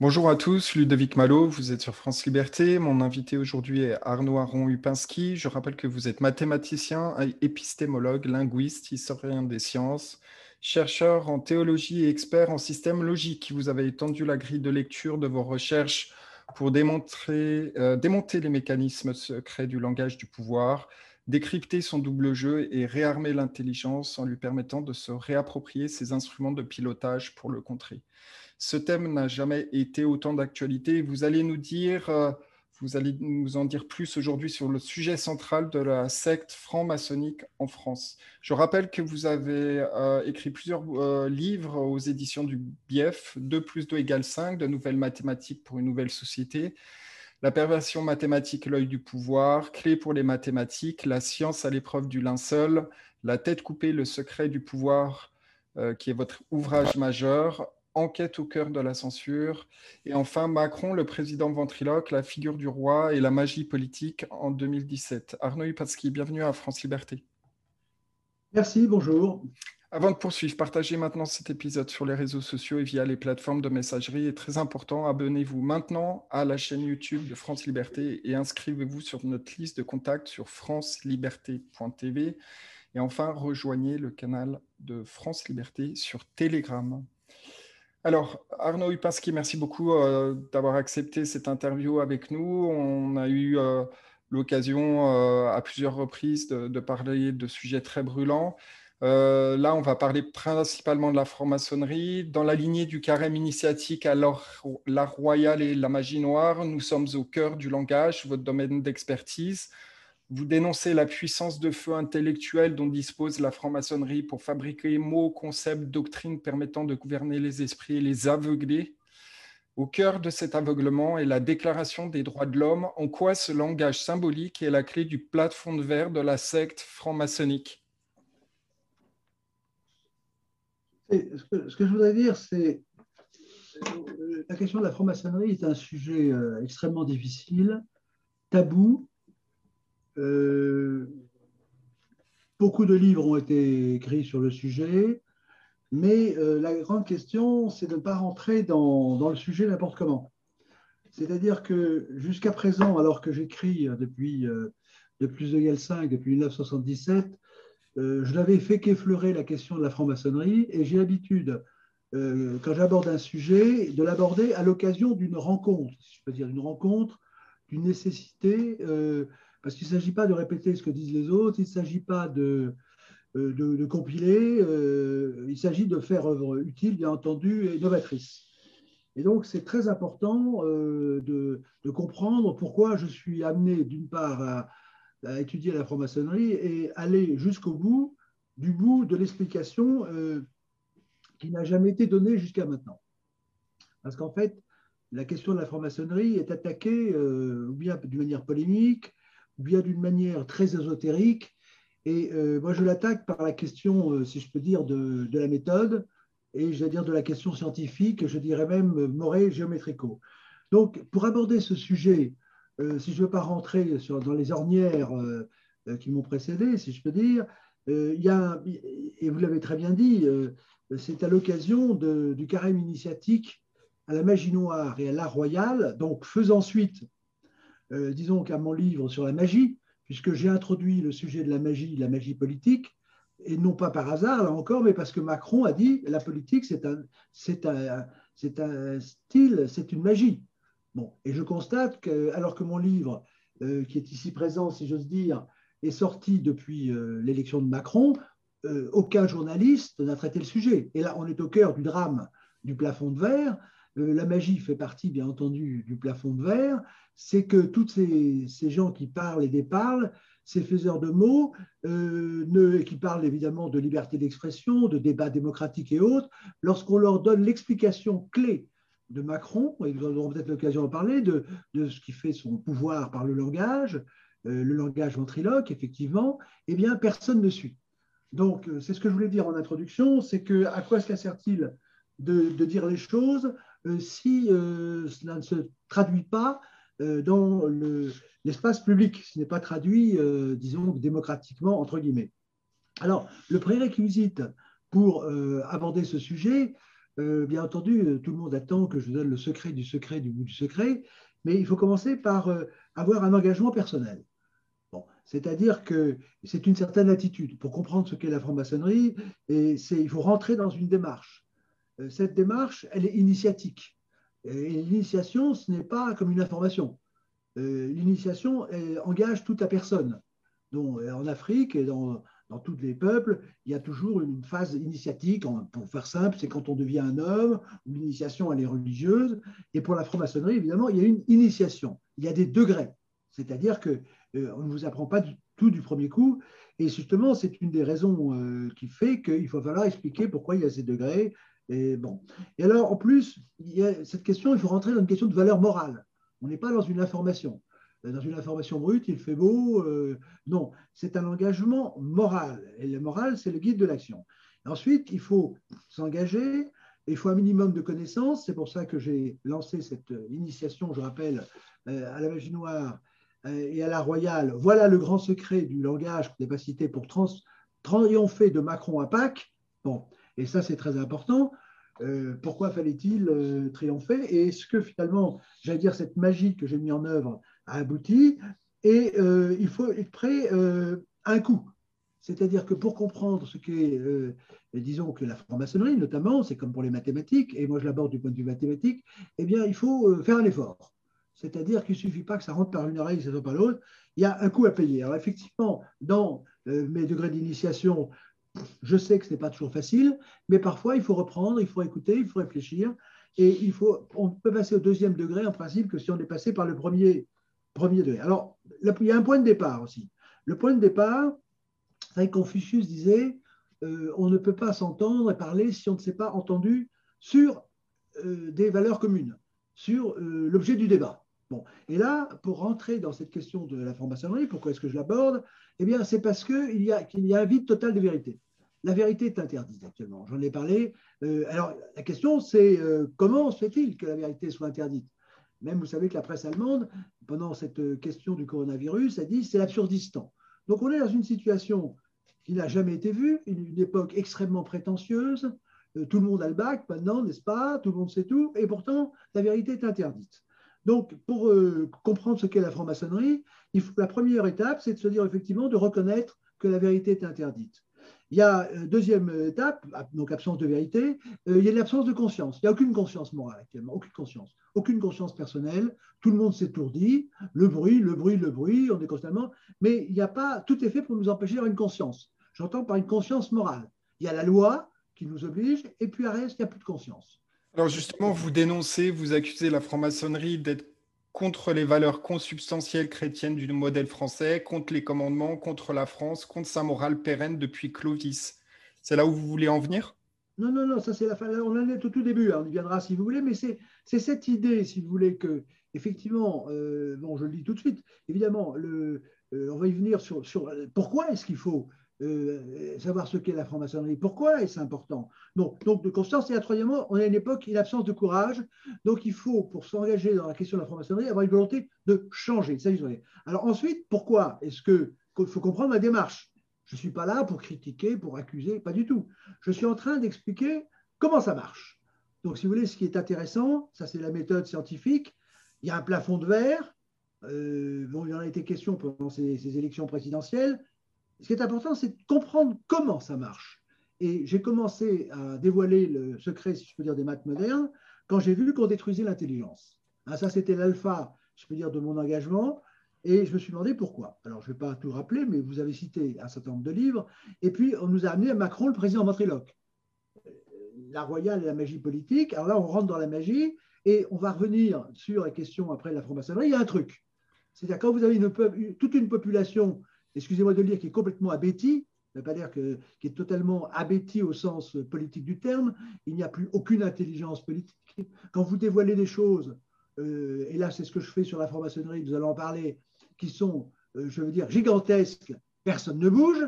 Bonjour à tous, Ludovic Malo, vous êtes sur France Liberté. Mon invité aujourd'hui est Arnaud Aron-Upinski. Je rappelle que vous êtes mathématicien, épistémologue, linguiste, historien des sciences, chercheur en théologie et expert en système logique. Vous avez étendu la grille de lecture de vos recherches pour euh, démonter les mécanismes secrets du langage du pouvoir, décrypter son double jeu et réarmer l'intelligence en lui permettant de se réapproprier ses instruments de pilotage pour le contrer. Ce thème n'a jamais été autant d'actualité. Vous allez nous dire, euh, vous allez nous en dire plus aujourd'hui sur le sujet central de la secte franc-maçonnique en France. Je rappelle que vous avez euh, écrit plusieurs euh, livres aux éditions du BIEF, 2 plus 2 égale 5, de nouvelles mathématiques pour une nouvelle société. La perversion mathématique, l'œil du pouvoir, clé pour les mathématiques, la science à l'épreuve du linceul, la tête coupée, le secret du pouvoir, qui est votre ouvrage majeur, Enquête au cœur de la censure. Et enfin, Macron, le président ventriloque, la figure du roi et la magie politique en 2017. Arnaud Upatski, bienvenue à France Liberté. Merci, bonjour. Avant de poursuivre, partagez maintenant cet épisode sur les réseaux sociaux et via les plateformes de messagerie. Et très important, abonnez-vous maintenant à la chaîne YouTube de France Liberté et inscrivez-vous sur notre liste de contacts sur franceliberté.tv. Et enfin, rejoignez le canal de France Liberté sur Telegram. Alors, Arnaud Upinski, merci beaucoup euh, d'avoir accepté cette interview avec nous. On a eu euh, l'occasion euh, à plusieurs reprises de, parler de sujets très brûlants. là, on va parler principalement de la franc-maçonnerie. Dans la lignée du carême initiatique à l'art royal et la magie noire, nous sommes au cœur du langage, votre domaine d'expertise. Vous dénoncez la puissance de feu intellectuelle dont dispose la franc-maçonnerie pour fabriquer mots, concepts, doctrines permettant de gouverner les esprits et les aveugler. Au cœur de cet aveuglement est la déclaration des droits de l'homme, en quoi ce langage symbolique est la clé du plafond de verre de la secte franc-maçonnique. Ce que, je voudrais dire, c'est euh, la question de la franc-maçonnerie est un sujet euh, extrêmement difficile, tabou, beaucoup de livres ont été écrits sur le sujet, mais euh, la grande question, c'est de ne pas rentrer dans, le sujet n'importe comment. C'est-à-dire que jusqu'à présent, alors que j'écris depuis euh, de plus de 5, depuis 1977, je n'avais fait qu'effleurer la question de la franc-maçonnerie et j'ai l'habitude, quand j'aborde un sujet, de l'aborder à l'occasion d'une rencontre, si je peux dire une rencontre, d'une nécessité parce qu'il ne s'agit pas de répéter ce que disent les autres, il ne s'agit pas de, euh, compiler, euh, il s'agit de faire œuvre utile, bien entendu, et novatrice. Et donc, c'est très important euh, de, comprendre pourquoi je suis amené, d'une part, à, étudier la franc-maçonnerie et aller jusqu'au bout du bout de l'explication qui n'a jamais été donnée jusqu'à maintenant. Parce qu'en fait, la question de la franc-maçonnerie est attaquée, ou bien d'une manière polémique, bien d'une manière très ésotérique. Et euh, moi, je l'attaque par la question, euh, si je peux dire, de, la méthode, et je vais dire de la question scientifique, je dirais même morée géométrico. Donc, pour aborder ce sujet, euh, si je ne veux pas rentrer dans les ornières qui m'ont précédé, si je peux dire, il y a, et vous l'avez très bien dit, c'est à l'occasion du carême initiatique à la magie noire et à l'art royal, donc faisant suite euh, disons qu'à mon livre sur la magie, puisque j'ai introduit le sujet de la magie, la magie politique, et non pas par hasard, là encore, mais parce que Macron a dit la politique, c'est un, un, un style, c'est une magie. Bon, et je constate que, alors que mon livre, euh, qui est ici présent, si j'ose dire, est sorti depuis euh, l'élection de Macron, aucun journaliste n'a traité le sujet. Et là, on est au cœur du drame du plafond de verre. La magie fait partie, bien entendu, du plafond de verre c'est que tous ces, gens qui parlent et déparlent, ces faiseurs de mots, euh, qui parlent évidemment de liberté d'expression, de débat démocratique et autres, lorsqu'on leur donne l'explication clé de Macron, et nous aurons peut-être l'occasion de parler, de, ce qui fait son pouvoir par le langage, euh, le langage ventriloque, effectivement, eh bien, personne ne suit. Donc, euh, c'est ce que je voulais dire en introduction, c'est que à quoi sert-il de, de, dire les choses si cela ne se traduit pas euh, dans l'espace public, ce n'est pas traduit, euh, disons, démocratiquement, entre guillemets. Alors, le prérequisite pour euh, aborder ce sujet, euh, bien entendu, tout le monde attend que je donne le secret du secret du bout du secret, mais il faut commencer par avoir un engagement personnel. C'est-à-dire que c'est une certaine attitude. Pour comprendre ce qu'est la franc-maçonnerie, et il faut rentrer dans une démarche. Cette démarche, elle est initiatique. l'initiation, ce n'est pas comme une information. L'initiation engage toute la personne. Donc, en Afrique et dans, dans tous les peuples, il y a toujours une phase initiatique. Pour faire simple, c'est quand on devient un homme, où l'initiation, elle est religieuse. Et pour la franc-maçonnerie, évidemment, il y a une initiation. Il y a des degrés. C'est-à-dire qu'on euh, ne vous apprend pas du, tout du premier coup. Et justement, c'est une des raisons euh, qui fait qu'il faut falloir expliquer pourquoi il y a ces degrés. Et, bon. et alors, en plus, il y a cette question, il faut rentrer dans une question de valeur morale. On n'est pas dans une information. Euh, dans une information brute, il fait beau. Euh, non, c'est un engagement moral. Et le moral, c'est le guide de l'action. Ensuite, il faut s'engager, il faut un minimum de connaissances. C'est pour ça que j'ai lancé cette initiation, je rappelle, euh, à la magie noire et à la royale. Voilà le grand secret du langage qu'on n'a pas cité pour triompher de Macron à Pâques. Bon, et ça, c'est très important. pourquoi fallait-il triompher? Et est-ce que finalement, j'allais dire, cette magie que j'ai mis en œuvre abouti? Et euh, il faut être prêt euh, à un coup. C'est-à-dire que pour comprendre ce qu'est, euh, disons que la franc-maçonnerie, notamment, c'est comme pour les mathématiques, et moi je l'aborde du point de vue mathématique, eh bien, il faut faire un effort. C'est-à-dire qu'il ne suffit pas que ça rentre par une oreille et que ça ne par l'autre. Il y a un coût à payer. Alors, effectivement, dans mes degrés d'initiation, je sais que ce n'est pas toujours facile, mais parfois, il faut reprendre, il faut écouter, il faut réfléchir. Et il faut, on peut passer au deuxième degré, en principe, que si on est passé par le premier premier degré. Alors, il y a un point de départ aussi. Le point de départ, c'est que Confucius disait euh, on ne peut pas s'entendre et parler si on ne s'est pas entendu sur euh, des valeurs communes, sur euh, l'objet du débat. Bon. Et là, pour rentrer dans cette question de la franc-maçonnerie, pourquoi est-ce que je l'aborde? Eh bien, c'est parce qu'il y, qu'il y a un vide total de vérité. La vérité est interdite actuellement. J'en ai parlé. alors, la question, c'est comment se fait-il que la vérité soit interdite? Même, vous savez que la presse allemande, pendant cette question du coronavirus, a dit c'est l'absurdistan. Donc, on est dans une situation qui n'a jamais été vue, une, époque extrêmement prétentieuse. Euh, tout le monde a le bac maintenant, n'est-ce pas? Tout le monde sait tout. Et pourtant, la vérité est interdite. Donc, pour euh, comprendre ce qu'est la franc-maçonnerie, la première étape, c'est de se dire effectivement de reconnaître que la vérité est interdite. Il y a euh, deuxième étape, donc absence de vérité, euh, il y a l'absence de conscience. Il n'y a aucune conscience morale actuellement, aucune conscience, aucune conscience personnelle. Tout le monde s'étourdit, le bruit, le bruit, le bruit, on est constamment, mais il n'y a pas, tout est fait pour nous empêcher d'avoir une conscience. J'entends par une conscience morale. Il y a la loi qui nous oblige, et puis à reste, il n'y a plus de conscience. Alors justement, vous dénoncez, vous accusez la franc-maçonnerie d'être contre les valeurs consubstantielles chrétiennes du modèle français, contre les commandements, contre la France, contre sa morale pérenne depuis Clovis. C'est là où vous voulez en venir? Non, non, non, ça c'est la fin. On en est au tout début, hein. on y viendra si vous voulez, mais c'est cette idée, si vous voulez, que effectivement, euh, bon, je le dis tout de suite, évidemment, euh, on va y venir sur pourquoi est-ce qu'il faut euh, savoir ce qu'est la franc-maçonnerie. Pourquoi est-ce important? Donc, donc, de conscience. Et à troisièmement, on a une époque, une absence de courage. Donc, il faut, pour s'engager dans la question de la franc-maçonnerie, avoir une volonté de changer. Alors, ensuite, pourquoi est-ce que faut comprendre ma démarche? Je ne suis pas là pour critiquer, pour accuser, pas du tout. Je suis en train d'expliquer comment ça marche. Donc, si vous voulez, ce qui est intéressant, ça c'est la méthode scientifique. Il y a un plafond de verre. Euh, bon, il en a été question pendant ces élections présidentielles ce qui est important, c'est de comprendre comment ça marche. Et j'ai commencé à dévoiler le secret, si je peux dire, des maths modernes quand j'ai vu qu'on détruisait l'intelligence. Hein, ça, c'était l'alpha, je peux dire, de mon engagement. Et je me suis demandé pourquoi. Alors, je ne vais pas tout rappeler, mais vous avez cité un certain nombre de livres. Et puis, on nous a amené à Macron, le président ventriloque. La royale et la magie politique. Alors là, on rentre dans la magie et on va revenir sur la question après la franc-maçonnerie. Il y a un truc. C'est-à-dire, quand vous avez toute une population excusez-moi de le dire, qui est complètement abéti, ne veut pas dire que, qui est totalement abéti au sens politique du terme, il n'y a plus aucune intelligence politique. Quand vous dévoilez des choses, euh, et là c'est ce que je fais sur la franc-maçonnerie, nous allons en parler, qui sont, euh, je veux dire, gigantesques, personne ne bouge.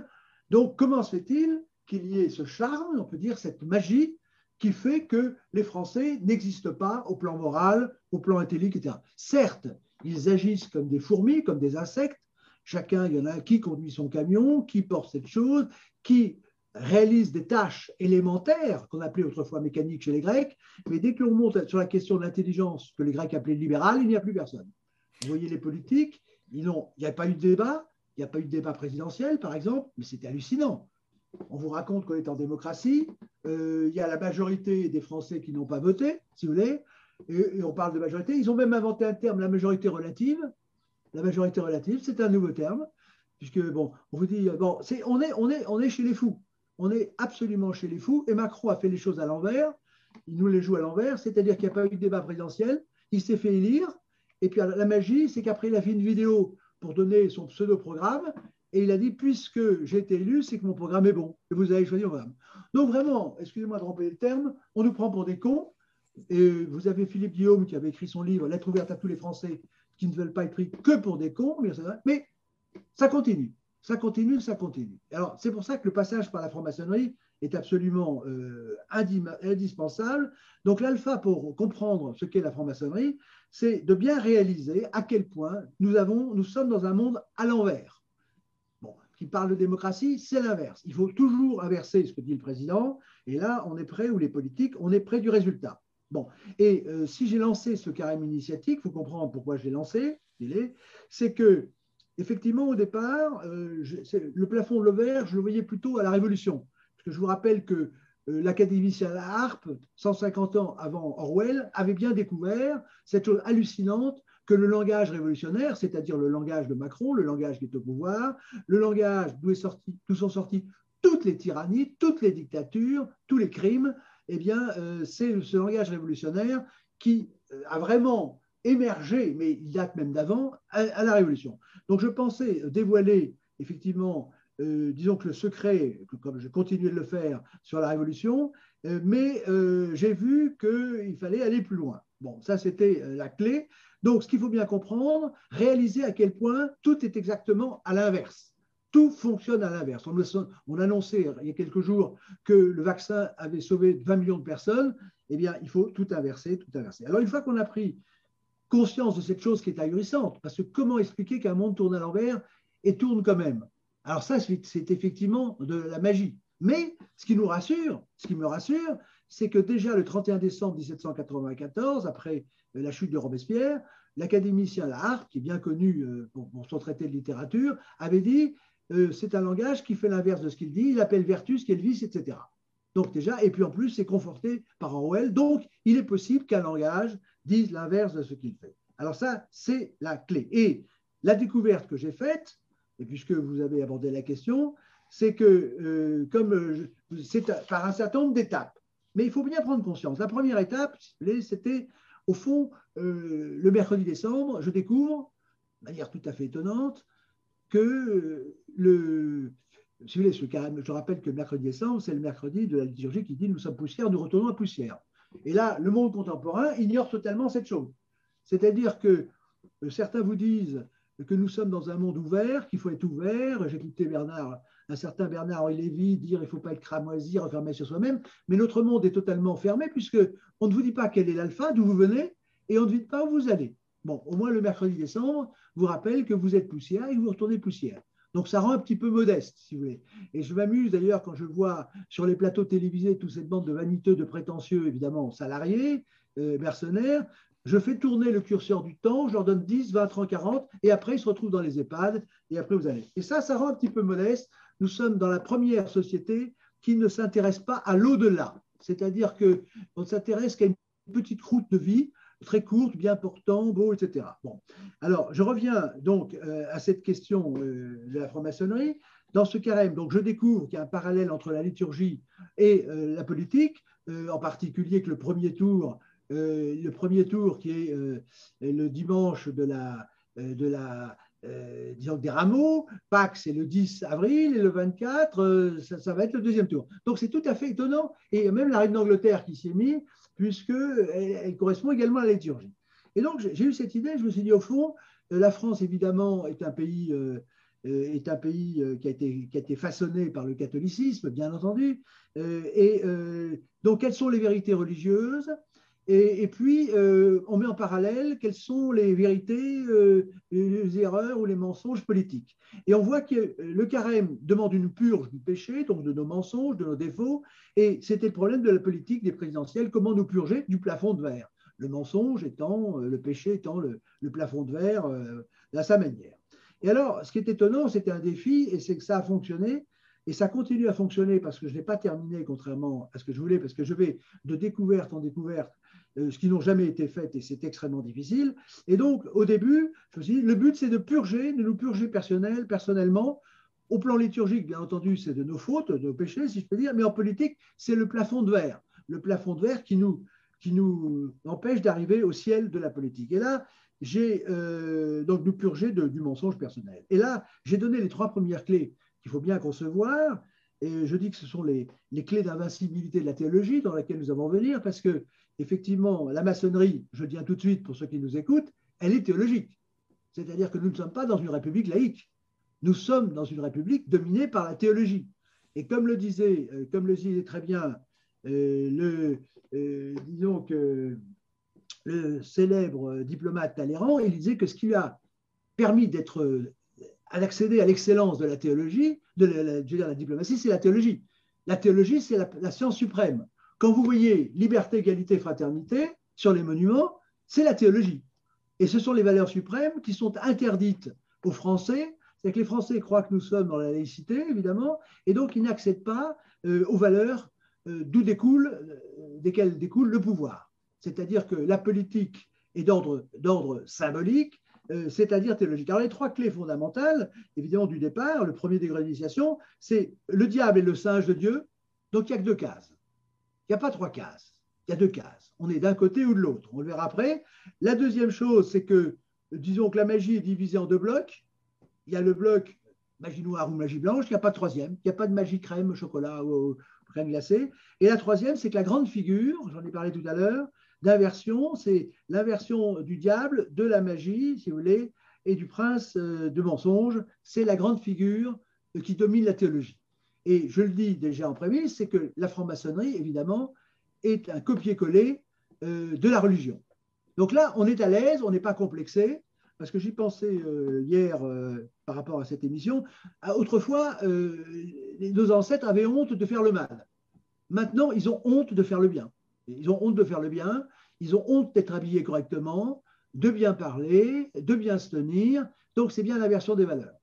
Donc comment se fait-il qu'il y ait ce charme, on peut dire cette magie, qui fait que les Français n'existent pas au plan moral, au plan intellectuel, etc. Certes, ils agissent comme des fourmis, comme des insectes, Chacun, il y en a qui conduit son camion, qui porte cette chose, qui réalisent des tâches élémentaires qu'on appelait autrefois mécaniques chez les Grecs, mais dès que l'on monte sur la question de l'intelligence que les Grecs appelaient libérale, il n'y a plus personne. Vous voyez les politiques, il n'y a pas eu de débat, il n'y a pas eu de débat présidentiel, par exemple, mais c'était hallucinant. On vous raconte qu'on est en démocratie, euh, il y a la majorité des Français qui n'ont pas voté, si vous voulez, et, on parle de majorité. Ils ont même inventé un terme, la majorité relative. La majorité relative, c'est un nouveau terme, puisque, bon, on vous dit, bon, on, est, chez les fous. On est absolument chez les fous, et Macron a fait les choses à l'envers. Il nous les joue à l'envers, c'est-à-dire qu'il n'y a pas eu de débat présidentiel, il s'est fait élire, et puis la magie, c'est qu'après, il a fait une vidéo pour donner son pseudo-programme, et il a dit, puisque j'ai été élu, c'est que mon programme est bon, et vous avez choisi mon programme. Donc vraiment, excusez-moi de remplir le terme, on nous prend pour des cons, et vous avez Philippe Guillaume qui avait écrit son livre Lettre ouverte à tous les Français qui ne veulent pas être pris que pour des cons, mais ça continue, ça continue, ça continue. Alors c'est pour ça que le passage par la franc-maçonnerie est absolument euh, indispensable. Donc l'alpha pour comprendre ce qu'est la franc-maçonnerie, c'est de bien réaliser à quel point nous, sommes dans un monde à l'envers. Bon, qui parle de démocratie, c'est l'inverse. Il faut toujours inverser ce que dit le président, et là, on est prêt, ou les politiques, on est près du résultat. Bon, et euh, si j'ai lancé ce carême initiatique, il faut comprendre pourquoi je l'ai lancé, c'est que, effectivement, au départ, euh, le plafond de verre, je le voyais plutôt à la Révolution. Parce que je vous rappelle que euh, l'académicien Harpe, 150 ans avant Orwell, avait bien découvert cette chose hallucinante que le langage révolutionnaire, c'est-à-dire le langage de Macron, le langage qui est au pouvoir, le langage d'où sont sorties toutes les tyrannies, toutes les dictatures, tous les crimes, eh bien, euh, c'est ce langage révolutionnaire qui euh, a vraiment émergé, mais il date même d'avant, à, la Révolution. Donc je pensais dévoiler effectivement, euh, disons que le secret, comme je continuais de le faire sur la Révolution, mais j'ai vu qu'il fallait aller plus loin. Bon, ça c'était la clé. Donc ce qu'il faut bien comprendre, réaliser à quel point tout est exactement à l'inverse. Tout fonctionne à l'inverse. On, annonçait il y a quelques jours que le vaccin avait sauvé 20 millions de personnes. Eh bien, il faut tout inverser, tout inverser. Alors, une fois qu'on a pris conscience de cette chose qui est ahurissante, parce que comment expliquer qu'un monde tourne à l'envers et tourne quand même? Alors ça, c'est effectivement de la magie. Mais ce qui nous rassure, ce qui me rassure, c'est que déjà le 31 décembre 1794, après la chute de Robespierre, l'académicien Laharpe, qui est bien connu euh, pour son traité de littérature, avait dit euh, c'est un langage qui fait l'inverse de ce qu'il dit, il appelle vertus, qu'il vice, etc. Donc déjà, et puis en plus, c'est conforté par Orwell, donc il est possible qu'un langage dise l'inverse de ce qu'il fait. Alors ça, c'est la clé. Et la découverte que j'ai faite, et puisque vous avez abordé la question, c'est que euh, comme euh, c'est par un certain nombre d'étapes, mais il faut bien prendre conscience. La première étape, c'était au fond, le mercredi décembre, je découvre, de manière tout à fait étonnante, que le. Si vous voulez, je rappelle que mercredi décembre, c'est le mercredi de la liturgie qui dit nous sommes poussière, nous retournons à poussière. Et là, le monde contemporain ignore totalement cette chose. C'est-à-dire que euh, certains vous disent que nous sommes dans un monde ouvert, qu'il faut être ouvert. J'ai écouté Bernard, un certain Bernard-Henri Lévy dire qu'il ne faut pas être cramoisi, refermé sur soi-même. Mais notre monde est totalement fermé puisque on ne vous dit pas quel est l'alpha, d'où vous venez, et on ne vous dit pas où vous allez. Bon, au moins le mercredi décembre vous rappelle que vous êtes poussière et que vous retournez poussière. Donc ça rend un petit peu modeste, si vous voulez. Et je m'amuse d'ailleurs quand je vois sur les plateaux télévisés toute cette bande de vaniteux, de prétentieux, évidemment, salariés, euh, mercenaires. Je fais tourner le curseur du temps, je leur donne 10, 20, 30, 40, et après ils se retrouvent dans les EHPAD, et après vous allez. Et ça, ça rend un petit peu modeste. Nous sommes dans la première société qui ne s'intéresse pas à l'au-delà. C'est-à-dire qu'on ne s'intéresse qu'à une petite route de vie très courte, bien portant, beau, etc. Bon. Alors, je reviens donc euh, à cette question euh, de la franc-maçonnerie. Dans ce carême, donc, je découvre qu'il y a un parallèle entre la liturgie et euh, la politique, en particulier que le premier tour, le premier tour qui est le dimanche de la, disons des rameaux, Pâques c'est le 10 avril et le 24, ça, ça, va être le deuxième tour. Donc c'est tout à fait étonnant. Et même la reine d'Angleterre qui s'y est mise, puisqu'elle elle correspond également à la liturgie. Et donc, j'ai eu cette idée, je me suis dit, au fond, euh, la France, évidemment, est un pays, euh, euh, est un pays qui, a été, qui a été façonné par le catholicisme, bien entendu. Et donc, quelles sont les vérités religieuses? Et, puis, euh, on met en parallèle quelles sont les vérités, euh, les erreurs ou les mensonges politiques. Et on voit que le carême demande une purge du péché, donc de nos mensonges, de nos défauts. Et c'était le problème de la politique des présidentielles, comment nous purger du plafond de verre? Le mensonge étant, le péché étant le, plafond de verre à sa manière. Et alors, ce qui est étonnant, c'était un défi, et c'est que ça a fonctionné. Et ça continue à fonctionner parce que je n'ai pas terminé, contrairement à ce que je voulais, parce que je vais de découverte en découverte, euh, ce qui n'ont jamais été fait, et c'est extrêmement difficile. Et donc, au début, je me suis dit, le but, c'est de purger, de nous purger personnel, personnellement. Au plan liturgique, bien entendu, c'est de nos fautes, de nos péchés, si je peux dire, mais en politique, c'est le plafond de verre. Le plafond de verre qui nous, qui nous empêche d'arriver au ciel de la politique. Et là, j'ai euh, donc nous purger du mensonge personnel. Et là, j'ai donné les trois premières clés qu'il faut bien concevoir. Et je dis que ce sont les, clés d'invincibilité de la théologie dans laquelle nous allons venir, parce que, effectivement, la maçonnerie, je dis tout de suite pour ceux qui nous écoutent, elle est théologique. C'est-à-dire que nous ne sommes pas dans une république laïque. Nous sommes dans une république dominée par la théologie. Et comme le disait, euh, comme le très bien euh, le, euh, disons que le célèbre diplomate Talleyrand, il disait que ce qui lui a permis d'être d'accéder à l'excellence de la théologie, de la diplomatie, c'est la théologie. La théologie, c'est la, science suprême. Quand vous voyez liberté, égalité, fraternité sur les monuments, c'est la théologie. Et ce sont les valeurs suprêmes qui sont interdites aux Français. C'est que les Français croient que nous sommes dans la laïcité, évidemment, et donc ils n'accèdent pas euh, aux valeurs euh, d'où découle, euh, desquelles découle le pouvoir. C'est-à-dire que la politique est d'ordre symbolique, c'est-à-dire théologique. Alors les trois clés fondamentales, évidemment, du départ, le premier degré d'initiation, c'est le diable et le singe de Dieu, donc il n'y a que deux cases. Il n'y a pas trois cases, il y a deux cases. On est d'un côté ou de l'autre, on le verra après. La deuxième chose, c'est que, disons que la magie est divisée en deux blocs. Il y a le bloc magie noire ou magie blanche, il n'y a pas de troisième, il n'y a pas de magie crème, chocolat ou crème glacée. Et la troisième, c'est que la grande figure, j'en ai parlé tout à l'heure, d'inversion, c'est l'inversion du diable, de la magie, si vous voulez, et du prince euh, de mensonge. C'est la grande figure euh, qui domine la théologie. Et je le dis déjà en prémisse, c'est que la franc-maçonnerie, évidemment, est un copier-coller euh, de la religion. Donc là, on est à l'aise, on n'est pas complexé, parce que j'y pensais hier par rapport à cette émission. Ah, autrefois, nos ancêtres avaient honte de faire le mal. Maintenant, ils ont honte de faire le bien. Ils ont honte de faire le bien, ils ont honte d'être habillés correctement, de bien parler, de bien se tenir. Donc, c'est bien l'inversion des valeurs.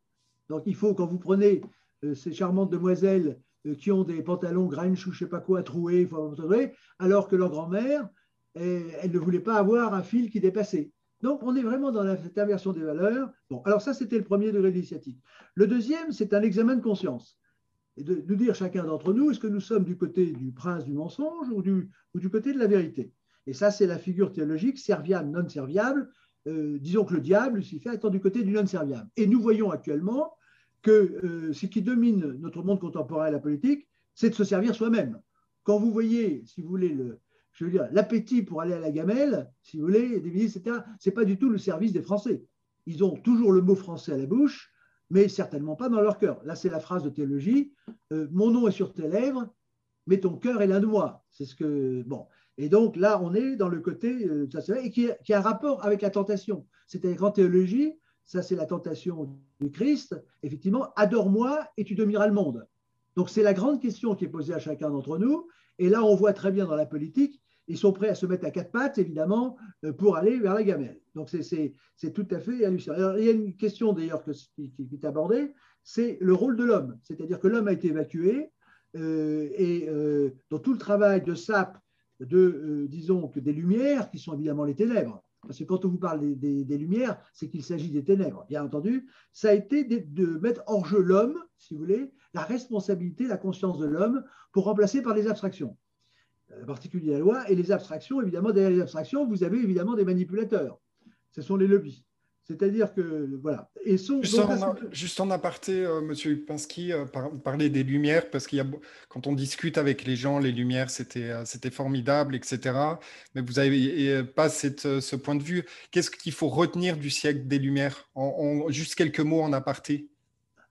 Donc, il faut, quand vous prenez euh, ces charmantes demoiselles euh, qui ont des pantalons Grinch ou je sais pas quoi troués, alors que leur grand-mère, euh, elle ne voulait pas avoir un fil qui dépassait. Donc, on est vraiment dans cette inversion des valeurs. Bon, alors ça, c'était le premier degré d'initiative. Le deuxième, c'est un examen de conscience et de, dire chacun d'entre nous, est-ce que nous sommes du côté du prince du mensonge ou du, ou du côté de la vérité? Et ça, c'est la figure théologique, serviable, non serviable. Euh, disons que le diable, Lucifer, étant du côté du non serviable. Et nous voyons actuellement que euh, ce qui domine notre monde contemporain et la politique, c'est de se servir soi-même. Quand vous voyez, si vous voulez, le, je veux dire, l'appétit pour aller à la gamelle, si vous voulez, des etc., ce n'est pas du tout le service des Français. Ils ont toujours le mot français à la bouche, mais certainement pas dans leur cœur. Là, c'est la phrase de théologie euh, Mon nom est sur tes lèvres, mais ton cœur est l'un de moi. C'est ce que. Bon. Et donc là, on est dans le côté, euh, ça, et qui, qui, a un rapport avec la tentation. C'est-à-dire qu'en théologie, ça c'est la tentation du Christ, effectivement, adore-moi et tu domineras le monde. Donc c'est la grande question qui est posée à chacun d'entre nous. Et là, on voit très bien dans la politique ils sont prêts à se mettre à quatre pattes, évidemment, euh, pour aller vers la gamelle. Donc, c'est tout à fait hallucinant. il y a une question, d'ailleurs, qui, est abordée, c'est le rôle de l'homme. C'est-à-dire que l'homme a été évacué, euh, et euh, dans tout le travail de sape, de, disons, que des lumières, qui sont évidemment les ténèbres, parce que quand on vous parle des, lumières, c'est qu'il s'agit des ténèbres, bien entendu, ça a été de, mettre hors jeu l'homme, si vous voulez, la responsabilité, la conscience de l'homme, pour remplacer par les abstractions la particulier la loi, et les abstractions, évidemment, derrière les abstractions, vous avez évidemment des manipulateurs. Ce sont les lobbies. C'est-à-dire que, voilà. Et juste, en, aparté, euh, Monsieur Upinski, euh, parler des lumières, parce qu'il y a, quand on discute avec les gens, les lumières, c'était, euh, c'était formidable, etc. Mais vous n'avez pas cette, ce point de vue. Qu'est-ce qu'il faut retenir du siècle des lumières? En, Juste quelques mots en aparté.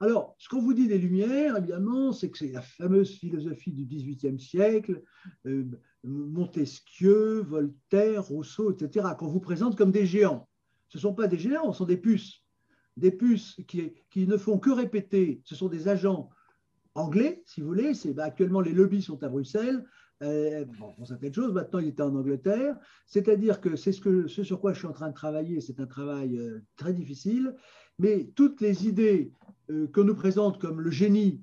Alors, ce qu'on vous dit des Lumières, évidemment, c'est que c'est la fameuse philosophie du XVIIIe siècle, euh, Montesquieu, Voltaire, Rousseau, etc., qu'on vous présente comme des géants. Ce ne sont pas des géants, ce sont des puces. Des puces qui, ne font que répéter, ce sont des agents anglais, si vous voulez. Bah, actuellement, les lobbies sont à Bruxelles. Euh, bon, certaines choses, maintenant il était en Angleterre. C'est-à-dire que c'est ce, sur quoi je suis en train de travailler, c'est un travail euh, très difficile, mais toutes les idées euh, qu'on nous présente comme le génie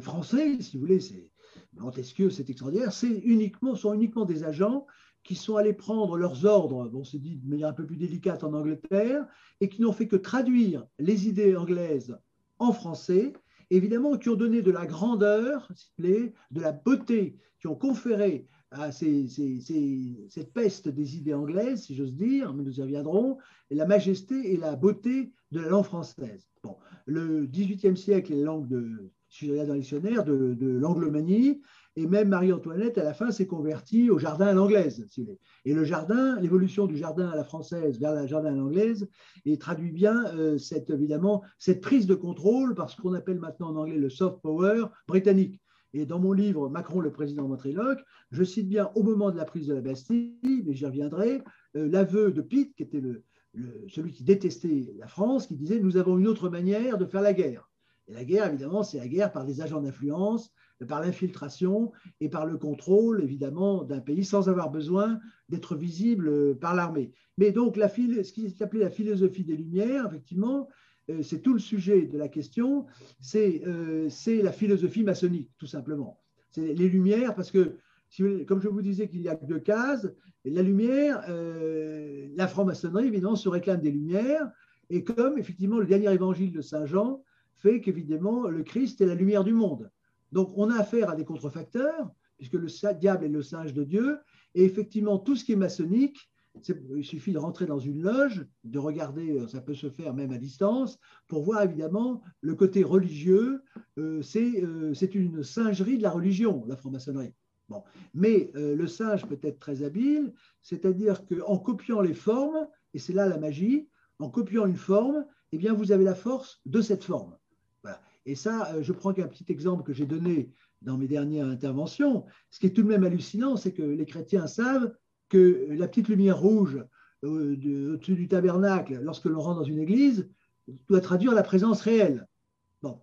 français, si vous voulez, c'est Montesquieu, c'est extraordinaire, c'est uniquement, sont uniquement des agents qui sont allés prendre leurs ordres, bon, c'est dit de manière un peu plus délicate en Angleterre, et qui n'ont fait que traduire les idées anglaises en français évidemment, qui ont donné de la grandeur, de la beauté, qui ont conféré à cette peste des idées anglaises, si j'ose dire, mais nous y reviendrons, la majesté et la beauté de la langue française. Bon, le XVIIIe siècle est la langue de, je dans de l'anglomanie, et même Marie-Antoinette, à la fin, s'est convertie au jardin à l'anglaise. Et le jardin, l'évolution du jardin à la française vers le jardin à l'anglaise, traduit bien euh, cette, évidemment cette prise de contrôle par ce qu'on appelle maintenant en anglais le soft power britannique. Et dans mon livre Macron, le président ventriloque, je cite bien au moment de la prise de la Bastille, mais j'y reviendrai, euh, l'aveu de Pitt, qui était le, celui qui détestait la France, qui disait Nous avons une autre manière de faire la guerre. Et la guerre, évidemment, c'est la guerre par des agents d'influence, par l'infiltration et par le contrôle, évidemment, d'un pays sans avoir besoin d'être visible par l'armée. Mais donc, la, ce qui est appelé la philosophie des Lumières, effectivement, euh, c'est tout le sujet de la question, euh, c'est la philosophie maçonnique, tout simplement. C'est les Lumières, parce que, comme je vous disais qu'il y a deux cases, la lumière, euh, la franc-maçonnerie, évidemment, se réclame des Lumières, et comme, effectivement, le dernier évangile de Saint Jean fait qu'évidemment, le Christ est la lumière du monde. Donc, on a affaire à des contrefacteurs, puisque le diable est le singe de Dieu, et effectivement, tout ce qui est maçonnique, il suffit de rentrer dans une loge, de regarder, euh, ça peut se faire même à distance, pour voir évidemment le côté religieux. Euh, euh, c'est une singerie de la religion, la franc-maçonnerie. Mais le singe peut être très habile, c'est-à-dire qu'en copiant les formes, et c'est là la magie, en copiant une forme, eh bien, vous avez la force de cette forme. Et ça, euh, je prends qu'un petit exemple que j'ai donné dans mes dernières interventions. Ce qui est tout de même hallucinant, c'est que les chrétiens savent que la petite lumière rouge euh, au-dessus du tabernacle, lorsque l'on rentre dans une église, doit traduire la présence réelle. Bon.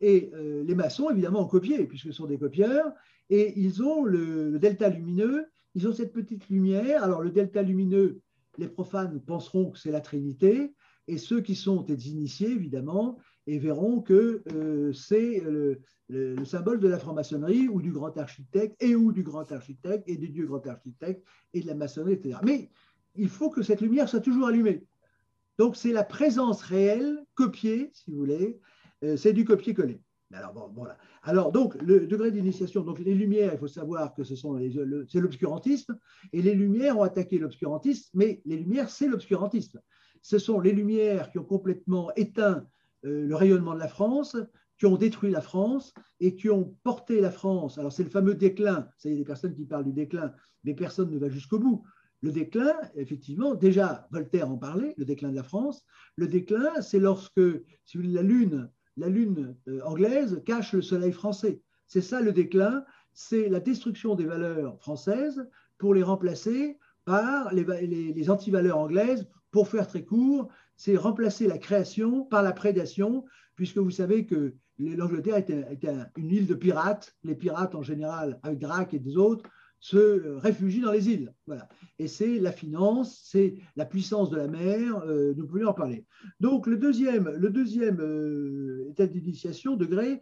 Et euh, les maçons, évidemment, ont copié, puisque ce sont des copieurs, et ils ont le, le, delta lumineux, ils ont cette petite lumière. Alors, le delta lumineux, les profanes penseront que c'est la Trinité, et ceux qui sont des initiés, évidemment, et verront que euh, c'est le, symbole de la franc-maçonnerie ou du grand architecte et ou du grand architecte et des dieux grand architectes et de la maçonnerie, etc. Mais il faut que cette lumière soit toujours allumée. Donc c'est la présence réelle, copiée, si vous voulez, euh, c'est du copier-coller. Alors, bon, voilà. Alors, donc, le degré d'initiation, donc les lumières, il faut savoir que ce sont c'est l'obscurantisme, et les lumières ont attaqué l'obscurantisme, mais les lumières, c'est l'obscurantisme. Ce sont les lumières qui ont complètement éteint le rayonnement de la France, qui ont détruit la France et qui ont porté la France. Alors c'est le fameux déclin, ça y est, des personnes qui parlent du déclin, mais personne ne va jusqu'au bout. Le déclin, effectivement, déjà Voltaire en parlait, le déclin de la France. Le déclin, c'est lorsque la lune, la lune euh, anglaise cache le soleil français. C'est ça le déclin, c'est la destruction des valeurs françaises pour les remplacer par les, les, les antivaleurs anglaises. Pour faire très court, c'est remplacer la création par la prédation, puisque vous savez que l'Angleterre était, une île de pirates. Les pirates, en général, avec Drac et des autres, se euh, réfugient dans les îles. Voilà. Et c'est la finance, c'est la puissance de la mer, euh, nous pouvons en parler. Donc le deuxième, euh, état d'initiation, degré,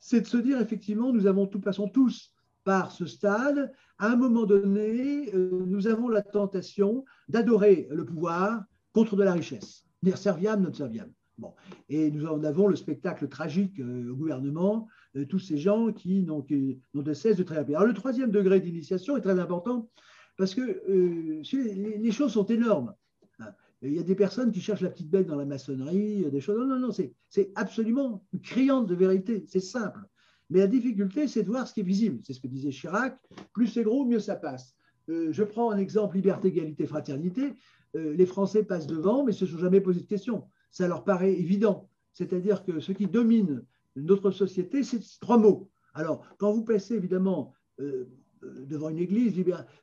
c'est de se dire effectivement, nous avons tout, passons tous par ce stade. À un moment donné, nous avons la tentation d'adorer le pouvoir contre de la richesse serviam, non serviam. Bon. Et nous en avons le spectacle tragique euh, au gouvernement, euh, tous ces gens qui n'ont de cesse de travailler. Alors le troisième degré d'initiation est très important parce que euh, les, choses sont énormes. Hein. Il y a des personnes qui cherchent la petite bête dans la maçonnerie, des choses. Non, non, non, c'est absolument criant de vérité, c'est simple. Mais la difficulté, c'est de voir ce qui est visible. C'est ce que disait Chirac plus c'est gros, mieux ça passe. je prends un exemple liberté, égalité, fraternité. Euh, les Français passent devant, mais se sont jamais posé de questions. Ça leur paraît évident. C'est-à-dire que ce qui domine notre société, c'est trois mots. Alors, quand vous passez évidemment euh, devant une église,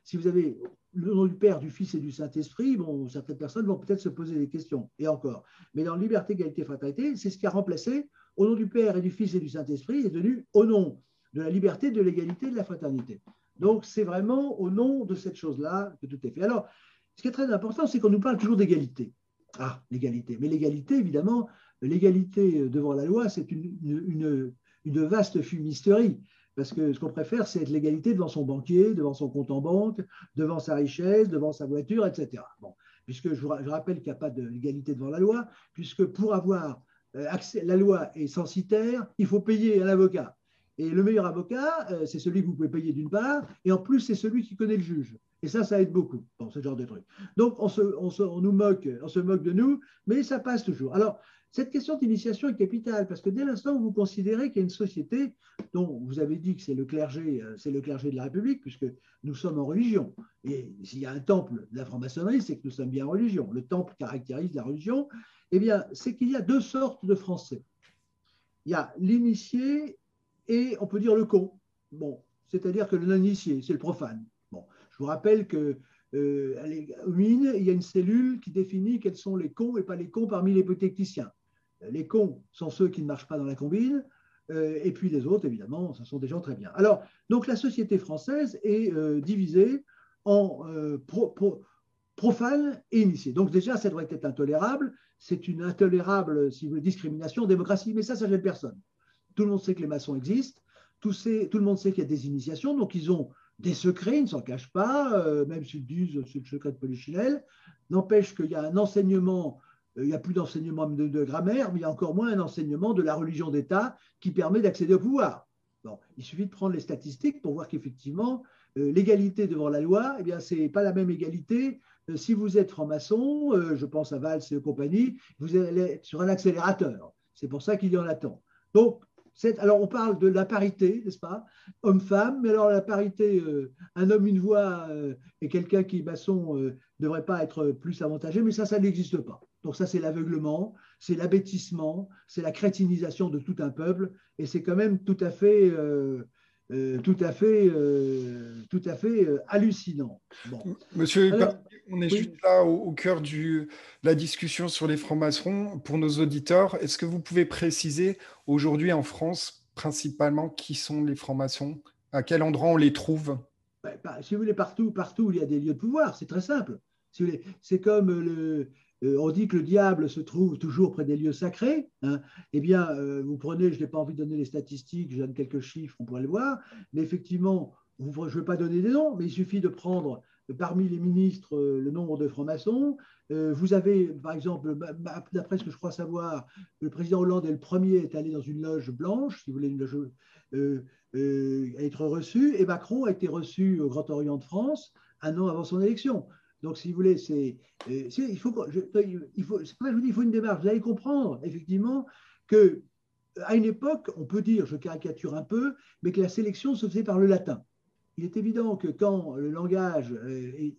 si vous avez le nom du Père, du Fils et du Saint-Esprit, bon, certaines personnes vont peut-être se poser des questions, et encore. Mais dans liberté, égalité, fraternité, c'est ce qui a remplacé au nom du Père et du Fils et du Saint-Esprit, est devenu au nom de la liberté, de l'égalité, de la fraternité. Donc, c'est vraiment au nom de cette chose-là que tout est fait. Alors, ce qui est très important, c'est qu'on nous parle toujours d'égalité. Ah, l'égalité. Mais l'égalité, évidemment, l'égalité devant la loi, c'est une, vaste fumisterie. Parce que ce qu'on préfère, c'est être l'égalité devant son banquier, devant son compte en banque, devant sa richesse, devant sa voiture, etc. Bon, puisque je, rappelle qu'il n'y a pas de l'égalité devant la loi, puisque pour avoir euh, accès, la loi est censitaire, il faut payer un avocat. Et le meilleur avocat, euh, c'est celui que vous pouvez payer d'une part, et en plus, c'est celui qui connaît le juge. Et ça, ça aide beaucoup, bon, ce genre de truc. Donc, on, se, on, nous moque, on se moque de nous, mais ça passe toujours. Alors, cette question d'initiation est capitale, parce que dès l'instant où vous considérez qu'il y a une société dont vous avez dit que c'est le clergé, euh, c'est le clergé de la République, puisque nous sommes en religion. Et s'il y a un temple de la franc-maçonnerie, c'est que nous sommes bien en religion. Le temple caractérise la religion. Eh bien, c'est qu'il y a deux sortes de Français. Il y a l'initié et on peut dire le con. Bon, c'est-à-dire que le non-initié, c'est le profane. Je vous rappelle que euh, il y a une cellule qui définit quels sont les cons et pas les cons parmi les techniciens. Les cons sont ceux qui ne marchent pas dans la combine, euh, et puis les autres, évidemment, ce sont des gens très bien. Alors, donc la société française est euh, divisée en euh, profane et initié. Donc déjà, ça devrait être intolérable. C'est une intolérable, si vous voulez, discrimination démocratie, mais ça, ça gêne personne. Tout le monde sait que les maçons existent, tout, tout le monde sait qu'il y a des initiations, donc ils ont des secrets, ils ne s'en cachent pas, euh, même s'ils disent c'est le secret de Polichinelle. N'empêche qu'il y a un enseignement, euh, il n'y a plus d'enseignement de, grammaire, mais il y a encore moins un enseignement de la religion d'État qui permet d'accéder au pouvoir. Il suffit de prendre les statistiques pour voir qu'effectivement, euh, l'égalité devant la loi, eh bien, ce n'est pas la même égalité. si vous êtes franc-maçon, je pense à Valls et compagnie, vous allez sur un accélérateur. C'est pour ça qu'il y en a tant. Donc, alors, on parle de la parité, n'est-ce pas? Homme-femme, mais alors la parité, euh, un homme, une voix euh, et quelqu'un qui est maçon ne euh, devrait pas être plus avantagé, mais ça, ça n'existe pas. Donc, ça, c'est l'aveuglement, c'est l'abêtissement, c'est la crétinisation de tout un peuple, et c'est quand même tout à fait. Tout à fait, tout à fait hallucinant. Monsieur, on est juste là au, cœur de la discussion sur les francs-maçons. Pour nos auditeurs, est-ce que vous pouvez préciser aujourd'hui en France, principalement, qui sont les francs-maçons? À quel endroit on les trouve? Bah, bah, Si vous voulez, partout, partout où il y a des lieux de pouvoir, c'est très simple. c'est comme le, euh, on dit que le diable se trouve toujours près des lieux sacrés. Hein. Eh bien, euh, vous prenez, je n'ai pas envie de donner les statistiques, je donne quelques chiffres, on pourrait le voir, mais effectivement, je ne veux pas donner des noms, mais il suffit de prendre parmi les ministres euh, le nombre de francs-maçons. Euh, vous avez, par exemple, d'après ce que je crois savoir, le président Hollande est le premier est allé dans une loge blanche, si vous voulez, une loge euh, être reçu, et Macron a été reçu au Grand Orient de France un an avant son élection. Donc, si vous voulez, c'est, il faut, il faut, je vous dis, il faut une démarche. Vous allez comprendre, effectivement, que à une époque, on peut dire, je caricature un peu, mais que la sélection se faisait par le latin il est évident que quand le langage euh,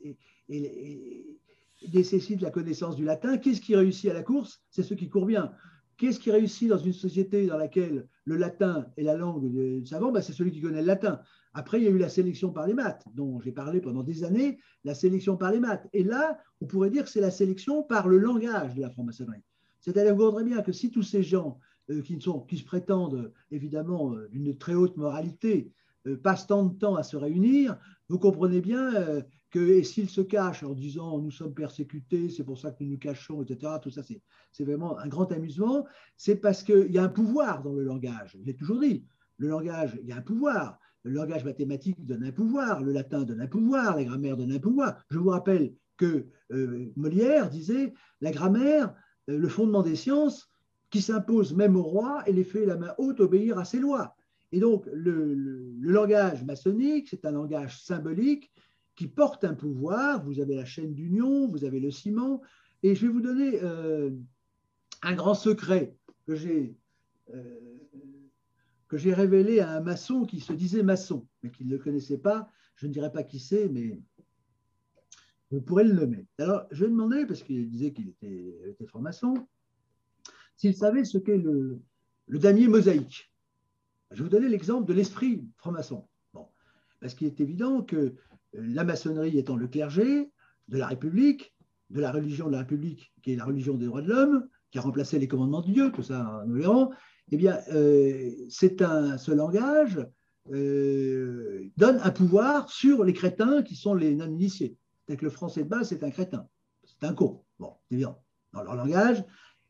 nécessite la connaissance du latin, qu'est-ce qui réussit à la course? C'est ceux qui courent bien. Qu'est-ce qui réussit dans une société dans laquelle le latin est la langue du savant? Ben, C'est celui qui connaît le latin. Après, il y a eu la sélection par les maths, dont j'ai parlé pendant des années, la sélection par les maths. Et là, on pourrait dire que c'est la sélection par le langage de la franc-maçonnerie. C'est-à-dire, vous voudrez bien que si tous ces gens euh, qui, se prétendent évidemment d'une très haute moralité, euh, passent tant de temps à se réunir, vous comprenez bien euh, que s'ils se cachent en disant nous sommes persécutés, c'est pour ça que nous nous cachons, etc., tout ça, c'est vraiment un grand amusement, c'est parce qu'il y a un pouvoir dans le langage. Je l'ai toujours dit, le langage, il y a un pouvoir. Le langage mathématique donne un pouvoir, le latin donne un pouvoir, la grammaire donne un pouvoir. Je vous rappelle que euh, Molière disait la grammaire, le fondement des sciences, qui s'impose même au roi et les fait la main haute obéir à ses lois. Et donc, le, langage maçonnique, c'est un langage symbolique qui porte un pouvoir. Vous avez la chaîne d'union, vous avez le ciment. Et je vais vous donner euh, un grand secret que j'ai euh, révélé à un maçon qui se disait maçon, mais qui ne le connaissait pas. Je ne dirais pas qui c'est, mais vous pourrez le nommer. Alors, je vais demander, parce qu'il disait qu'il était, franc-maçon, s'il savait ce qu'est le, le damier mosaïque. Je vais vous donner l'exemple de l'esprit franc-maçon. Parce qu'il est évident que la maçonnerie étant le clergé de la République, de la religion de la République, qui est la religion des droits de l'homme, qui a remplacé les commandements de Dieu, tout ça, nous verrons, eh bien, euh, c'est un, ce langage euh, donne un pouvoir sur les crétins qui sont les non-initiés. C'est que le français de base, c'est un crétin, c'est un con. Bon, c'est évident, dans leur langage.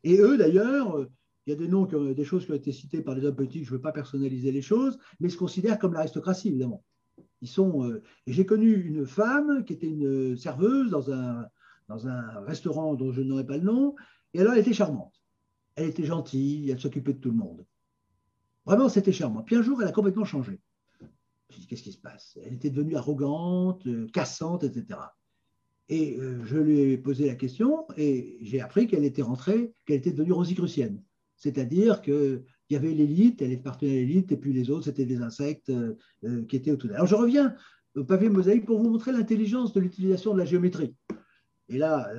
Et eux, d'ailleurs, il y a des noms, des choses qui ont été citées par les hommes politiques, je ne veux pas personnaliser les choses, mais ils se considèrent comme l'aristocratie, évidemment. Euh, j'ai connu une femme qui était une serveuse dans un, restaurant dont je n'aurai pas le nom, et alors elle était charmante. Elle était gentille, elle s'occupait de tout le monde. Vraiment, c'était charmant. Puis un jour, elle a complètement changé. Je me qu'est-ce qui se passe? Elle était devenue arrogante, euh, cassante, etc. Et euh, je lui ai posé la question et j'ai appris qu'elle était rentrée, qu'elle était devenue rosicrucienne. C'est-à-dire qu'il y avait l'élite, elle appartenait à l'élite, et puis les autres, c'était des insectes euh, qui étaient autour d'elle. Alors je reviens au pavé mosaïque pour vous montrer l'intelligence de l'utilisation de la géométrie. Et là,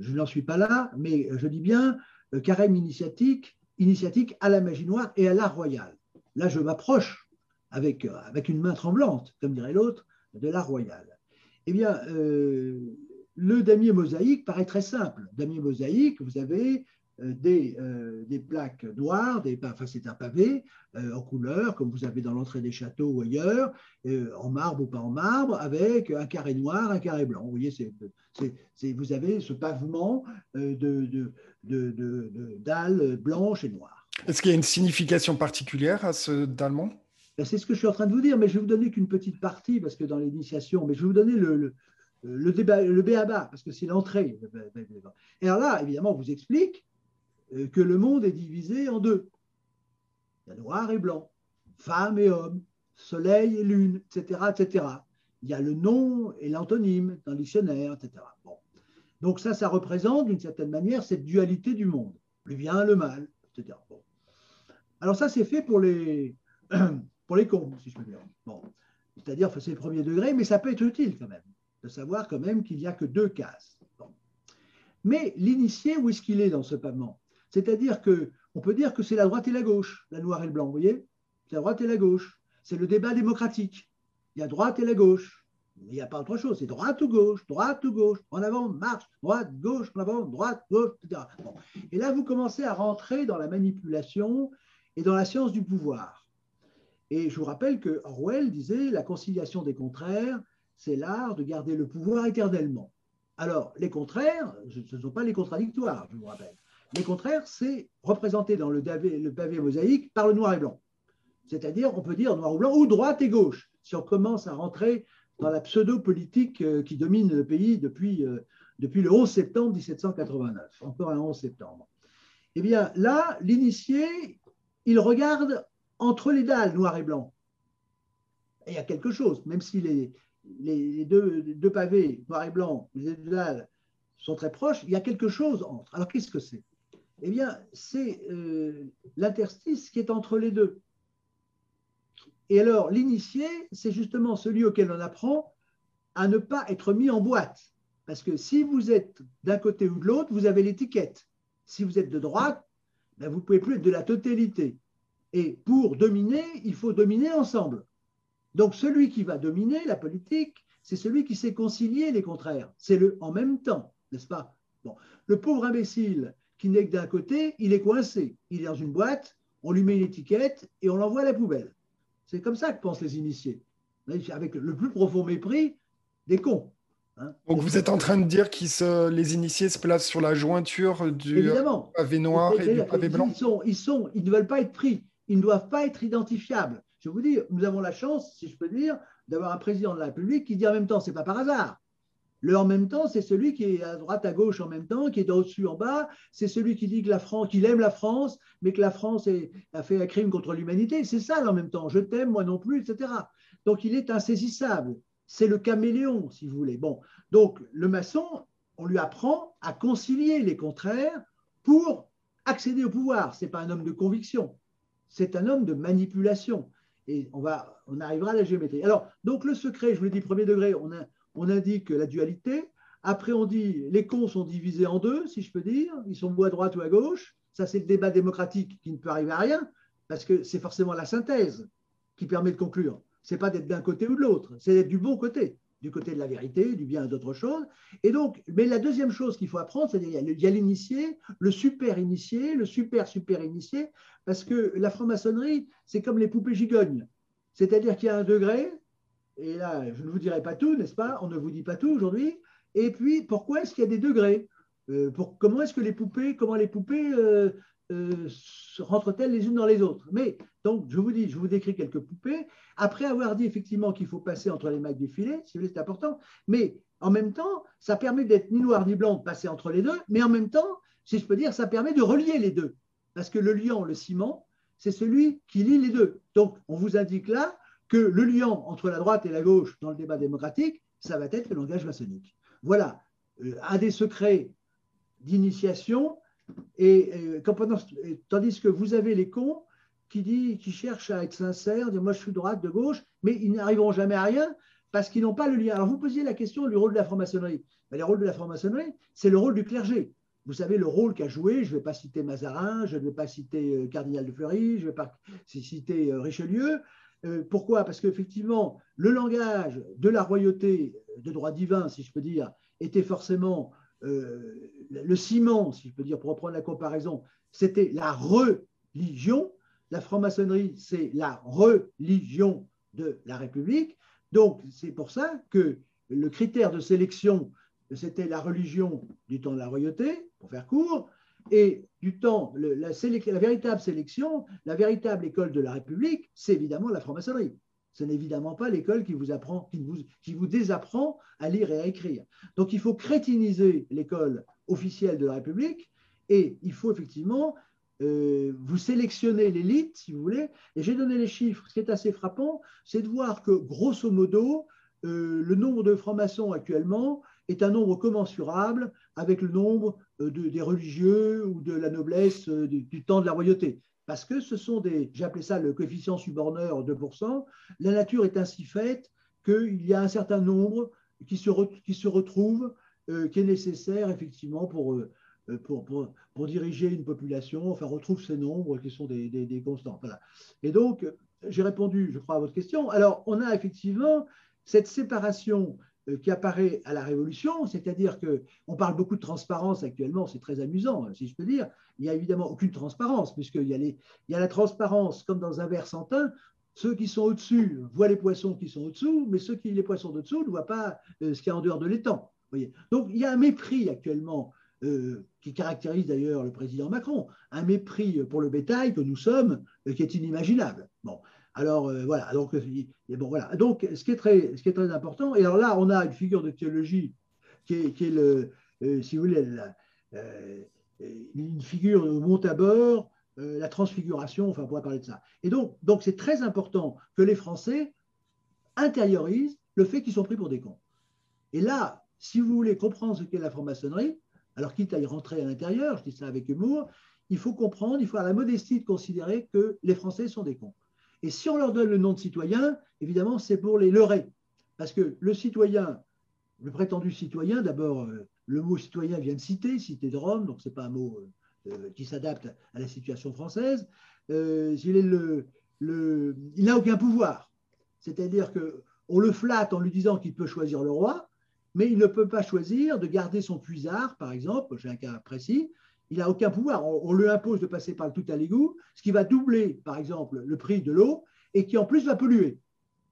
je n'en suis pas là, mais je dis bien carême initiatique, initiatique à la magie noire et à l'art royal. Là, je m'approche avec, avec une main tremblante, comme dirait l'autre, de l'art royal. Eh bien, euh, le damier mosaïque paraît très simple. Damier mosaïque, vous avez euh, des, euh, des, plaques noires, des, enfin c'est un pavé en couleur, comme vous avez dans l'entrée des châteaux ou ailleurs, en marbre ou pas en marbre, avec un carré noir, un carré blanc. Vous voyez, c'est, vous avez ce pavement de, de, de, de dalles blanches et noires. Est-ce qu'il y a une signification particulière à ce dallement ben, c'est ce que je suis en train de vous dire, mais je vais vous donner qu'une petite partie, parce que dans l'initiation, mais je vais vous donner le, le, débat, le parce que c'est l'entrée. Et alors là, évidemment, on vous explique euh, que le monde est divisé en deux. Il y a noir et blanc, femme et homme, soleil et lune, etc. etc. Il y a le nom et l'antonyme dans le dictionnaire, etc. Bon. Donc ça, ça représente d'une certaine manière cette dualité du monde, le bien, le mal, etc. Bon. Alors ça, c'est fait pour les, pour les cons, si je peux dire. Bon. C'est-à-dire, c'est le premier degré, mais ça peut être utile quand même, de savoir quand même qu'il n'y a que deux cases. Mais l'initié, où est-ce qu'il est dans ce pavement? C'est-à-dire que on peut dire que c'est la droite et la gauche, la noire et le blanc, vous voyez? C'est la droite et la gauche. C'est le débat démocratique. Il y a droite et la gauche. Il n'y a pas autre chose. C'est droite ou gauche, droite ou gauche, en avant, marche, droite, gauche, en avant, droite, gauche, etc. Et là, vous commencez à rentrer dans la manipulation et dans la science du pouvoir. Et je vous rappelle que Orwell disait la conciliation des contraires, c'est l'art de garder le pouvoir éternellement. Alors, les contraires, ce ne sont pas les contradictoires, je vous rappelle. Les contraires, c'est représenté dans le pavé, mosaïque par le noir et blanc. C'est-à-dire, on peut dire noir ou blanc ou droite et gauche, si on commence à rentrer dans la pseudo-politique euh, qui domine le pays depuis, euh, le 11 septembre 1789, encore un 11 septembre. Eh bien, là, l'initié, il regarde entre les dalles noir et blanc. il y a quelque chose, même si les, deux, pavés noir et blanc, les dalles sont très proches, il y a quelque chose entre. Alors qu'est-ce que c'est? Eh bien, c'est euh, l'interstice qui est entre les deux. Et alors, l'initié, c'est justement celui auquel on apprend à ne pas être mis en boîte. Parce que si vous êtes d'un côté ou de l'autre, vous avez l'étiquette. Si vous êtes de droite, ben vous ne pouvez plus être de la totalité. Et pour dominer, il faut dominer ensemble. Donc celui qui va dominer la politique, c'est celui qui sait concilier les contraires. C'est le en même temps, n'est-ce pas? Bon. Le pauvre imbécile qui n'est que d'un côté, il est coincé. Il est dans une boîte, on lui met une étiquette et on l'envoie à la poubelle. C'est comme ça que pensent les initiés, avec le plus profond mépris des cons. Hein. Donc vous êtes en train de dire que les initiés se placent sur la jointure du pavé noir et du pavé blanc ils, sont, ils ne veulent pas être pris ils ne doivent pas être identifiables. Je vous dis, nous avons la chance, si je peux dire, d'avoir un président de la République qui dit en même temps, c'est pas par hasard. Le en même temps, c'est celui qui est à droite, à gauche en même temps, qui est au-dessus, en bas. C'est celui qui dit que la France, qu'il aime la France, mais que la France a fait un crime contre l'humanité. C'est ça, en même temps. Je t'aime, moi non plus, etc. Donc, il est insaisissable. C'est le caméléon, si vous voulez. Bon, donc le maçon, on lui apprend à concilier les contraires pour accéder au pouvoir. C'est pas un homme de conviction c'est un homme de manipulation. Et on, va, on arrivera à la géométrie. Alors, donc le secret, je vous l'ai dit, premier degré, on, on indique la dualité. Après, on dit les cons sont divisés en deux, si je peux dire. Ils sont ou à droite ou à gauche. Ça, c'est le débat démocratique qui ne peut arriver à rien, parce que c'est forcément la synthèse qui permet de conclure. c'est pas d'être d'un côté ou de l'autre, c'est d'être du bon côté, du côté de la vérité, du bien et d'autres choses. Et donc, mais la deuxième chose qu'il faut apprendre, c'est qu'il y a l'initié, le super initié, le super super initié, parce que la franc-maçonnerie, c'est comme les poupées gigognes. C'est-à-dire qu'il y a un degré, et là, je ne vous dirai pas tout, n'est-ce pas? On ne vous dit pas tout aujourd'hui. Et puis, pourquoi est-ce qu'il y a des degrés? Euh, Comment est-ce que les poupées, comment les poupées euh, euh, rentrent-elles les unes dans les autres? Mais donc, je vous dis, je vous décris quelques poupées. Après avoir dit effectivement qu'il faut passer entre les mailles du filet, si c'est important. Mais en même temps, ça permet d'être ni noir ni blanc, de passer entre les deux. Mais en même temps, si je peux dire, ça permet de relier les deux. Parce que le liant, le ciment, c'est celui qui lie les deux. Donc, on vous indique là que le lien entre la droite et la gauche dans le débat démocratique, ça va être le langage maçonnique. Voilà euh, un des secrets d'initiation. Et, tandis que vous avez les cons qui, cherchent à être sincères, dire moi je suis droite, de gauche, mais ils n'arriveront jamais à rien parce qu'ils n'ont pas le lien. Alors vous posiez la question du rôle de la franc-maçonnerie. Ben, le rôle de la franc-maçonnerie, c'est le rôle du clergé. Vous savez le rôle qu'a joué, je ne vais pas citer Mazarin, je ne vais pas citer euh, Cardinal de Fleury, je ne vais pas citer Richelieu, euh, pourquoi? Parce qu'effectivement, le langage de la royauté de droit divin, si je peux dire, était forcément euh, le ciment, si je peux dire, pour reprendre la comparaison, c'était la religion. La franc-maçonnerie, c'est la religion de la République. Donc, c'est pour ça que le critère de sélection, c'était la religion du temps de la royauté, pour faire court, et du temps, la, véritable sélection, la véritable école de la République, c'est évidemment la franc-maçonnerie. Ce n'est évidemment pas l'école qui vous apprend, qui vous, qui vous désapprend à lire et à écrire. Donc il faut crétiniser l'école officielle de la République et il faut effectivement euh, vous sélectionner l'élite, si vous voulez. Et j'ai donné les chiffres. Ce qui est assez frappant, c'est de voir que, grosso modo, euh, le nombre de francs-maçons actuellement est un nombre commensurable avec le nombre euh, des religieux ou de la noblesse euh, du, temps de la royauté. Parce que ce sont des, j'appelais ça le coefficient suborneur 2%, la nature est ainsi faite qu'il y a un certain nombre qui se, qui se retrouve, euh, qui est nécessaire effectivement pour, pour, pour, diriger une population, enfin retrouve ces nombres qui sont des, des, des constants. Voilà. Et donc, j'ai répondu, je crois, à votre question. Alors, on a effectivement cette séparation qui apparaît à la Révolution, c'est-à-dire qu'on parle beaucoup de transparence actuellement, c'est très amusant, si je peux dire. Il n'y a évidemment aucune transparence, puisqu'il y, a il y a la transparence comme dans un verre sans teint. Ceux qui sont au-dessus voient les poissons qui sont au-dessous, mais ceux qui les poissons d'au-dessous ne voient pas euh, ce qu'il y a en dehors de l'étang. Donc il y a un mépris actuellement euh, qui caractérise d'ailleurs le président Macron, un mépris pour le bétail que nous sommes, qui est inimaginable. Bon, alors euh, voilà, donc, euh, bon, ce, qui est très, important, et alors là on a une figure de théologie qui est, le, euh, si vous voulez, une figure au mont Tabor, la transfiguration, enfin on pourrait parler de ça. Et donc donc c'est très important que les Français intériorisent le fait qu'ils sont pris pour des cons. Et là, si vous voulez comprendre ce qu'est la franc-maçonnerie, alors quitte à y rentrer à l'intérieur, je dis ça avec humour, il faut comprendre, il faut avoir la modestie de considérer que les Français sont des cons. Et si on leur donne le nom de citoyen, évidemment, c'est pour les leurrer. Parce que le citoyen, le prétendu citoyen, d'abord, euh, le mot citoyen vient de citer, cité de Rome, donc ce n'est pas un mot euh, euh, qui s'adapte à la situation française. il n'a aucun pouvoir. C'est-à-dire qu'on le flatte en lui disant qu'il peut choisir le roi, mais il ne peut pas choisir de garder son puisard, par exemple, j'ai un cas précis, il n'a aucun pouvoir. On, lui impose de passer par le tout à l'égout, ce qui va doubler, par exemple, le prix de l'eau et qui en plus va polluer.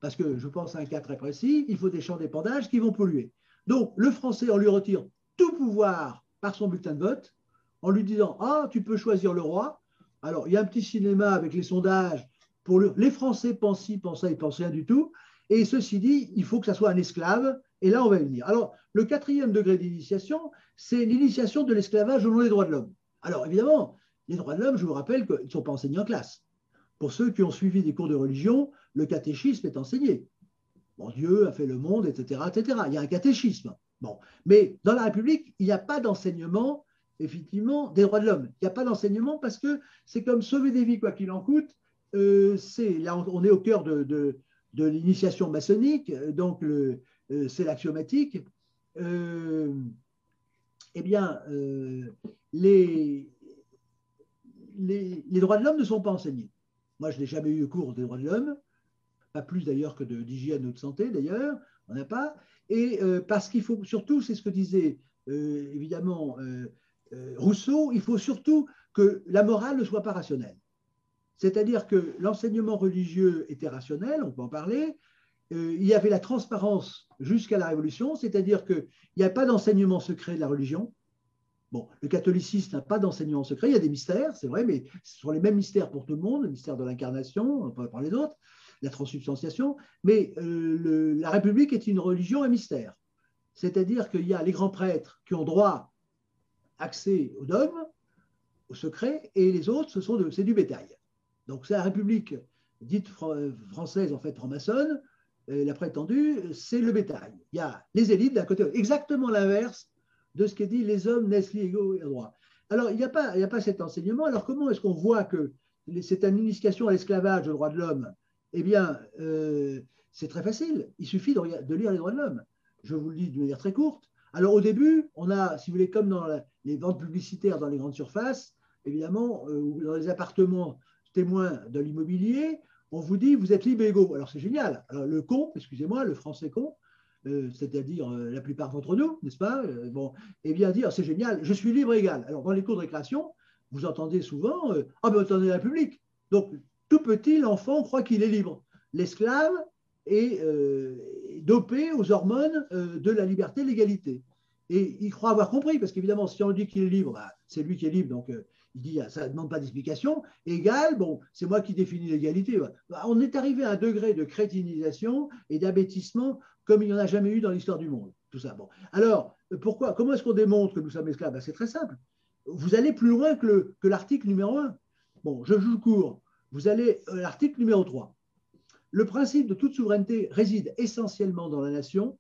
Parce que je pense à un cas très précis, il faut des champs d'épandage qui vont polluer. Donc, le Français, on lui retire tout pouvoir par son bulletin de vote, en lui disant Ah, tu peux choisir le roi. Alors, il y a un petit cinéma avec les sondages. Pour les Français pensent ci, pensent ça, ils pensent rien du tout. Et ceci dit, il faut que ça soit un esclave. Et là, on va y venir. Alors, le quatrième degré d'initiation, c'est l'initiation de l'esclavage au nom des droits de l'homme. Alors, évidemment, les droits de l'homme, je vous rappelle qu'ils ne sont pas enseignés en classe. Pour ceux qui ont suivi des cours de religion, le catéchisme est enseigné. Bon, Dieu a fait le monde, etc., etc. Il y a un catéchisme. Bon. Mais dans la République, il n'y a pas d'enseignement, effectivement, des droits de l'homme. Il n'y a pas d'enseignement parce que c'est comme sauver des vies, quoi qu'il en coûte. Euh, là, on est au cœur de de l'initiation maçonnique, donc euh, c'est l'axiomatique, euh, eh bien, les, les, droits de l'homme ne sont pas enseignés. Moi, je n'ai jamais eu cours des droits de l'homme. pas plus d'ailleurs que d'hygiène ou de santé d'ailleurs, on n'a pas. Et parce qu'il faut surtout, c'est ce que disait évidemment Rousseau, il faut surtout que la morale ne soit pas rationnelle. C'est-à-dire que l'enseignement religieux était rationnel, on peut en parler. Euh, il y avait la transparence jusqu'à la Révolution, c'est-à-dire qu'il n'y a pas d'enseignement secret de la religion. Bon, le catholicisme n'a pas d'enseignement secret, il y a des mystères, c'est vrai, mais ce sont les mêmes mystères pour tout le monde, le mystère de l'incarnation, on peut parler d'autres, la transubstantiation, mais euh, la République est une religion à mystère. C'est-à-dire qu'il y a les grands prêtres qui ont droit accès au dogme, au secret, et les autres, c'est du bétail. Donc c'est la République dite française, en fait franc-maçonne, la prétendue, c'est le bétail. Il y a les élites d'un côté, exactement l'inverse de ce qui est dit les hommes naissent égaux et droits. Alors, il n'y a, pas, a pas cet enseignement. Alors, comment est-ce qu'on voit que c'est une initiation à l'esclavage, aux droits de l'homme Eh bien, euh, c'est très facile. Il suffit de, lire les droits de l'homme. Je vous le dis de manière très courte. Alors, au début, on a, si vous voulez, comme dans les ventes publicitaires dans les grandes surfaces, évidemment, euh, ou dans les appartements témoins de l'immobilier, on vous dit vous êtes libre et égaux. Alors c'est génial. Le con, excusez-moi, le français con, euh, c'est-à-dire euh, la plupart d'entre nous, n'est-ce pas euh, Bon, eh bien dire c'est génial, je suis libre et égal. Alors dans les cours de récréation, vous entendez souvent ah ben attendez la public. Donc tout petit, l'enfant croit qu'il est libre. L'esclave est dopé aux hormones de la liberté, l'égalité. Et il croit avoir compris, parce qu'évidemment, si on dit qu'il est libre, bah, c'est lui qui est libre, donc il dit, ah, ça ne demande pas d'explication. Égal, bon, c'est moi qui définis l'égalité. Bah, on est arrivé à un degré de crétinisation et d'abêtissement comme il n'y en a jamais eu dans l'histoire du monde. Tout ça. Bon. Alors, pourquoi Comment est-ce qu'on démontre que nous sommes esclaves? Bah, C'est très simple. Vous allez plus loin que l'article numéro 1. Bon, je joue court. Vous allez euh, l'article numéro 3. Le principe de toute souveraineté réside essentiellement dans la nation.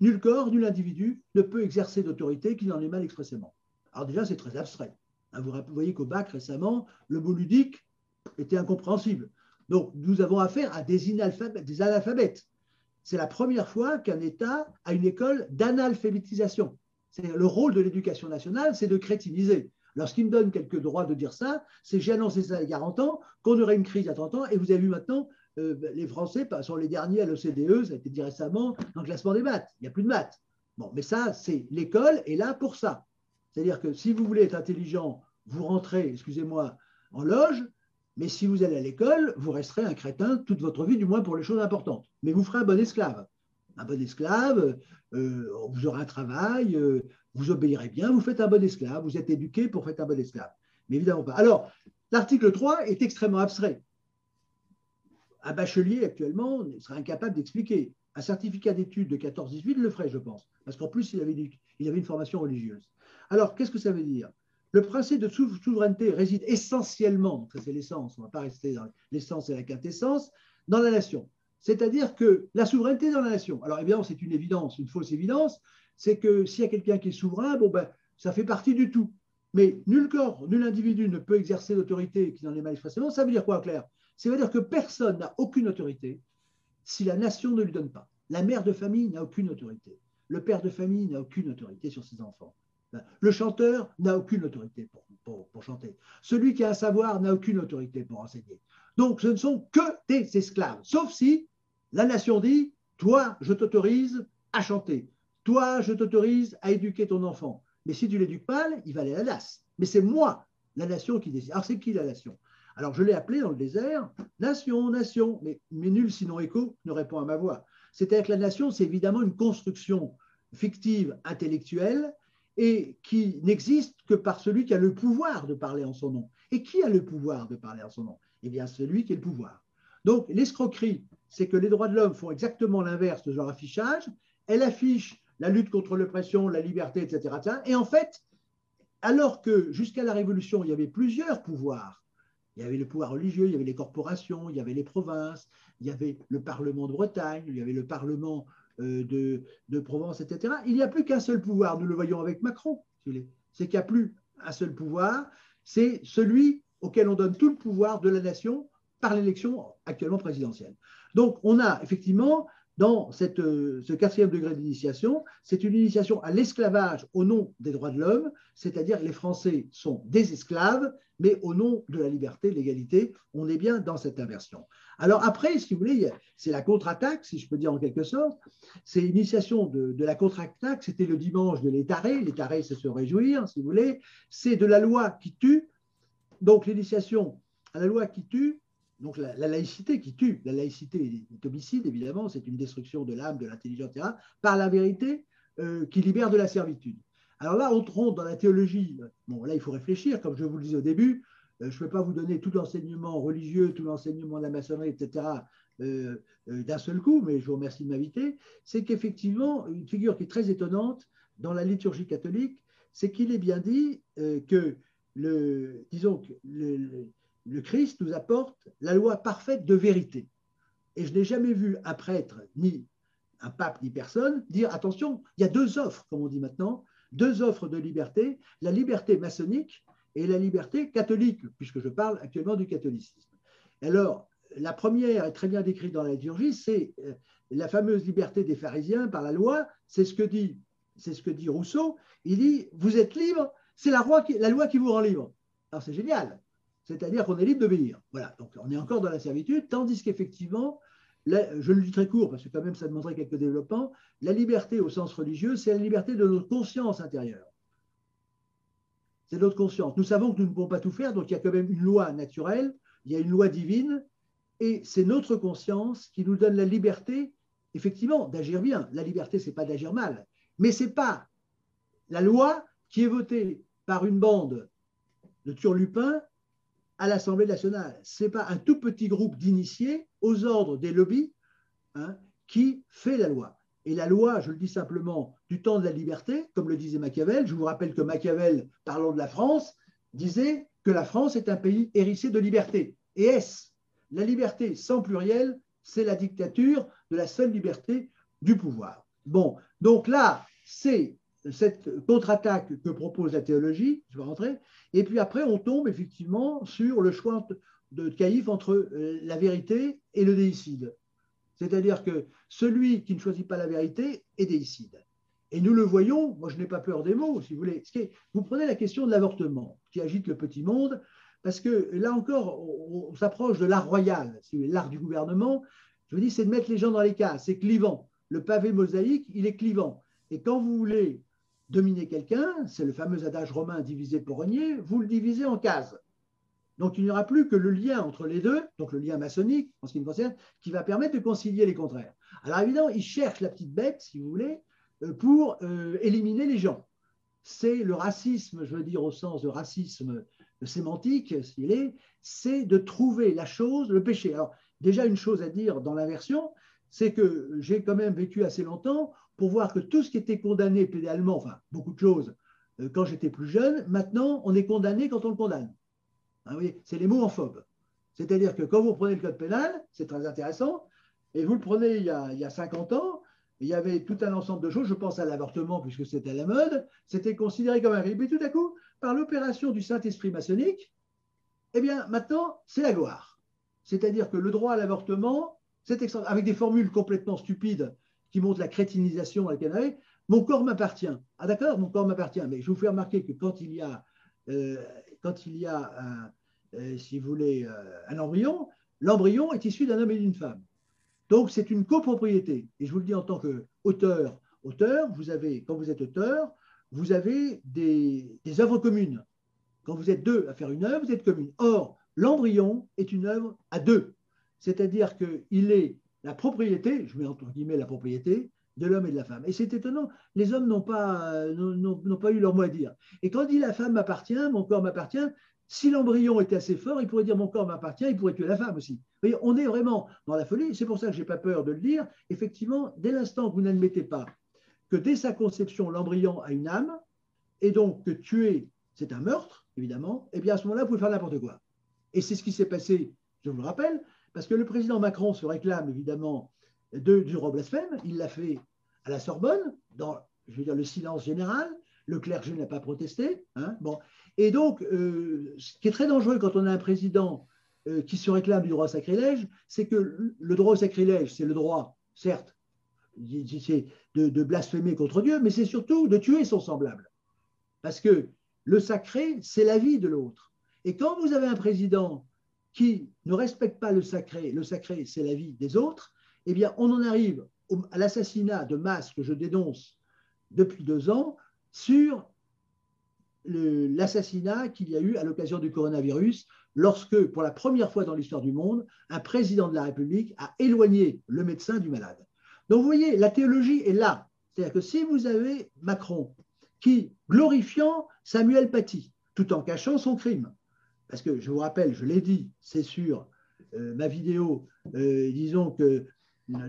Nul corps, nul individu ne peut exercer d'autorité qui n'en mal expressément. Alors déjà, c'est très abstrait. Ah, vous voyez qu'au bac récemment, le mot ludique était incompréhensible. Donc nous avons affaire à des, des analphabètes. C'est la première fois qu'un État a une école d'analphabétisation. Le rôle de l'éducation nationale, c'est de crétiniser. Lorsqu'il me donne quelques droits de dire ça, c'est j'ai annoncé ça il y a 40 ans, qu'on aurait une crise à 30 ans, et vous avez vu maintenant, euh, les Français sont les derniers à l'OCDE, ça a été dit récemment, dans le classement des maths. Il n'y a plus de maths. Bon, mais ça, c'est l'école est là pour ça. C'est-à-dire que si vous voulez être intelligent, vous rentrez, excusez-moi, en loge, mais si vous allez à l'école, vous resterez un crétin toute votre vie, du moins pour les choses importantes. Mais vous ferez un bon esclave. Un bon esclave, euh, vous aurez un travail, euh, vous obéirez bien, vous faites un bon esclave, vous êtes éduqué pour faire un bon esclave. Mais évidemment pas. Alors, l'article 3 est extrêmement abstrait. Un bachelier actuellement serait incapable d'expliquer. Un certificat d'études de 14-18 le ferait, je pense, parce qu'en plus, il avait, il avait une formation religieuse. Alors, qu'est-ce que ça veut dire? Le principe de souveraineté réside essentiellement, c'est l'essence, on ne va pas rester dans l'essence et la quintessence, dans la nation. C'est-à-dire que la souveraineté dans la nation, alors évidemment c'est une évidence, une fausse évidence, c'est que s'il y a quelqu'un qui est souverain, bon ben, ça fait partie du tout. Mais nul corps, nul individu ne peut exercer l'autorité qui n'en est mal expressément. Ça veut dire quoi, Claire? Ça veut dire que personne n'a aucune autorité si la nation ne lui donne pas. La mère de famille n'a aucune autorité. Le père de famille n'a aucune autorité sur ses enfants. Le chanteur n'a aucune autorité pour, chanter. Celui qui a un savoir n'a aucune autorité pour enseigner. Donc ce ne sont que des esclaves, sauf si la nation dit, toi, je t'autorise à chanter, toi, je t'autorise à éduquer ton enfant. Mais si tu l'éduques pas, il va aller à la lasse. Mais c'est moi, la nation, qui décide. Alors c'est qui la nation? Alors je l'ai appelé dans le désert, nation, nation, mais, mais nul sinon écho ne répond à ma voix. C'est-à-dire que la nation, c'est évidemment une construction fictive intellectuelle et qui n'existe que par celui qui a le pouvoir de parler en son nom. Et qui a le pouvoir de parler en son nom? Eh bien, celui qui a le pouvoir. Donc, l'escroquerie, c'est que les droits de l'homme font exactement l'inverse de leur affichage. Elle affiche la lutte contre l'oppression, la liberté, etc., Et en fait, alors que jusqu'à la Révolution, il y avait plusieurs pouvoirs, il y avait le pouvoir religieux, il y avait les corporations, il y avait les provinces, il y avait le Parlement de Bretagne, il y avait le Parlement euh, de, Provence, etc. Il n'y a plus qu'un seul pouvoir, nous le voyons avec Macron, c'est qu'il n'y a plus un seul pouvoir, c'est celui auquel on donne tout le pouvoir de la nation par l'élection actuellement présidentielle. Donc on a effectivement dans euh, ce quatrième degré d'initiation, c'est une initiation à l'esclavage au nom des droits de l'homme, c'est-à-dire les Français sont des esclaves, mais au nom de la liberté, l'égalité, on est bien dans cette inversion. Alors après, si vous voulez, c'est la contre-attaque, si je peux dire en quelque sorte, c'est l'initiation de, de, la contre-attaque, c'était le dimanche de l'étaré, l'étaré c'est se réjouir, si vous voulez, c'est de la loi qui tue, donc l'initiation à la loi qui tue, donc la, laïcité qui tue, la laïcité est homicide, évidemment, c'est une destruction de l'âme, de l'intelligence, etc., par la vérité euh, qui libère de la servitude. Alors là, on rentre dans la théologie. Bon, là, il faut réfléchir, comme je vous le disais au début, euh, je ne peux pas vous donner tout l'enseignement religieux, tout l'enseignement de la maçonnerie, etc., euh, d'un seul coup, mais je vous remercie de m'inviter. C'est qu'effectivement, une figure qui est très étonnante dans la liturgie catholique, c'est qu'il est bien dit que, le, disons, le Christ nous apporte la loi parfaite de vérité. Et je n'ai jamais vu un prêtre, ni un pape, ni personne dire attention, il y a deux offres, comme on dit maintenant, deux offres de liberté, la liberté maçonnique et la liberté catholique, puisque je parle actuellement du catholicisme. Alors, la première est très bien décrite dans la liturgie, c'est euh, la fameuse liberté des pharisiens par la loi, c'est ce que dit, c'est ce que dit Rousseau. Il dit vous êtes libre, c'est la, la loi qui vous rend libre. Alors c'est génial c'est-à-dire qu'on est libre d'obéir. Voilà, donc on est encore dans la servitude, tandis qu'effectivement, je le dis très court parce que quand même ça demanderait quelques développements, la liberté au sens religieux, c'est la liberté de notre conscience intérieure. C'est notre conscience. Nous savons que nous ne pouvons pas tout faire, donc il y a quand même une loi naturelle, il y a une loi divine, et c'est notre conscience qui nous donne la liberté, effectivement, d'agir bien. La liberté, ce n'est pas d'agir mal, mais ce n'est pas la loi qui est votée par une bande de turlupins à l'Assemblée nationale. Ce n'est pas un tout petit groupe d'initiés aux ordres des lobbies hein, qui fait la loi. Et la loi, je le dis simplement, du temps de la liberté, comme le disait Machiavel, je vous rappelle que Machiavel, parlant de la France, disait que la France est un pays hérissé de liberté. Et est-ce la liberté sans pluriel, c'est la dictature de la seule liberté du pouvoir. Bon, donc là, c'est cette contre-attaque que propose la théologie, je vais rentrer, et puis après on tombe effectivement sur le choix de Caïphe entre euh, la vérité et le déicide. C'est-à-dire que celui qui ne choisit pas la vérité est déicide. Et nous le voyons, moi je n'ai pas peur des mots, si vous voulez. Vous prenez la question de l'avortement, qui agite le petit monde, parce que là encore, on, s'approche de l'art royal, l'art du gouvernement. Je vous dis, c'est de mettre les gens dans les cases, c'est clivant. Le pavé mosaïque, il est clivant. Et quand vous voulez dominer quelqu'un, c'est le fameux adage romain divisé pour régner, vous le divisez en cases. Donc il n'y aura plus que le lien entre les deux, donc le lien maçonnique en ce qui me concerne, qui va permettre de concilier les contraires. Alors évidemment, il cherche la petite bête, si vous voulez, euh, pour euh, éliminer les gens. C'est le racisme, je veux dire au sens de racisme sémantique, s'il est, c'est de trouver la chose, le péché. Alors déjà une chose à dire dans l'inversion, c'est que j'ai quand même vécu assez longtemps pour voir que tout ce qui était condamné pénalement, enfin beaucoup de choses, euh, quand j'étais plus jeune, maintenant on est condamné quand on le condamne. Hein, c'est les mots en phobe. C'est-à-dire que quand vous prenez le code pénal, c'est très intéressant, et vous le prenez il y, a, il y a 50 ans, il y avait tout un ensemble de choses, je pense à l'avortement puisque c'était à la mode, c'était considéré comme un crime. Et tout à coup, par l'opération du Saint-Esprit maçonnique, eh bien maintenant, c'est la gloire. C'est-à-dire que le droit à l'avortement, c'est avec des formules complètement stupides qui montre la crétinisation dans on est, mon corps m'appartient. Ah d'accord, mon corps m'appartient, mais je vous fais remarquer que quand il y a, euh, quand il y a un, euh, si vous voulez, euh, un embryon, l'embryon est issu d'un homme et d'une femme. Donc c'est une copropriété. Et je vous le dis en tant qu'auteur, auteur, vous avez, quand vous êtes auteur, vous avez des, des œuvres communes. Quand vous êtes deux à faire une œuvre, vous êtes commune. Or, l'embryon est une œuvre à deux. C'est-à-dire qu'il est la propriété, je mets entre guillemets la propriété, de l'homme et de la femme. Et c'est étonnant, les hommes n'ont pas, n'ont pas eu leur mot à dire. Et quand dit la femme m'appartient, mon corps m'appartient, si l'embryon était assez fort, il pourrait dire mon corps m'appartient, il pourrait tuer la femme aussi. Vous voyez, on est vraiment dans la folie, c'est pour ça que je n'ai pas peur de le dire. Effectivement, dès l'instant que vous n'admettez pas que dès sa conception, l'embryon a une âme, et donc que tuer, c'est un meurtre, évidemment, et eh bien à ce moment-là, vous pouvez faire n'importe quoi. Et c'est ce qui s'est passé, je vous le rappelle, parce que le président Macron se réclame évidemment de, du droit blasphème. Il l'a fait à la Sorbonne, dans je le silence général. Le clergé n'a pas protesté. Hein, bon. Et donc, euh, ce qui est très dangereux quand on a un président euh, qui se réclame du droit au sacrilège, c'est que le droit au sacrilège, c'est le droit, certes, de, de blasphémer contre Dieu, mais c'est surtout de tuer son semblable. Parce que le sacré, c'est la vie de l'autre. Et quand vous avez un président qui ne respecte pas le sacré, le sacré, c'est la vie des autres, eh bien, on en arrive à l'assassinat de masse que je dénonce depuis deux ans sur l'assassinat qu'il y a eu à l'occasion du coronavirus, lorsque, pour la première fois dans l'histoire du monde, un président de la République a éloigné le médecin du malade. Donc, vous voyez, la théologie est là. C'est-à-dire que si vous avez Macron qui, glorifiant Samuel Paty, tout en cachant son crime, parce que je vous rappelle, je l'ai dit, c'est sur euh, ma vidéo, euh, disons que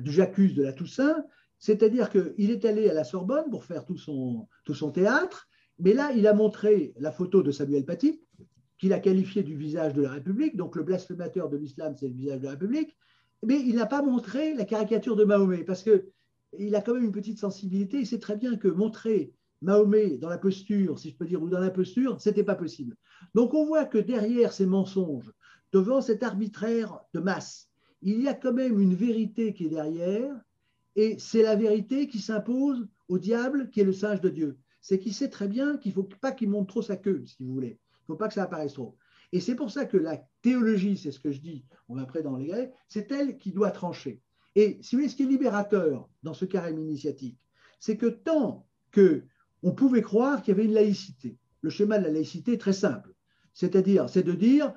j'accuse de la Toussaint, c'est-à-dire qu'il est allé à la Sorbonne pour faire tout son, tout son théâtre, mais là, il a montré la photo de Samuel Paty, qu'il a qualifié du visage de la République, donc le blasphémateur de l'islam, c'est le visage de la République, mais il n'a pas montré la caricature de Mahomet, parce qu'il a quand même une petite sensibilité, il sait très bien que montrer Mahomet dans la posture, si je peux dire, ou dans la posture, ce n'était pas possible. Donc on voit que derrière ces mensonges, devant cet arbitraire de masse, il y a quand même une vérité qui est derrière, et c'est la vérité qui s'impose au diable qui est le singe de Dieu. C'est qu'il sait très bien qu'il ne faut pas qu'il monte trop sa queue, si vous voulez. Il ne faut pas que ça apparaisse trop. Et c'est pour ça que la théologie, c'est ce que je dis, on va après dans les Grecs, c'est elle qui doit trancher. Et si vous voulez, ce qui est libérateur dans ce carême initiatique, c'est que tant que on pouvait croire qu'il y avait une laïcité. Le schéma de la laïcité est très simple. C'est-à-dire, c'est de dire,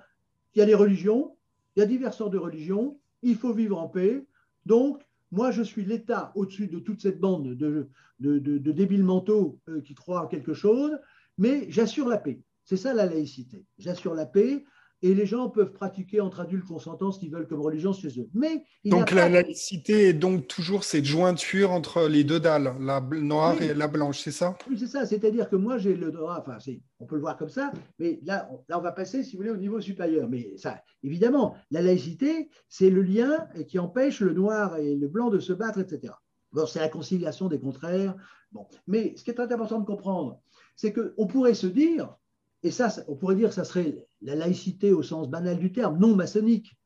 il y a des religions, il y a diverses sortes de religions, il faut vivre en paix. Donc, moi, je suis l'État au-dessus de toute cette bande de, de, débiles mentaux euh, qui croient en quelque chose, mais j'assure la paix. C'est ça la laïcité. J'assure la paix et les gens peuvent pratiquer entre adultes consentants ce qu'ils veulent comme religion chez eux. Mais donc la laïcité est donc toujours cette jointure entre les deux dalles, la noire et la blanche, c'est ça? Oui, c'est ça. C'est-à-dire que moi j'ai le droit, enfin on peut le voir comme ça, mais là on, là on va passer, si vous voulez, au niveau supérieur. Mais ça, évidemment, la laïcité, c'est le lien qui empêche le noir et le blanc de se battre, etc. Bon, c'est la conciliation des contraires. Bon, mais ce qui est très important de comprendre, c'est qu'on pourrait se dire et ça, on pourrait dire que ça serait la laïcité au sens banal du terme, non maçonnique.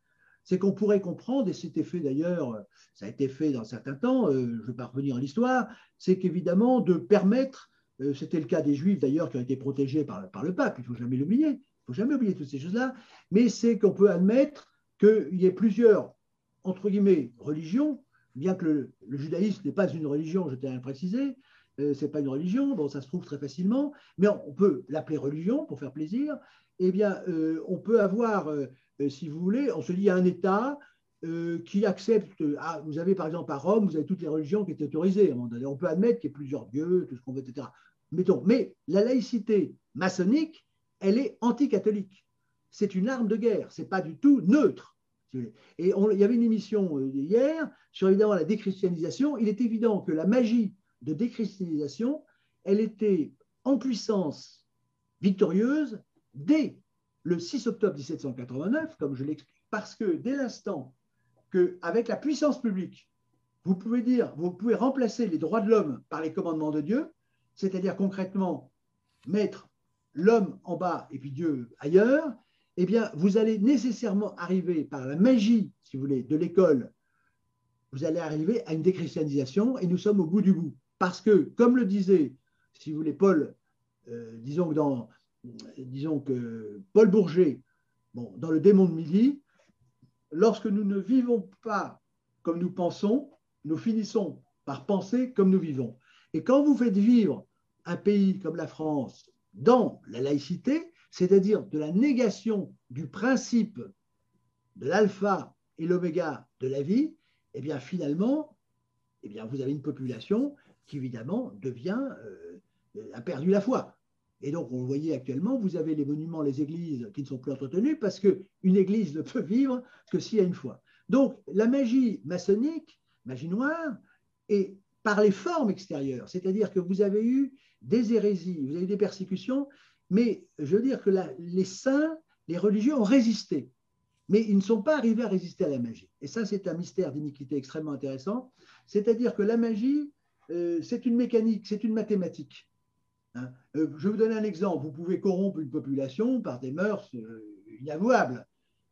C'est qu'on pourrait comprendre, et c'était fait d'ailleurs, ça a été fait dans certains temps, euh, je ne vais pas revenir en l'histoire, c'est qu'évidemment de permettre, euh, c'était le cas des Juifs d'ailleurs qui ont été protégés par, par le pape, il ne faut jamais l'oublier, il ne faut jamais oublier toutes ces choses-là, mais c'est qu'on peut admettre qu'il y ait plusieurs, entre guillemets, religions, bien que le, le judaïsme n'est pas une religion, je tiens à le préciser, euh, ce n'est pas une religion, bon, ça se trouve très facilement, mais on peut l'appeler religion pour faire plaisir. Eh bien, euh, on peut avoir, euh, si vous voulez, on se dit, a un État qui accepte, ah, vous avez par exemple à Rome, vous avez toutes les religions qui étaient autorisées. On peut admettre qu'il y ait plusieurs dieux, tout ce qu'on veut, etc. Mettons, mais la laïcité maçonnique, elle est anticatholique. C'est une arme de guerre, ce n'est pas du tout neutre. Et il y avait une émission hier sur évidemment la déchristianisation. Il est évident que la magie de déchristianisation, elle était en puissance victorieuse dès le 6 octobre 1789, comme je l'explique, parce que dès l'instant qu'avec la puissance publique, vous pouvez dire, vous pouvez remplacer les droits de l'homme par les commandements de Dieu, c'est-à-dire concrètement mettre l'homme en bas et puis Dieu ailleurs, eh bien, vous allez nécessairement arriver par la magie, si vous voulez, de l'école, vous allez arriver à une déchristianisation et nous sommes au bout du bout. Parce que, comme le disait, si vous voulez, Paul, euh, disons, que dans, disons que Paul Bourget, bon, dans le démon de midi, lorsque nous ne vivons pas comme nous pensons, nous finissons par penser comme nous vivons. Et quand vous faites vivre un pays comme la France dans la laïcité, c'est-à-dire de la négation du principe de l'alpha et l'oméga de la vie, eh bien finalement, eh bien vous avez une population qui évidemment devient, euh, a perdu la foi. Et donc, on le voyait actuellement, vous avez les monuments, les églises qui ne sont plus entretenues parce qu'une église ne peut vivre que s'il y a une foi. Donc, la magie maçonnique, magie noire, est par les formes extérieures, c'est-à-dire que vous avez eu des hérésies, vous avez eu des persécutions, mais je veux dire que les saints, les religieux ont résisté, mais ils ne sont pas arrivés à résister à la magie. Et ça, c'est un mystère d'iniquité extrêmement intéressant, c'est-à-dire que la magie euh, c'est une mécanique, c'est une mathématique. Hein. Euh, je vous donner un exemple. Vous pouvez corrompre une population par des mœurs euh, inavouables,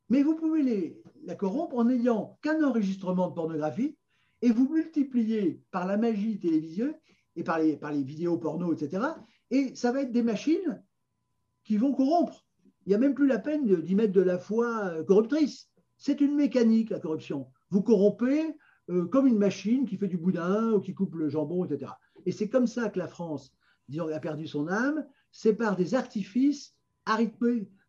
mais vous pouvez la corrompre en n'ayant qu'un enregistrement de pornographie et vous multipliez par la magie télévisuelle et par les, par les vidéos porno, etc. Et ça va être des machines qui vont corrompre. Il n'y a même plus la peine d'y mettre de la foi corruptrice. C'est une mécanique, la corruption. Vous corrompez euh, comme une machine qui fait du boudin ou qui coupe le jambon, etc. Et c'est comme ça que la France a perdu son âme, c'est par des artifices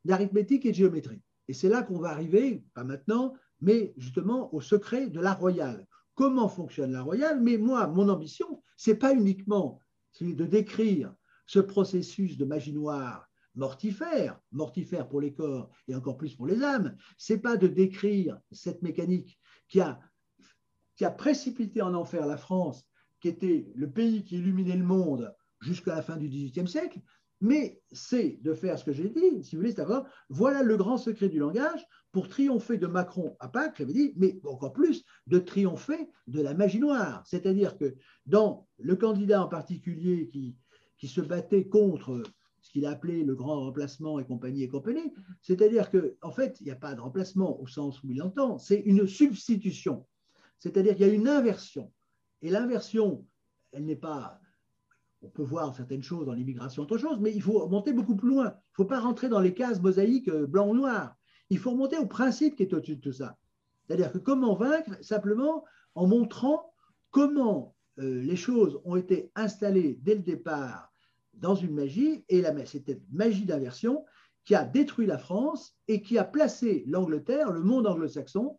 d'arithmétique et de géométrie. Et c'est là qu'on va arriver, pas maintenant, mais justement au secret de l'art royal. Comment fonctionne l'art royal Mais moi, mon ambition, c'est pas uniquement de décrire ce processus de magie noire mortifère, mortifère pour les corps et encore plus pour les âmes, c'est pas de décrire cette mécanique qui a, qui a précipité en enfer la France, qui était le pays qui illuminait le monde jusqu'à la fin du XVIIIe siècle, mais c'est de faire ce que j'ai dit, si vous voulez, c'est voilà le grand secret du langage pour triompher de Macron à Pâques, j'avais dit, mais encore plus, de triompher de la magie noire. C'est-à-dire que dans le candidat en particulier qui, qui se battait contre ce qu'il a appelé le grand remplacement et compagnie et compagnie. C'est-à-dire qu'en en fait, il n'y a pas de remplacement au sens où il entend, c'est une substitution. C'est-à-dire qu'il y a une inversion. Et l'inversion, elle n'est pas. On peut voir certaines choses dans l'immigration, autre chose, mais il faut monter beaucoup plus loin. Il ne faut pas rentrer dans les cases mosaïques euh, blanc ou noir. Il faut remonter au principe qui est au-dessus de tout ça. C'est-à-dire que comment vaincre Simplement en montrant comment euh, les choses ont été installées dès le départ dans une magie, et cette magie d'inversion qui a détruit la France et qui a placé l'Angleterre, le monde anglo-saxon,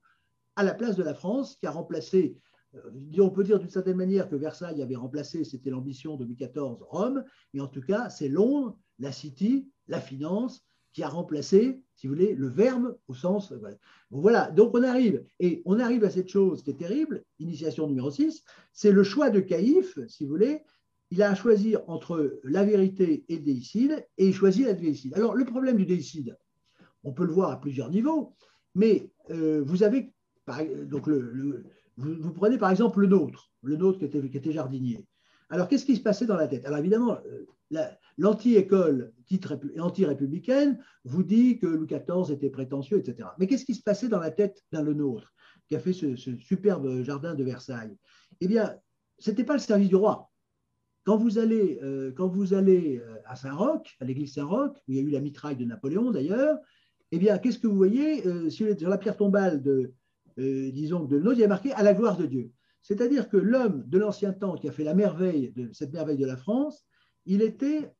à la place de la France, qui a remplacé, euh, on peut dire d'une certaine manière que Versailles avait remplacé, c'était l'ambition de Louis XIV, Rome, mais en tout cas, c'est Londres, la City, la finance, qui a remplacé, si vous voulez, le verbe au sens. voilà, donc on arrive, et on arrive à cette chose qui est terrible, initiation numéro 6, c'est le choix de Caïphe, si vous voulez, il a à choisir entre la vérité et le déicide, et il choisit la déicide. Alors, le problème du déicide, on peut le voir à plusieurs niveaux, mais euh, vous avez, donc le, vous, prenez par exemple le nôtre, le nôtre qui était, qui était jardinier. Alors, qu'est-ce qui se passait dans la tête? Alors, évidemment, euh, l'anti-école anti-républicaine vous dit que Louis XIV était prétentieux, etc. Mais qu'est-ce qui se passait dans la tête d'un le nôtre qui a fait ce, superbe jardin de Versailles? Eh bien, ce n'était pas le service du roi. Quand vous allez, euh, quand vous allez euh, à Saint-Roch, à l'église Saint-Roch, où il y a eu la mitraille de Napoléon d'ailleurs, eh bien, qu'est-ce que vous voyez? Euh, sur la pierre tombale de, disons, de a marqué à la gloire de Dieu. C'est-à-dire que l'homme de l'ancien temps qui a fait la merveille de cette merveille de la France, il était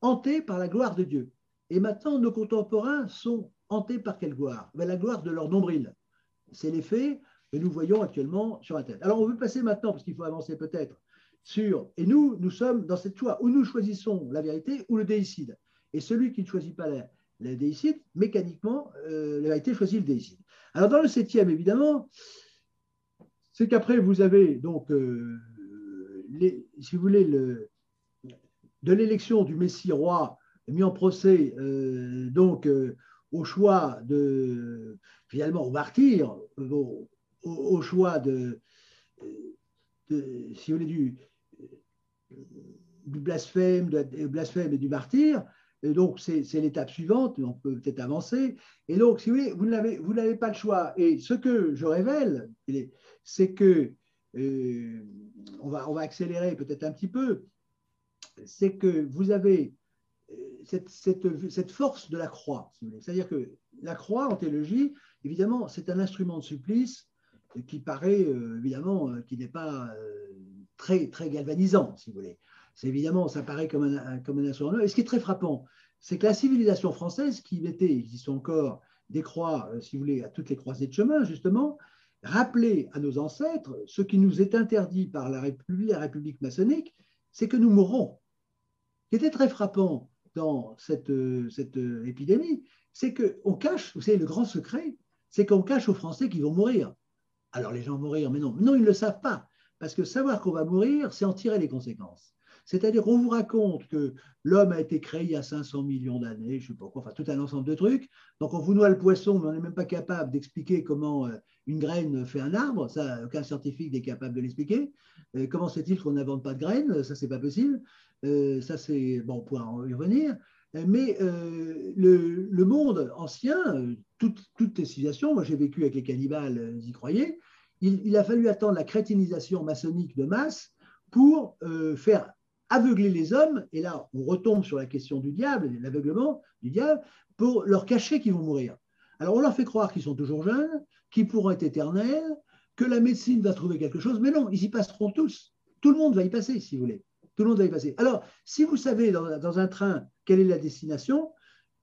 hanté par la gloire de Dieu. Et maintenant, nos contemporains sont hantés par quelle gloire? Ben, La gloire de leur nombril. C'est l'effet que nous voyons actuellement sur la tête. Alors, on veut passer maintenant, parce qu'il faut avancer peut-être, sur. Et nous, nous sommes dans cette choix où nous choisissons la vérité ou le déicide. Et celui qui ne choisit pas la, déicide, mécaniquement, euh, la vérité choisit le déicide. Alors, dans le septième, évidemment, c'est qu'après, vous avez donc, euh, si vous voulez, le, de l'élection du Messie roi mis en procès, euh, donc, au choix de, finalement, au martyr, au, choix de, si vous voulez, du, du blasphème, de, blasphème et du martyr. Donc, c'est l'étape suivante, on peut peut-être avancer. Et donc, si vous voulez, vous n'avez pas le choix. Et ce que je révèle, c'est que, euh, on, va, accélérer peut-être un petit peu, c'est que vous avez euh, cette, force de la croix. C'est-à-dire que la croix, en théologie, évidemment, c'est un instrument de supplice qui paraît, euh, évidemment, qui n'est pas très, très galvanisant, si vous voulez. Évidemment, ça paraît comme un, comme. Et ce qui est très frappant, c'est que la civilisation française, qui il existe encore des croix, euh, si vous voulez, à toutes les croisées de chemin, justement, rappelait à nos ancêtres ce qui nous est interdit par la République, maçonnique, c'est que nous mourrons. Ce qui était très frappant dans cette, euh, euh, épidémie, c'est qu'on cache, vous savez, le grand secret, c'est qu'on cache aux Français qu'ils vont mourir. Alors les gens vont mourir, mais non, non, ils ne le savent pas. Parce que savoir qu'on va mourir, c'est en tirer les conséquences. C'est-à-dire qu'on vous raconte que l'homme a été créé il y a 500 millions d'années, je ne sais pas quoi, enfin tout un ensemble de trucs. Donc on vous noie le poisson, mais on n'est même pas capable d'expliquer comment euh, une graine fait un arbre. Ça, aucun scientifique n'est capable de l'expliquer. Euh, comment c'est-il qu'on n'invente pas de graines? Ça, c'est pas possible. Euh, ça, c'est bon, on pourra y revenir. Mais le, monde ancien, toutes, toutes les civilisations, moi j'ai vécu avec les cannibales, vous y croyez, il, a fallu attendre la crétinisation maçonnique de masse pour faire aveugler les hommes, et là on retombe sur la question du diable, l'aveuglement du diable, pour leur cacher qu'ils vont mourir. Alors on leur fait croire qu'ils sont toujours jeunes, qu'ils pourront être éternels, que la médecine va trouver quelque chose, mais non, ils y passeront tous. Tout le monde va y passer, si vous voulez. Tout le monde va y passer. Alors, si vous savez dans, un train quelle est la destination,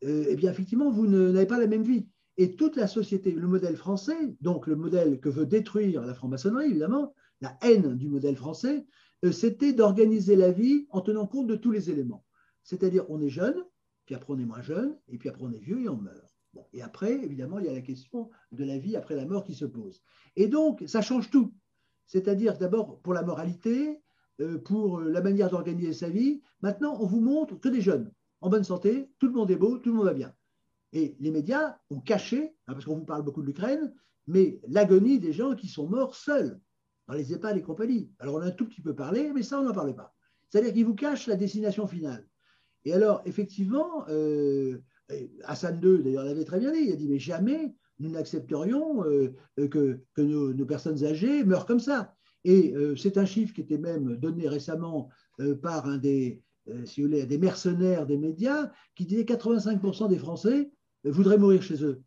euh, eh bien, effectivement, vous n'avez pas la même vie. Et toute la société, le modèle français, donc le modèle que veut détruire la franc-maçonnerie, évidemment, la haine du modèle français, c'était d'organiser la vie en tenant compte de tous les éléments. C'est-à-dire, on est jeune, puis après on est moins jeune, et puis après on est vieux et on meurt. et après, évidemment, il y a la question de la vie après la mort qui se pose. Et donc, ça change tout. C'est-à-dire, d'abord, pour la moralité, euh, pour la manière d'organiser sa vie, maintenant, on vous montre que des jeunes, en bonne santé, tout le monde est beau, tout le monde va bien. Et les médias ont caché, hein, parce qu'on vous parle beaucoup de l'Ukraine, mais l'agonie des gens qui sont morts seuls, dans les EHPAD et compagnie. Alors on a un tout petit peu parlé, mais ça, on n'en parlait pas. C'est-à-dire qu'ils vous cachent la destination finale. Et alors, effectivement, euh, Hassan II, d'ailleurs, l'avait très bien dit, il a dit, mais jamais nous n'accepterions euh, que, nos, personnes âgées meurent comme ça. Et euh, c'est un chiffre qui était même donné récemment par un des, si vous voulez, des mercenaires des médias qui disait 85% des Français voudraient mourir chez eux.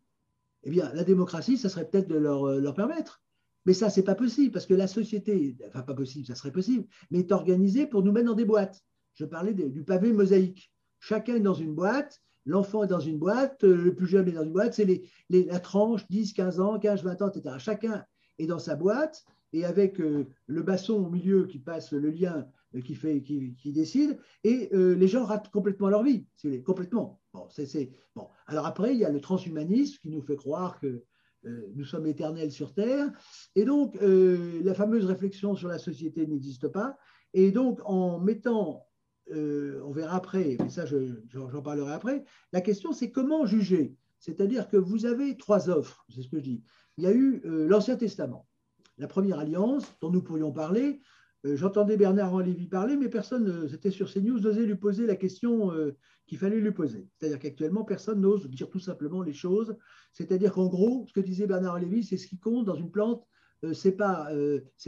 Eh bien, la démocratie, ça serait peut-être de leur, euh, leur, permettre. Mais ça, c'est pas possible, parce que la société, enfin pas possible, ça serait possible, mais est organisée pour nous mettre dans des boîtes. Je parlais du pavé mosaïque. Chacun est dans une boîte, l'enfant est dans une boîte, euh, le plus jeune est dans une boîte, c'est la tranche 10, 15 ans, 15, 20 ans, etc. Chacun est dans sa boîte, et avec euh, le basson au milieu qui passe le lien qui, fait, qui, décide, et les gens ratent complètement leur vie, si complètement. Bon, c'est, bon. Alors après, il y a le transhumanisme qui nous fait croire que euh, nous sommes éternels sur Terre. Et donc, euh, la fameuse réflexion sur la société n'existe pas. Et donc, en mettant, euh, on verra après, mais ça, j'en parlerai après, la question, c'est comment juger? C'est-à-dire que vous avez trois offres, c'est ce que je dis. Il y a eu l'Ancien Testament, la première alliance dont nous pourrions parler, euh, j'entendais Bernard Lévy parler, mais personne, c'était sur CNews, n'osait lui poser la question euh, qu'il fallait lui poser. C'est-à-dire qu'actuellement, personne n'ose dire tout simplement les choses. C'est-à-dire qu'en gros, ce que disait Bernard Lévy, c'est ce qui compte dans une plante, euh, ce n'est pas,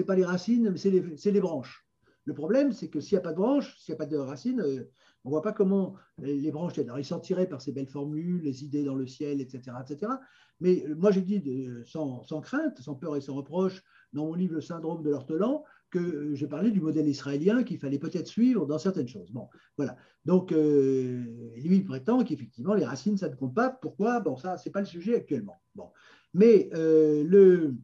pas, les racines, mais c'est les, les, branches. Le problème, c'est que s'il n'y a pas de branches, s'il n'y a pas de racines, on ne voit pas comment les branches Alors, ils s'en tiraient par ces belles formules, les idées dans le ciel, etc. etc. Mais moi, j'ai dit sans, sans, crainte, sans peur et sans reproche, dans mon livre Le syndrome de l'ortolan, que euh, j'ai parlé du modèle israélien qu'il fallait peut-être suivre dans certaines choses. Bon, voilà. Donc, euh, lui, il prétend qu'effectivement, les racines, ça ne compte pas. Pourquoi? Bon, ça, ce n'est pas le sujet actuellement. Bon. Mais euh, le,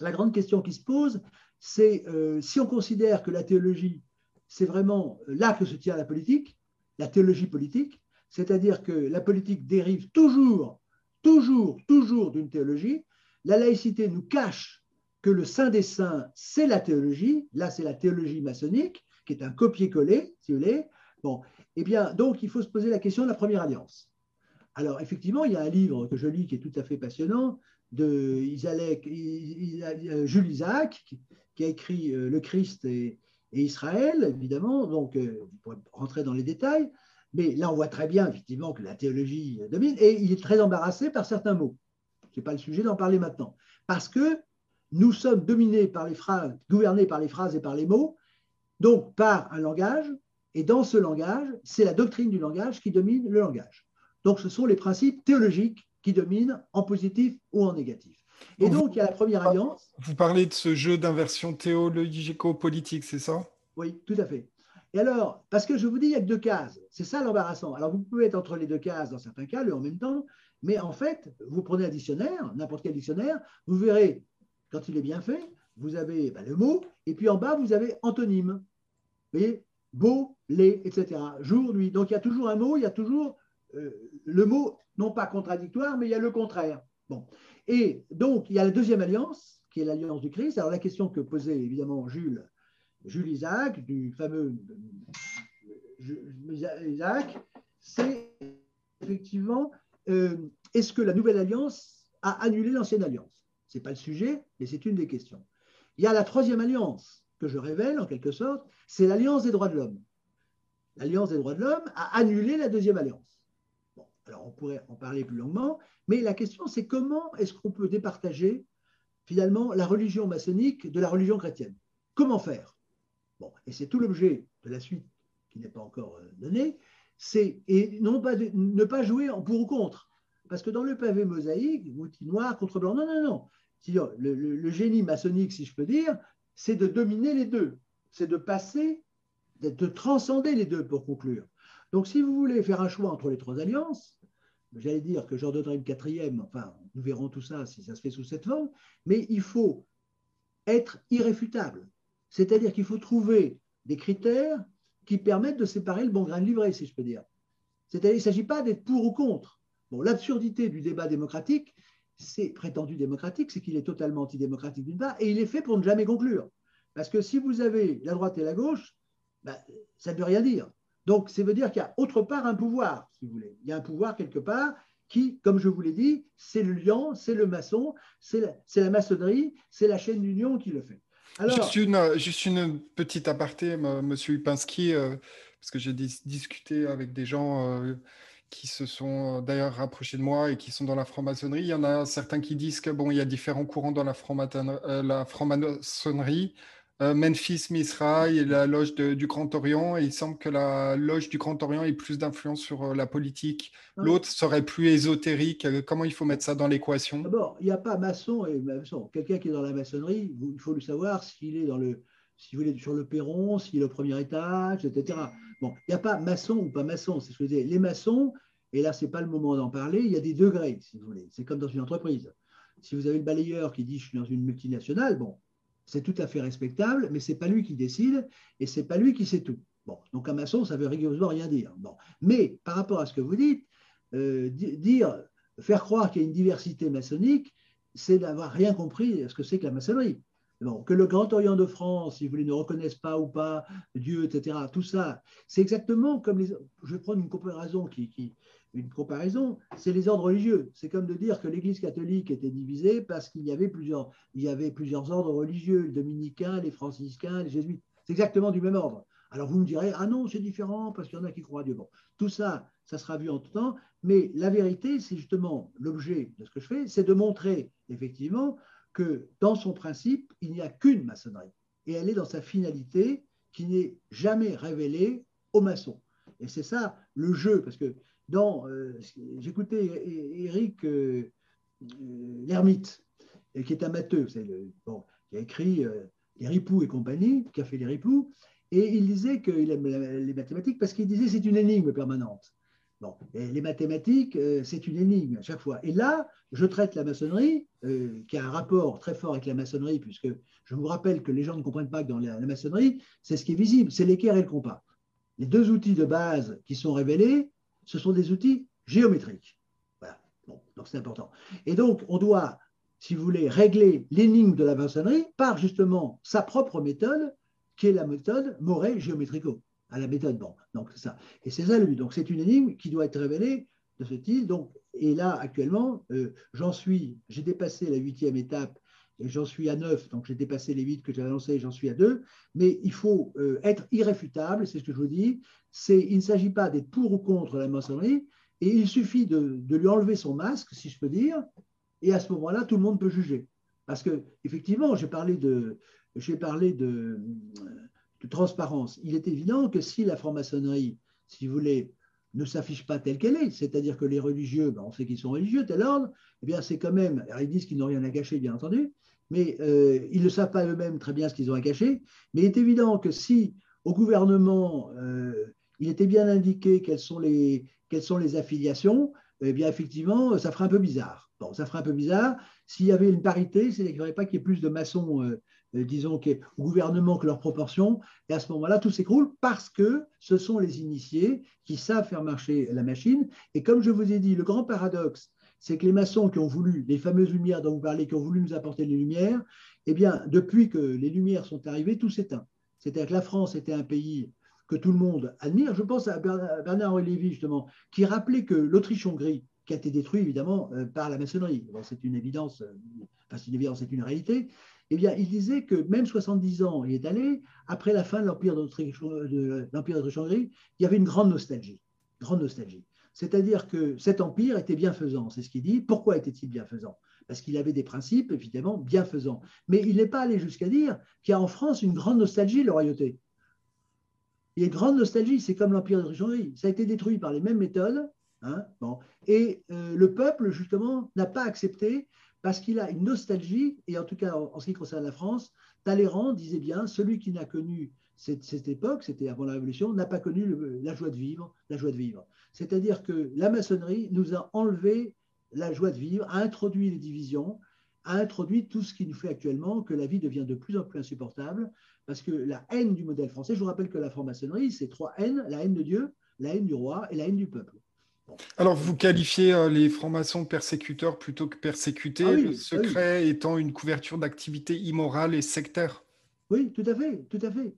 la grande question qui se pose, c'est si on considère que la théologie, c'est vraiment là que se tient la politique, la théologie politique, c'est-à-dire que la politique dérive toujours, toujours, toujours d'une théologie, la laïcité nous cache que le Saint des Saints, c'est la théologie. Là, c'est la théologie maçonnique, qui est un copier-coller, si vous voulez. Bon, eh bien, donc, il faut se poser la question de la première alliance. Alors, effectivement, il y a un livre que je lis qui est tout à fait passionnant de Jules Isaac, qui a écrit euh, Le Christ et, Israël, évidemment. Donc, euh, vous pourrez rentrer dans les détails. Mais là, on voit très bien, effectivement, que la théologie domine. Et il est très embarrassé par certains mots. Ce n'est pas le sujet d'en parler maintenant. Parce que nous sommes dominés par les phrases, gouvernés par les phrases et par les mots, donc par un langage, et dans ce langage, c'est la doctrine du langage qui domine le langage. Donc ce sont les principes théologiques qui dominent en positif ou en négatif. Et donc, il y a la première alliance. Vous parlez de ce jeu d'inversion théologico-politique, c'est ça? Oui, tout à fait. Et alors, parce que je vous dis, il n'y a que deux cases. C'est ça l'embarrassant. Alors, vous pouvez être entre les deux cases dans certains cas, le en même temps, mais en fait, vous prenez un dictionnaire, n'importe quel dictionnaire, vous verrez quand il est bien fait, vous avez bah, le mot, et puis en bas, vous avez antonyme. Vous voyez? Beau, les, etc. Jour, nuit. Donc il y a toujours un mot, il y a toujours euh, le mot, non pas contradictoire, mais il y a le contraire. Bon. Et donc, il y a la deuxième alliance, qui est l'alliance du Christ. Alors la question que posait évidemment Jules, Isaac, du fameux Isaac, c'est effectivement, euh, est-ce que la nouvelle alliance a annulé l'ancienne alliance? Ce n'est pas le sujet, mais c'est une des questions. Il y a la troisième alliance que je révèle en quelque sorte, c'est l'alliance des droits de l'homme. L'alliance des droits de l'homme a annulé la deuxième alliance. alors on pourrait en parler plus longuement, mais la question c'est comment est-ce qu'on peut départager finalement la religion maçonnique de la religion chrétienne? Comment faire? Bon, et c'est tout l'objet de la suite qui n'est pas encore euh, donnée, c'est et non pas ne pas jouer en pour ou contre. Parce que dans le pavé mosaïque, outil noir contre blanc, non, non, non. Le, génie maçonnique, si je peux dire, c'est de dominer les deux. C'est de passer, de transcender les deux pour conclure. Donc, si vous voulez faire un choix entre les trois alliances, j'allais dire que j'en donnerai une quatrième, enfin, nous verrons tout ça si ça se fait sous cette forme, mais il faut être irréfutable. C'est-à-dire qu'il faut trouver des critères qui permettent de séparer le bon grain de livret, si je peux dire. C'est-à-dire qu'il ne s'agit pas d'être pour ou contre. Bon, l'absurdité du débat démocratique, c'est prétendu démocratique, c'est qu'il est totalement antidémocratique d'une part, et il est fait pour ne jamais conclure. Parce que si vous avez la droite et la gauche, ben, ça ne veut rien dire. Donc, ça veut dire qu'il y a autre part un pouvoir, si vous voulez. Il y a un pouvoir quelque part qui, comme je vous l'ai dit, c'est le lion, c'est le maçon, c'est la, maçonnerie, c'est la chaîne d'union qui le fait. juste, une, juste une petite aparté, Monsieur Upinski, euh, parce que j'ai discuté avec des gens euh, qui se sont d'ailleurs rapprochés de moi et qui sont dans la franc-maçonnerie. Il y en a certains qui disent que bon, il y a différents courants dans la euh, franc-maçonnerie. Euh, Memphis Misraï et la loge du Grand Orient. Et il semble que la loge du Grand Orient ait plus d'influence sur euh, la politique. L'autre serait plus ésotérique. Euh, comment il faut mettre ça dans l'équation? D'abord, il n'y a pas maçon et maçon. Quelqu'un qui est dans la maçonnerie, il faut le savoir s'il est dans le, si vous voulez, sur le perron, s'il est au premier étage, etc. Bon, il n'y a pas maçon ou pas maçon. C'est ce que je disais. Les maçons, et là, ce n'est pas le moment d'en parler, il y a des degrés, si vous voulez. C'est comme dans une entreprise. Si vous avez le balayeur qui dit je suis dans une multinationale, bon, c'est tout à fait respectable, mais ce n'est pas lui qui décide et ce n'est pas lui qui sait tout. Bon, donc un maçon, ça veut rigoureusement rien dire. Bon. Mais par rapport à ce que vous dites, euh, dire, faire croire qu'il y a une diversité maçonnique, c'est d'avoir rien compris à ce que c'est que la maçonnerie. Que le Grand Orient de France, si vous ne reconnaissent pas ou pas Dieu, etc., tout ça, c'est exactement comme les. Je vais prendre une comparaison une comparaison, c'est les ordres religieux. C'est comme de dire que l'Église catholique était divisée parce qu'il y avait plusieurs, y avait plusieurs ordres religieux, les dominicains, les franciscains, les jésuites. C'est exactement du même ordre. Alors vous me direz, ah non, c'est différent parce qu'il y en a qui croient à Dieu. Bon, tout ça, ça sera vu en tout temps, mais la vérité, c'est justement l'objet de ce que je fais, c'est de montrer effectivement que dans son principe, il n'y a qu'une maçonnerie. Et elle est dans sa finalité qui n'est jamais révélée aux maçons. Et c'est ça le jeu, parce que dans, euh, j'écoutais Eric euh, euh, Lermite, qui est un matheux, bon, qui a écrit Les Ripoux et compagnie, qui a fait Les Ripoux, et il disait qu'il aime les mathématiques parce qu'il disait c'est une énigme permanente. Bon, les mathématiques, c'est une énigme à chaque fois. Et là, je traite la maçonnerie, qui a un rapport très fort avec la maçonnerie, puisque je vous rappelle que les gens ne comprennent pas que dans la, maçonnerie, c'est ce qui est visible, c'est l'équerre et le compas. Les deux outils de base qui sont révélés, ce sont des outils géométriques. Voilà. donc c'est important. Et donc, on doit, si vous voulez, régler l'énigme de la maçonnerie par justement sa propre méthode, qui est la méthode Moret géométrico, à la méthode. Donc c'est ça. Et c'est ça le but. Donc c'est une énigme qui doit être révélée de ce type. Donc, et là, actuellement, euh, j'en suis, j'ai dépassé la huitième étape et j'en suis à neuf, donc j'ai dépassé les huit que j'avais annoncé, j'en suis à deux, mais il faut euh, être irréfutable, c'est ce que je vous dis, c'est, il ne s'agit pas d'être pour ou contre la maçonnerie, et il suffit de, lui enlever son masque, si je peux dire, et à ce moment-là, tout le monde peut juger. Parce que, effectivement, j'ai parlé de, j'ai parlé de, transparence. Il est évident que si la franc-maçonnerie, si vous voulez, ne s'affiche pas telle qu'elle est, c'est-à-dire que les religieux, ben on sait qu'ils sont religieux, tel ordre, eh bien c'est quand même, alors ils disent qu'ils n'ont rien à cacher, bien entendu, mais euh, ils ne savent pas eux-mêmes très bien ce qu'ils ont à cacher. Mais il est évident que si au gouvernement, euh, il était bien indiqué quelles sont les, affiliations, eh bien effectivement, ça ferait un peu bizarre. Bon, ça ferait un peu bizarre. S'il y avait une parité, c'est qu'il n'y aurait pas qu'il y ait plus de maçons, euh, disons, au gouvernement que leur proportion. Et à ce moment-là, tout s'écroule parce que ce sont les initiés qui savent faire marcher la machine. Et comme je vous ai dit, le grand paradoxe, c'est que les maçons qui ont voulu, les fameuses lumières dont vous parlez, qui ont voulu nous apporter les lumières, eh bien, depuis que les lumières sont arrivées, tout s'éteint. C'est-à-dire que la France était un pays que tout le monde admire. Je pense à Bernard-Henri Lévy, justement, qui rappelait que l'Autriche-Hongrie, qui a été détruite évidemment euh, par la maçonnerie, c'est une évidence, euh, enfin c'est une évidence, c'est une réalité, eh bien, il disait que même 70 ans il est allé, après la fin de l'Empire d'Autriche-Hongrie, il y avait une grande nostalgie. Grande nostalgie. C'est-à-dire que cet empire était bienfaisant, c'est ce qu'il dit. Pourquoi était-il bienfaisant? Parce qu'il avait des principes, évidemment, bienfaisants. Mais il n'est pas allé jusqu'à dire qu'il y a en France une grande nostalgie de la royauté. Il y a une grande nostalgie, c'est comme l'empire de Richelieu. Ça a été détruit par les mêmes méthodes. Hein. Et euh, le peuple, justement, n'a pas accepté parce qu'il a une nostalgie, et en tout cas en, ce qui concerne la France, Talleyrand disait bien, celui qui n'a connu cette, époque, c'était avant la Révolution, n'a pas connu la joie de vivre, la joie de vivre. C'est-à-dire que la maçonnerie nous a enlevé la joie de vivre, a introduit les divisions, a introduit tout ce qui nous fait actuellement que la vie devient de plus en plus insupportable, parce que la haine du modèle français, je vous rappelle que la franc-maçonnerie, c'est trois haines, la haine de Dieu, la haine du roi et la haine du peuple. Alors, vous qualifiez euh, les francs-maçons persécuteurs plutôt que persécutés, ah le ah secret étant une couverture d'activités immorales et sectaires. Oui, tout à fait, tout à fait.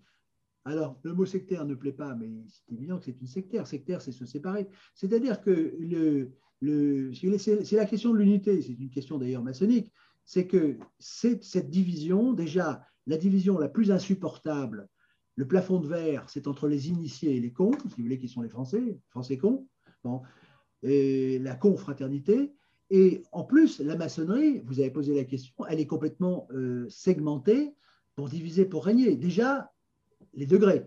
Alors, le mot sectaire ne plaît pas, mais c'est évident que c'est une sectaire. Sectaire, c'est se séparer. C'est-à-dire que le, le c'est la question de l'unité, c'est une question d'ailleurs maçonnique, c'est que cette division, déjà, la division la plus insupportable, le plafond de verre, c'est entre les initiés et les cons, si vous voulez, qui sont les Français, Français cons, bon, la confraternité. Et en plus, la maçonnerie, vous avez posé la question, elle est complètement euh, segmentée pour diviser, pour régner. Déjà, les degrés.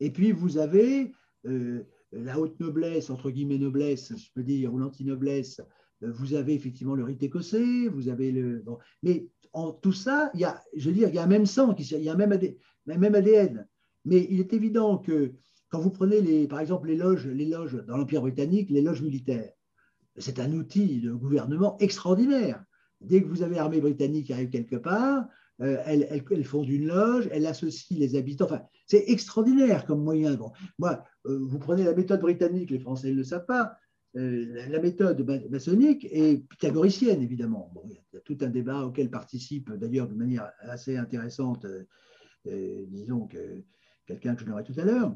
Et puis, vous avez euh, la haute noblesse, entre guillemets noblesse, je peux dire, ou l'anti-noblesse. Euh, vous avez effectivement le rite écossais, vous avez le. Mais en tout ça, il y a, je veux dire, il y a un même sang, il y a un même, même ADN. Mais il est évident que quand vous prenez, les, par exemple, les loges, les loges dans l'Empire britannique, les loges militaires, c'est un outil de gouvernement extraordinaire. Dès que vous avez l'armée britannique qui arrive quelque part, euh, elles, font une loge, elles associent les habitants. Enfin, c'est extraordinaire comme moyen. moi, euh, vous prenez la méthode britannique, les Français ne le savent pas. Euh, la méthode maçonnique est pythagoricienne, évidemment. il y a tout un débat auquel participe d'ailleurs de manière assez intéressante, disons, que quelqu'un que je n'aurai tout à l'heure.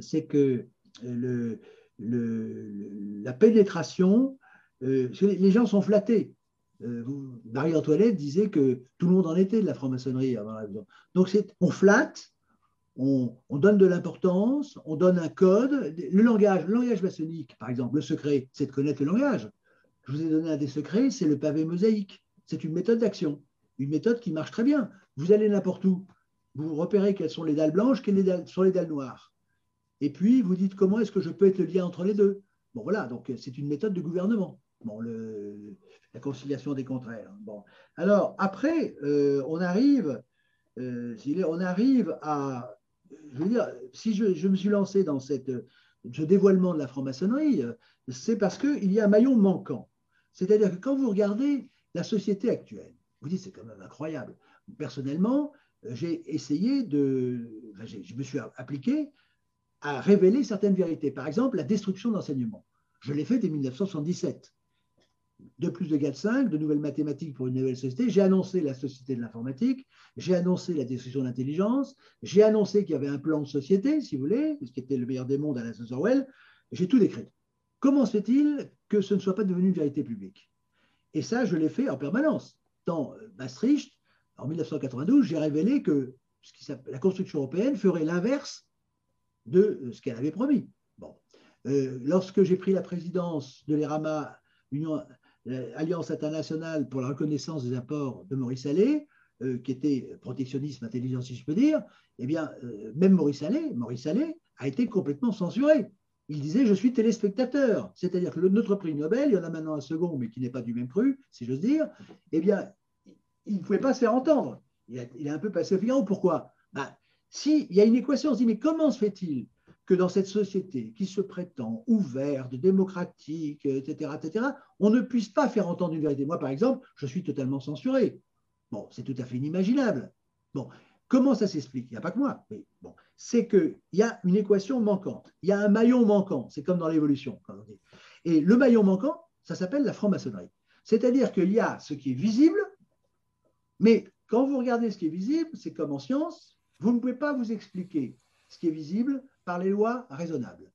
C'est que le, la pénétration, les gens sont flattés. Euh, Marie-Antoinette disait que tout le monde en était de la franc-maçonnerie avant la. Donc on flatte, on, donne de l'importance, on donne un code. Le langage maçonnique, par exemple, le secret, c'est de connaître le langage. Je vous ai donné un des secrets, c'est le pavé mosaïque. C'est une méthode d'action, une méthode qui marche très bien. Vous allez n'importe où, vous repérez quelles sont les dalles blanches, quelles sont les dalles noires. Et puis, vous dites comment est-ce que je peux être le lien entre les deux? Bon, voilà, donc c'est une méthode de gouvernement. Bon, la conciliation des contraires. Bon. Alors, après, euh, on, arrive, euh, on arrive à. Je veux dire, si je, me suis lancé dans cette, ce dévoilement de la franc-maçonnerie, c'est parce qu'il y a un maillon manquant. C'est-à-dire que quand vous regardez la société actuelle, vous dites c'est quand même incroyable. Personnellement, j'ai essayé de. je me suis appliqué à révéler certaines vérités. Par exemple, la destruction d'enseignement. Je l'ai fait dès 1977 de plus de 5, de nouvelles mathématiques pour une nouvelle société. J'ai annoncé la société de l'informatique, j'ai annoncé la destruction de l'intelligence, j'ai annoncé qu'il y avait un plan de société, si vous voulez, ce qui était le meilleur des mondes à la Orwell. J'ai tout décrit. Comment se fait-il que ce ne soit pas devenu une vérité publique? Et ça, je l'ai fait en permanence. Dans euh, Maastricht, en 1992, j'ai révélé que la construction européenne ferait l'inverse de euh, ce qu'elle avait promis. Bon. Euh, lorsque j'ai pris la présidence de l'ERAMA, Union Alliance internationale pour la reconnaissance des apports de Maurice Allais, euh, qui était protectionnisme intelligent, si je peux dire, eh bien, euh, même Maurice Allais, Maurice Allais a été complètement censuré. Il disait Je suis téléspectateur. C'est-à-dire que notre prix Nobel, il y en a maintenant un second, mais qui n'est pas du même cru, si j'ose dire, eh bien, il ne pouvait pas se faire entendre. Il a, un peu passé au Figaro. Pourquoi? Ben, S'il y a une équation, on se dit Mais comment se fait-il que dans cette société qui se prétend ouverte, démocratique, etc., etc., on ne puisse pas faire entendre une vérité? Moi, par exemple, je suis totalement censuré. Bon, c'est tout à fait inimaginable. Bon, comment ça s'explique? Il n'y a pas que moi, mais c'est qu'il y a une équation manquante, il y a un maillon manquant, c'est comme dans l'évolution. Et le maillon manquant, ça s'appelle la franc-maçonnerie. C'est-à-dire qu'il y a ce qui est visible, mais quand vous regardez ce qui est visible, c'est comme en science, vous ne pouvez pas vous expliquer ce qui est visible par les lois raisonnables.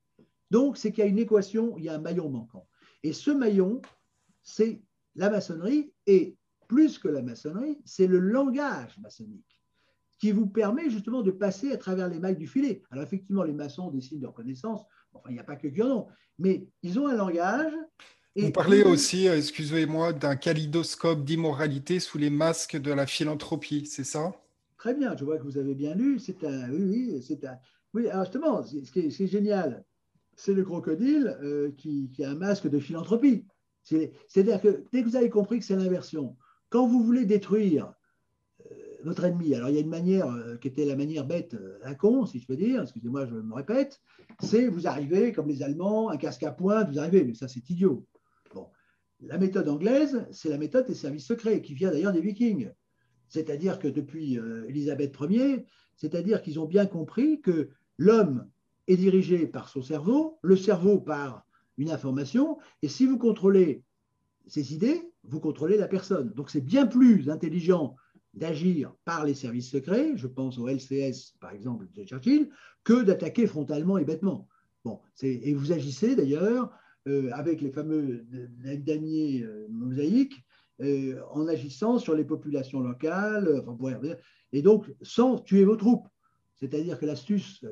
Donc, c'est qu'il y a une équation, il y a un maillon manquant. Et ce maillon, c'est la maçonnerie, et plus que la maçonnerie, c'est le langage maçonnique qui vous permet justement de passer à travers les mailles du filet. Alors effectivement, les maçons ont des signes de reconnaissance, enfin, il n'y a pas que ont, mais ils ont un langage. vous parlez aussi, euh, excusez-moi, d'un kaléidoscope d'immoralité sous les masques de la philanthropie, c'est ça? Très bien, je vois que vous avez bien lu. C'est un, oui, oui, c'est un. Oui, alors justement, ce qui est, génial, c'est le crocodile euh, qui, a un masque de philanthropie. C'est-à-dire que dès que vous avez compris que c'est l'inversion, quand vous voulez détruire votre ennemi. Alors, il y a une manière euh, qui était la manière bête euh, con, si je peux dire, excusez-moi, je me répète, c'est vous arrivez, comme les Allemands, un casque à pointe, vous arrivez, mais ça, c'est idiot. Bon. La méthode anglaise, c'est la méthode des services secrets, qui vient d'ailleurs des Vikings. C'est-à-dire que depuis euh, Élisabeth Ier, c'est-à-dire qu'ils ont bien compris que l'homme est dirigé par son cerveau, le cerveau par une information, et si vous contrôlez ces idées, vous contrôlez la personne. Donc c'est bien plus intelligent d'agir par les services secrets, je pense au LCS par exemple de Churchill, que d'attaquer frontalement et bêtement. Bon, et vous agissez d'ailleurs euh, avec les fameux damiers euh, mosaïques euh, en agissant sur les populations locales, et donc sans tuer vos troupes. C'est-à-dire que l'astuce,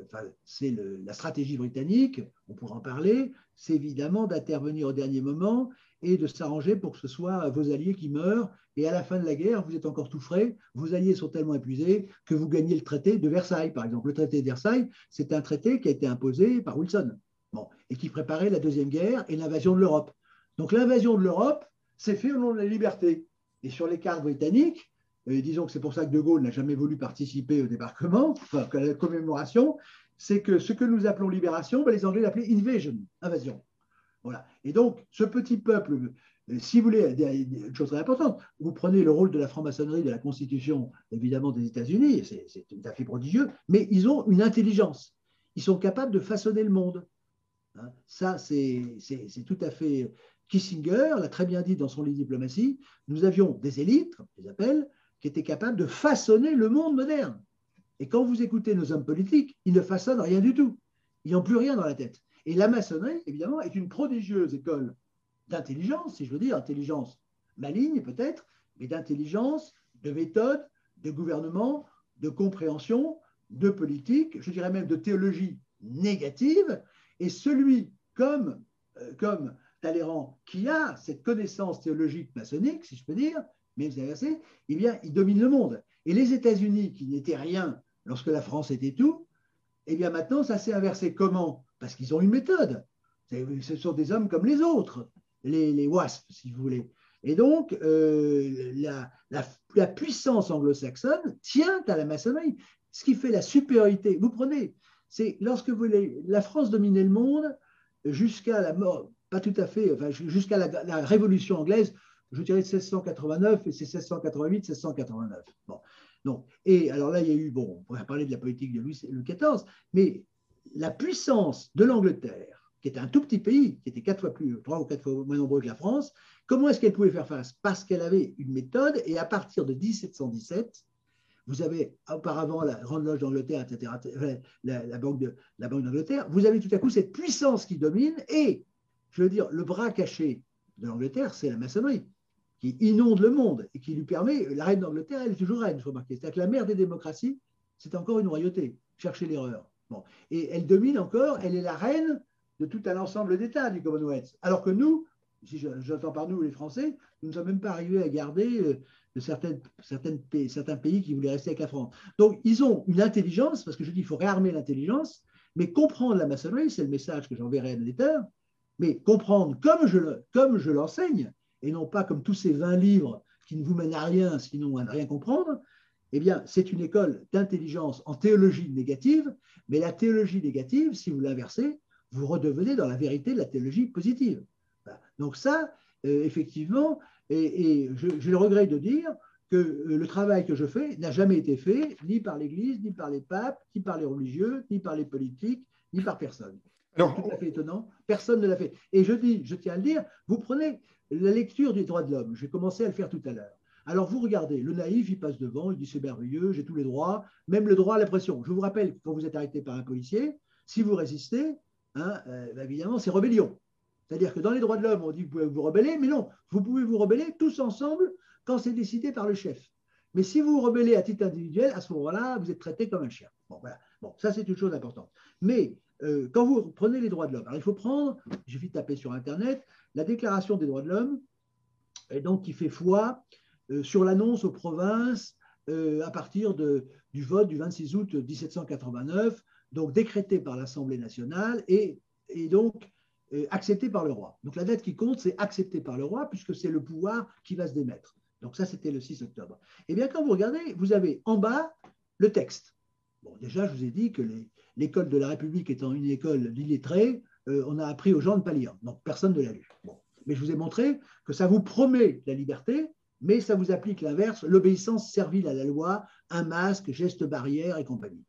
c'est la stratégie britannique, on pourra en parler, c'est évidemment d'intervenir au dernier moment et de s'arranger pour que ce soit vos alliés qui meurent. Et à la fin de la guerre, vous êtes encore tout frais, vos alliés sont tellement épuisés que vous gagnez le traité de Versailles, par exemple. Le traité de Versailles, c'est un traité qui a été imposé par Wilson bon, et qui préparait la Deuxième Guerre et l'invasion de l'Europe. Donc l'invasion de l'Europe, c'est fait au nom de la liberté. Et sur les cartes britanniques, et disons que c'est pour ça que De Gaulle n'a jamais voulu participer au débarquement, enfin, à la commémoration, c'est que ce que nous appelons libération, ben, les Anglais l'appelaient invasion, invasion. Voilà. Et donc, ce petit peuple, euh, si vous voulez, une chose très importante, vous prenez le rôle de la franc-maçonnerie, de la Constitution, évidemment, des États-Unis, c'est tout à fait prodigieux, mais ils ont une intelligence. Ils sont capables de façonner le monde. Hein. Ça, c'est tout à fait. Kissinger l'a très bien dit dans son livre Diplomatie nous avions des élites, comme appelle, qui étaient capables de façonner le monde moderne. Et quand vous écoutez nos hommes politiques, ils ne façonnent rien du tout. Ils n'ont plus rien dans la tête. Et la maçonnerie, évidemment, est une prodigieuse école d'intelligence, si je veux dire, intelligence maligne peut-être, mais d'intelligence, de méthode, de gouvernement, de compréhension, de politique, je dirais même de théologie négative. Et celui comme, euh, comme Talleyrand, qui a cette connaissance théologique maçonnique, si je peux dire, mais vous avez assez, eh bien, il domine le monde. Et les États-Unis, qui n'étaient rien lorsque la France était tout, eh bien maintenant, ça s'est inversé. Comment? Parce qu'ils ont une méthode. Ce sont des hommes comme les autres, les, les WASP, si vous voulez. Et donc, euh, la, la, puissance anglo-saxonne tient à la maçonnerie. Ce qui fait la supériorité, vous prenez, c'est lorsque vous voulez, la France dominait le monde jusqu'à la mort, pas tout à fait, enfin, jusqu'à la, Révolution anglaise, je dirais de 1689 et c'est 1688, 1689. Bon. Donc, et alors là, il y a eu, bon, on pourrait parler de la politique de Louis XIV, mais la puissance de l'Angleterre, qui était un tout petit pays, qui était quatre fois plus, trois ou quatre fois moins nombreux que la France, comment est-ce qu'elle pouvait faire face? Parce qu'elle avait une méthode, et à partir de 1717, vous avez auparavant la Grande Loge d'Angleterre, etc., la, la Banque d'Angleterre, vous avez tout à coup cette puissance qui domine, et, je veux dire, le bras caché de l'Angleterre, c'est la maçonnerie, qui inonde le monde et qui lui permet, la reine d'Angleterre, elle est toujours reine, il faut. C'est-à-dire que la mère des démocraties, c'est encore une royauté. Cherchez l'erreur. Et elle domine encore, elle est la reine de tout un ensemble d'États du Commonwealth. Alors que nous, si j'entends par nous les Français, nous ne sommes même pas arrivés à garder euh, certaines, certains pays qui voulaient rester avec la France. Donc ils ont une intelligence, parce que je dis qu'il faut réarmer l'intelligence, mais comprendre la maçonnerie, c'est le message que j'enverrai à l'éditeur, mais comprendre comme je, l'enseigne, et non pas comme tous ces 20 livres qui ne vous mènent à rien, sinon à ne rien comprendre, eh bien, c'est une école d'intelligence en théologie négative, mais la théologie négative, si vous l'inversez, vous redevenez dans la vérité de la théologie positive. Donc ça, euh, effectivement, et, j'ai le regret de dire que euh, le travail que je fais n'a jamais été fait ni par l'Église, ni par les papes, ni par les religieux, ni par les politiques, ni par personne. Alors, tout à fait étonnant. Personne ne l'a fait. Et je dis, je tiens à le dire, vous prenez la lecture des droits de l'homme. J'ai commencé à le faire tout à l'heure. Alors vous regardez, le naïf, il passe devant, il dit c'est merveilleux, j'ai tous les droits, même le droit à la pression. Je vous rappelle, quand vous êtes arrêté par un policier, si vous résistez, hein, euh, bah, évidemment, c'est rébellion. C'est-à-dire que dans les droits de l'homme, on dit vous pouvez vous rebeller, mais non, vous pouvez vous rebeller tous ensemble quand c'est décidé par le chef. Mais si vous vous rebellez à titre individuel, à ce moment-là, vous êtes traité comme un chien. Bon, voilà. Bon, ça, c'est une chose importante. Mais euh, quand vous prenez les droits de l'homme, alors il faut prendre, suffit de taper sur Internet, la Déclaration des droits de l'homme, donc qui fait foi euh, sur l'annonce aux provinces euh, à partir du vote du 26 août 1789, donc décrété par l'Assemblée nationale et, donc accepté par le roi. Donc la date qui compte, c'est accepté par le roi, puisque c'est le pouvoir qui va se démettre. Donc ça, c'était le 6 octobre. Eh bien, quand vous regardez, vous avez en bas le texte. Bon, déjà, je vous ai dit que l'école de la République étant une école d'illettrés, euh, on a appris aux gens de pas lire. Donc, personne ne l'a lu. Bon. Mais je vous ai montré que ça vous promet la liberté, mais ça vous applique l'inverse, l'obéissance servile à la loi, un masque, geste barrière et compagnie.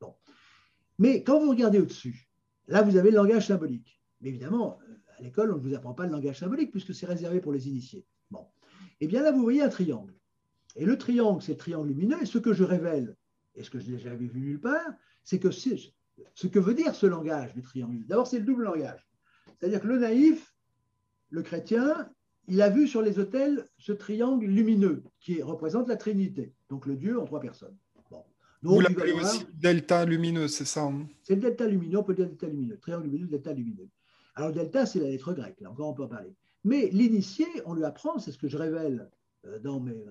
Mais quand vous regardez au-dessus, là, vous avez le langage symbolique. Mais évidemment, euh, à l'école, on ne vous apprend pas le langage symbolique puisque c'est réservé pour les initiés. Bon. Eh bien là, vous voyez un triangle. Et le triangle, c'est le triangle lumineux. Et ce que je révèle, et ce que je n'ai jamais vu nulle part, c'est que ce que veut dire ce langage du triangle. D'abord, c'est le double langage. C'est-à-dire que le naïf, le chrétien, il a vu sur les autels ce triangle lumineux qui représente la Trinité, donc le Dieu en trois personnes. Bon. Vous l'appelez aussi delta lumineux, c'est ça hein? C'est le delta lumineux, on peut dire delta lumineux, triangle lumineux, delta lumineux. Alors delta, c'est la lettre grecque, là encore on peut en parler. Mais l'initié, on lui apprend, c'est ce que je révèle dans mes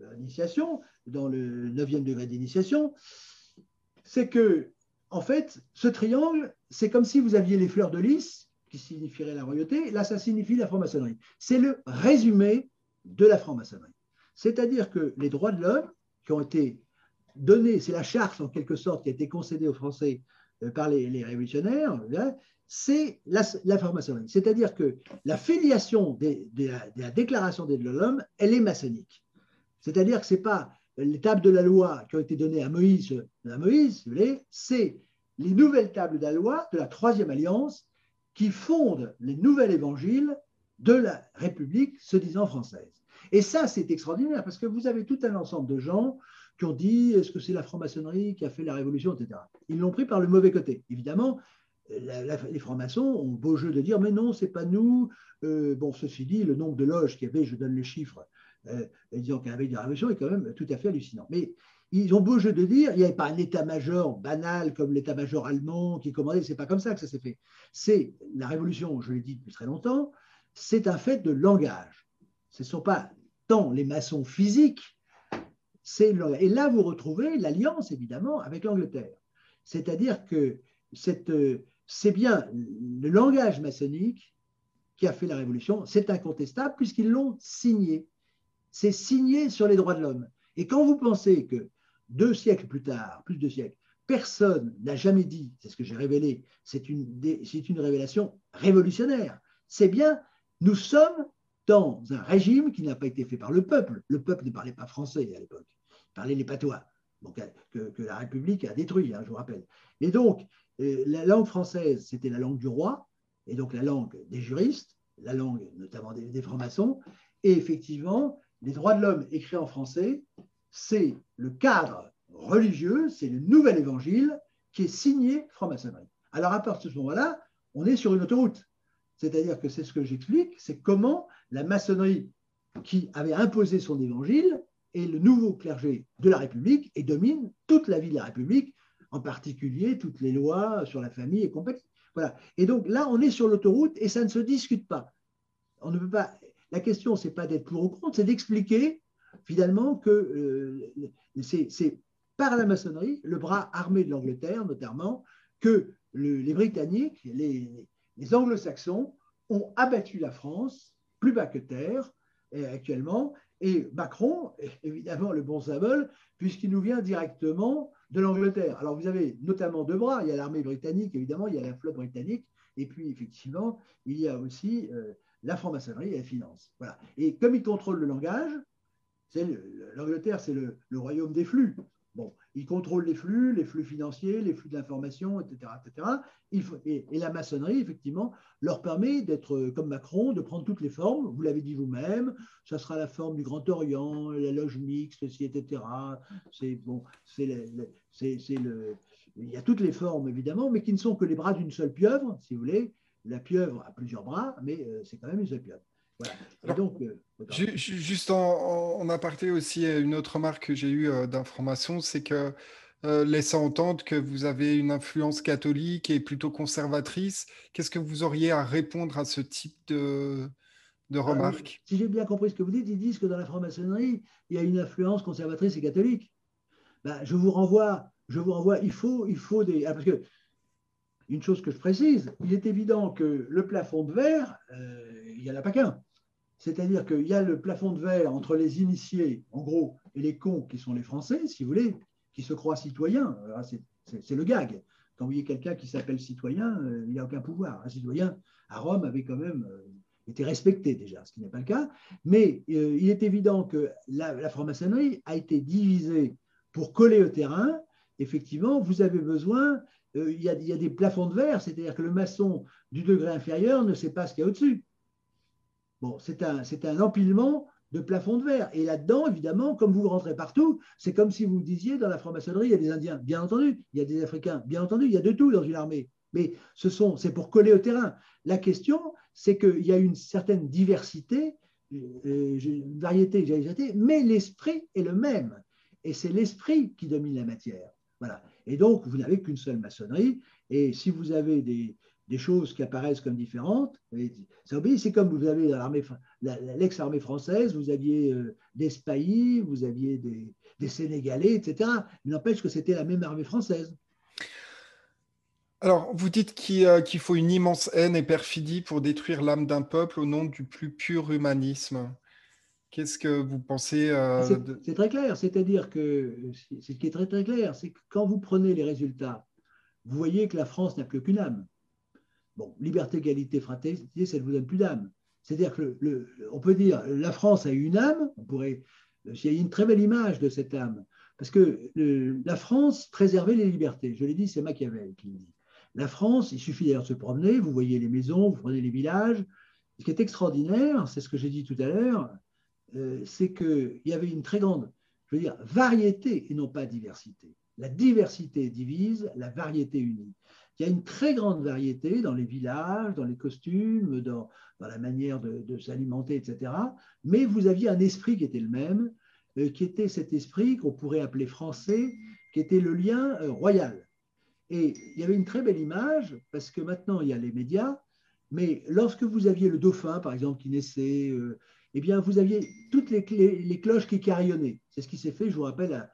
euh, initiations, dans le neuvième degré d'initiation, c'est que, en fait, ce triangle, c'est comme si vous aviez les fleurs de lys, qui signifieraient la royauté, là, ça signifie la franc-maçonnerie. C'est le résumé de la franc-maçonnerie. C'est-à-dire que les droits de l'homme qui ont été donnés, c'est la charte en quelque sorte qui a été concédée aux Français euh, par les, révolutionnaires, c'est la, franc-maçonnerie. C'est-à-dire que la filiation de, la, déclaration des droits de l'homme, elle est maçonnique. C'est-à-dire que ce n'est pas les tables de la loi qui ont été données à Moïse, à Moïse c'est les nouvelles tables de la loi de la Troisième Alliance qui fondent les nouveaux évangiles de la République se disant française. Et ça, c'est extraordinaire parce que vous avez tout un ensemble de gens qui ont dit est-ce que c'est la franc-maçonnerie qui a fait la révolution, etc. Ils l'ont pris par le mauvais côté. Évidemment, les francs-maçons ont beau jeu de dire mais non, c'est pas nous. Euh, bon, ceci dit, le nombre de loges qu'il y avait, je donne les chiffres, euh, disant qu'il y avait des révolutions est quand même tout à fait hallucinant. Mais ils ont beau jeu de dire, il n'y avait pas un état-major banal comme l'état-major allemand qui commandait, c'est pas comme ça que ça s'est fait. C'est la révolution, je l'ai dit depuis très longtemps, c'est un fait de langage. Ce ne sont pas tant les maçons physiques, c'est et là vous retrouvez l'alliance évidemment avec l'Angleterre. C'est-à-dire que c'est bien le langage maçonnique qui a fait la révolution, c'est incontestable puisqu'ils l'ont signé. C'est signé sur les droits de l'homme. Et quand vous pensez que deux siècles plus tard, plus de siècles, personne n'a jamais dit, c'est ce que j'ai révélé, c'est une, une révélation révolutionnaire. C'est bien, nous sommes dans un régime qui n'a pas été fait par le peuple. Le peuple ne parlait pas français à l'époque, il parlait les patois, que, la République a détruit, hein, je vous rappelle. Et donc, euh, la langue française, c'était la langue du roi, et donc la langue des juristes, la langue notamment des, des francs-maçons, et effectivement, les droits de l'homme écrits en français, c'est le cadre religieux, c'est le nouvel évangile qui est signé franc-maçonnerie. Alors à partir de ce moment-là, on est sur une autoroute. C'est-à-dire que c'est ce que j'explique, c'est comment la maçonnerie qui avait imposé son évangile est le nouveau clergé de la République et domine toute la vie de la République, en particulier toutes les lois sur la famille et compagnie. Voilà. Et donc là, on est sur l'autoroute et ça ne se discute pas. On ne peut pas. La question, c'est pas d'être pour ou contre, c'est d'expliquer finalement que euh, c'est par la maçonnerie, le bras armé de l'Angleterre notamment, que les Britanniques, les, Anglo-Saxons ont abattu la France plus bas que terre actuellement. Et Macron évidemment le bon symbole, puisqu'il nous vient directement de l'Angleterre. Alors vous avez notamment deux bras, il y a l'armée britannique, évidemment, il y a la flotte britannique, et puis effectivement, il y a aussi euh, la franc-maçonnerie et la finance. Voilà. Et comme il contrôle le langage, L'Angleterre, c'est le, royaume des flux. Bon, il contrôle les flux, les flux financiers, les flux d'informations, etc. etc. et, la maçonnerie, effectivement, leur permet d'être comme Macron, de prendre toutes les formes. Vous l'avez dit vous-même, ça sera la forme du Grand Orient, la loge mixte, etc. C'est il y a toutes les formes, évidemment, mais qui ne sont que les bras d'une seule pieuvre, si vous voulez. La pieuvre a plusieurs bras, mais euh, c'est quand même une seule pieuvre. Donc, juste en, en, aparté aussi, une autre remarque que j'ai eue d'information, c'est que euh, laissant entendre que vous avez une influence catholique et plutôt conservatrice. Qu'est-ce que vous auriez à répondre à ce type de, de ah remarques Si j'ai bien compris ce que vous dites, ils disent que dans la franc-maçonnerie, il y a une influence conservatrice et catholique. Ben, je vous renvoie, je vous renvoie, il faut, il faut des. Ah, parce que, une chose que je précise, il est évident que le plafond de verre, euh, il n'y en a pas qu'un. C'est-à-dire qu'il y a le plafond de verre entre les initiés, en gros, et les cons qui sont les Français, si vous voulez, qui se croit citoyen. Ah, c'est le gag. Quand vous voyez quelqu'un qui s'appelle citoyen, euh, il n'y a aucun pouvoir. Un citoyen, à Rome, avait quand même euh, été respecté déjà, ce qui n'est pas le cas. Mais euh, il est évident que la, franc-maçonnerie a été divisée pour coller au terrain. Effectivement, vous avez besoin, il y, a, il, y a, des plafonds de verre, c'est-à-dire que le maçon du degré inférieur ne sait pas ce qu'il y a au-dessus. Bon, c'est un, un empilement de plafond de verre. Et là-dedans, évidemment, comme vous rentrez partout, c'est comme si vous disiez dans la franc-maçonnerie, il y a des Indiens, bien entendu, il y a des Africains, bien entendu, il y a de tout dans une armée. Mais ce sont, c'est pour coller au terrain. La question, c'est qu'il y a une certaine diversité, euh, une variété, mais l'esprit est le même. Et c'est l'esprit qui domine la matière. Voilà. Et donc, vous n'avez qu'une seule maçonnerie. Et si vous avez des, des choses qui apparaissent comme différentes. Ça obéit, c'est comme vous avez l'ex-armée française, vous aviez euh, des Spahis, vous aviez des, Sénégalais, etc. Il n'empêche que c'était la même armée française. Alors, vous dites euh, qu'il faut une immense haine et perfidie pour détruire l'âme d'un peuple au nom du plus pur humanisme. Qu'est-ce que vous pensez euh, C'est très clair, c'est-à-dire que ce qui est très très clair, c'est que quand vous prenez les résultats, vous voyez que la France n'a plus qu'une âme. Bon, liberté, égalité, fraternité, ça ne vous donne plus d'âme. C'est-à-dire que, on peut dire, la France a une âme, on pourrait, il y a une très belle image de cette âme, parce que la France préservait les libertés. Je l'ai dit, c'est Machiavel qui le dit. La France, il suffit d'ailleurs de se promener, vous voyez les maisons, vous prenez les villages. Ce qui est extraordinaire, c'est ce que j'ai dit tout à l'heure, euh, c'est qu'il y avait une très grande, je veux dire, variété et non pas diversité. La diversité divise, la variété unit. Il y a une très grande variété dans les villages, dans les costumes, dans, la manière de, s'alimenter, etc. Mais vous aviez un esprit qui était le même, euh, qui était cet esprit qu'on pourrait appeler français, qui était le lien euh, royal. Et il y avait une très belle image, parce que maintenant il y a les médias, mais lorsque vous aviez le dauphin, par exemple, qui naissait, euh, eh bien, vous aviez toutes les, cloches qui carillonnaient. C'est ce qui s'est fait, je vous rappelle,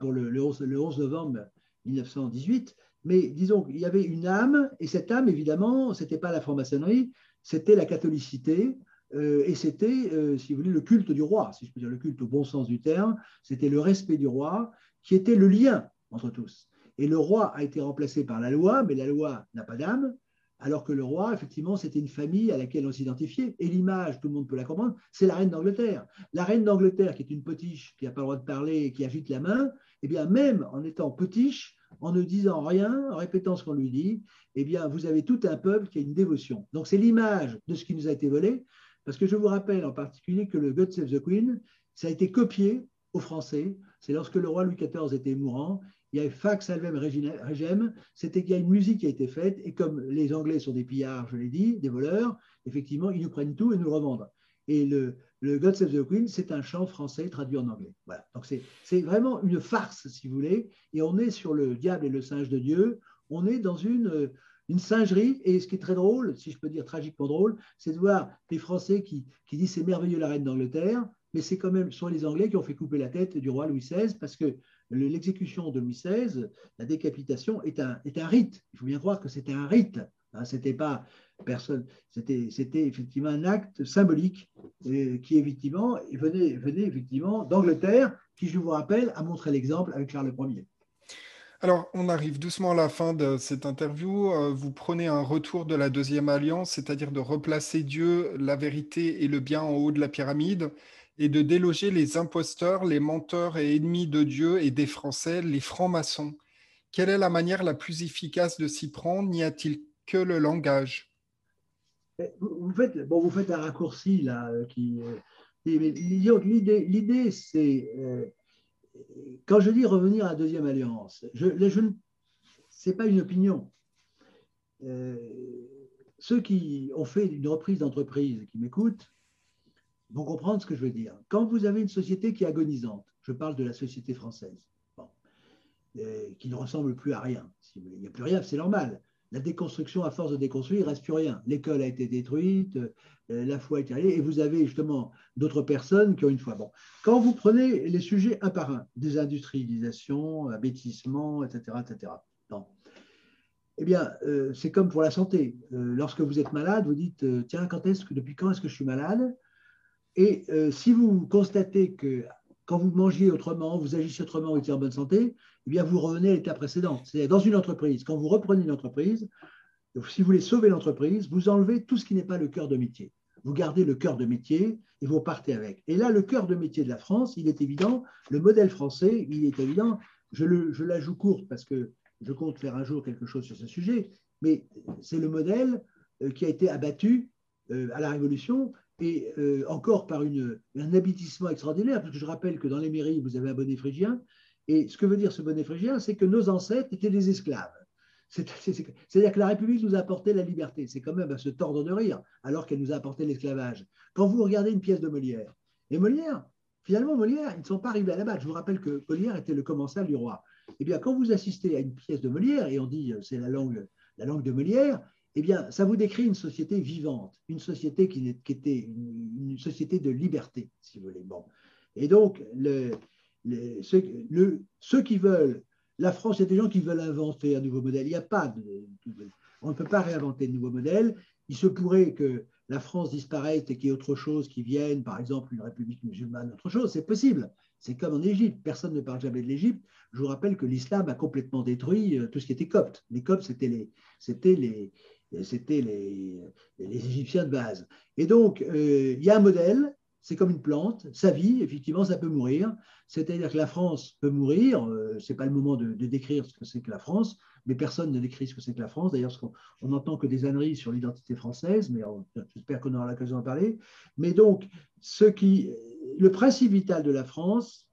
pour le 11 novembre 1918 mais disons qu'il y avait une âme, et cette âme, évidemment, ce n'était pas la franc-maçonnerie, c'était la catholicité, euh, et c'était, euh, si vous voulez, le culte du roi, si je peux dire le culte au bon sens du terme, c'était le respect du roi, qui était le lien entre tous. Et le roi a été remplacé par la loi, mais la loi n'a pas d'âme, alors que le roi, effectivement, c'était une famille à laquelle on s'identifiait. Et l'image, tout le monde peut la comprendre, c'est la reine d'Angleterre. La reine d'Angleterre, qui est une potiche, qui n'a pas le droit de parler qui agite la main, eh bien, même en étant potiche, en ne disant rien, en répétant ce qu'on lui dit, eh bien, vous avez tout un peuple qui a une dévotion. Donc, c'est l'image de ce qui nous a été volé, parce que je vous rappelle en particulier que le God Save the Queen, ça a été copié aux Français. C'est lorsque le roi Louis XIV était mourant, il y a Fax Salvem Regem, c'était qu'il y a une musique qui a été faite, et comme les Anglais sont des pillards, je l'ai dit, des voleurs, effectivement, ils nous prennent tout et nous le revendent. Et le, le God Save the Queen, c'est un chant français traduit en anglais. Voilà. Donc c'est vraiment une farce, si vous voulez, et on est sur le diable et le singe de Dieu. On est dans une, une singerie, et ce qui est très drôle, si je peux dire tragiquement drôle, c'est de voir des Français qui, qui disent c'est merveilleux la reine d'Angleterre, mais c'est quand même sur les Anglais qui ont fait couper la tête du roi Louis XVI, parce que l'exécution de Louis XVI, la décapitation, est un, est un rite. Il faut bien croire que c'était un rite. Hein, c'était pas personne, c'était, effectivement un acte symbolique euh, qui effectivement venait, venait effectivement d'Angleterre, qui, je vous rappelle, a montré l'exemple avec Charles Ier. Alors, on arrive doucement à la fin de cette interview. Euh, vous prenez un retour de la deuxième alliance, c'est-à-dire de replacer Dieu, la vérité et le bien en haut de la pyramide, et de déloger les imposteurs, les menteurs et ennemis de Dieu et des Français, les francs-maçons. Quelle est la manière la plus efficace de s'y prendre? N'y a-t-il que le langage? Vous faites, bon, vous faites un raccourci là euh, qui. Euh, l'idée, l'idée, c'est euh, quand je dis revenir à la deuxième alliance, je, je c'est pas une opinion. ceux qui ont fait une reprise d'entreprise, qui m'écoutent, vont comprendre ce que je veux dire. Quand vous avez une société qui est agonisante, je parle de la société française, qui ne ressemble plus à rien. Il n'y a plus rien, c'est normal. La déconstruction, à force de déconstruire, il ne reste plus rien. L'école a été détruite, euh, la foi été allée, et vous avez justement d'autres personnes qui ont une foi. Bon. Quand vous prenez les sujets un par un, désindustrialisation, abêtissement, etc., etc., eh bien, euh, c'est comme pour la santé. Euh, lorsque vous êtes malade, vous dites, tiens, quand est-ce que, depuis quand est-ce que je suis malade? Et si vous constatez que quand vous mangiez autrement, vous agissez autrement, vous étiez en bonne santé, eh bien, vous revenez à l'état précédent. C'est dans une entreprise. Quand vous reprenez une entreprise, si vous voulez sauver l'entreprise, vous enlevez tout ce qui n'est pas le cœur de métier. Vous gardez le cœur de métier et vous partez avec. Et là, le cœur de métier de la France, il est évident. Le modèle français, il est évident. Je, le, je la joue courte parce que je compte faire un jour quelque chose sur ce sujet, mais c'est le modèle euh, qui a été abattu euh, à la Révolution et euh, encore par un habitissement extraordinaire, parce que je rappelle que dans les mairies, vous avez un bonnet phrygien, et ce que veut dire ce bonnet phrygien, c'est que nos ancêtres étaient des esclaves. C'est-à-dire que la République nous a apporté la liberté. C'est quand même à se tordre de rire, alors qu'elle nous a apporté l'esclavage. Quand vous regardez une pièce de Molière, et Molière, finalement, Molière, ils ne sont pas arrivés à la base. Je vous rappelle que Molière était le commensal du roi. Eh bien, quand vous assistez à une pièce de Molière, et on dit euh, c'est la langue, la langue de Molière, eh bien, ça vous décrit une société vivante, une société qui, était une, société de liberté, si vous voulez. Bon. Et donc, ceux, qui veulent, la France, a des gens qui veulent inventer un nouveau modèle. Il n'y a pas on ne peut pas réinventer de nouveau modèle. Il se pourrait que la France disparaisse et qu'il y ait autre chose qui vienne, par exemple une république musulmane, autre chose, c'est possible. C'est comme en Égypte. Personne ne parle jamais de l'Égypte. Je vous rappelle que l'islam a complètement détruit euh, tout ce qui était copte. Les coptes, c'était les, c'était les, Égyptiens de base. Et donc, euh, il y a un modèle, c'est comme une plante, sa vie, effectivement, ça peut mourir. C'est-à-dire que la France peut mourir, euh, ce n'est pas le moment de, décrire ce que c'est que la France, mais personne ne décrit ce que c'est que la France. D'ailleurs, on n'entend que des âneries sur l'identité française, mais j'espère qu'on aura l'occasion d'en parler. Mais donc, ce qui, le principe vital de la France,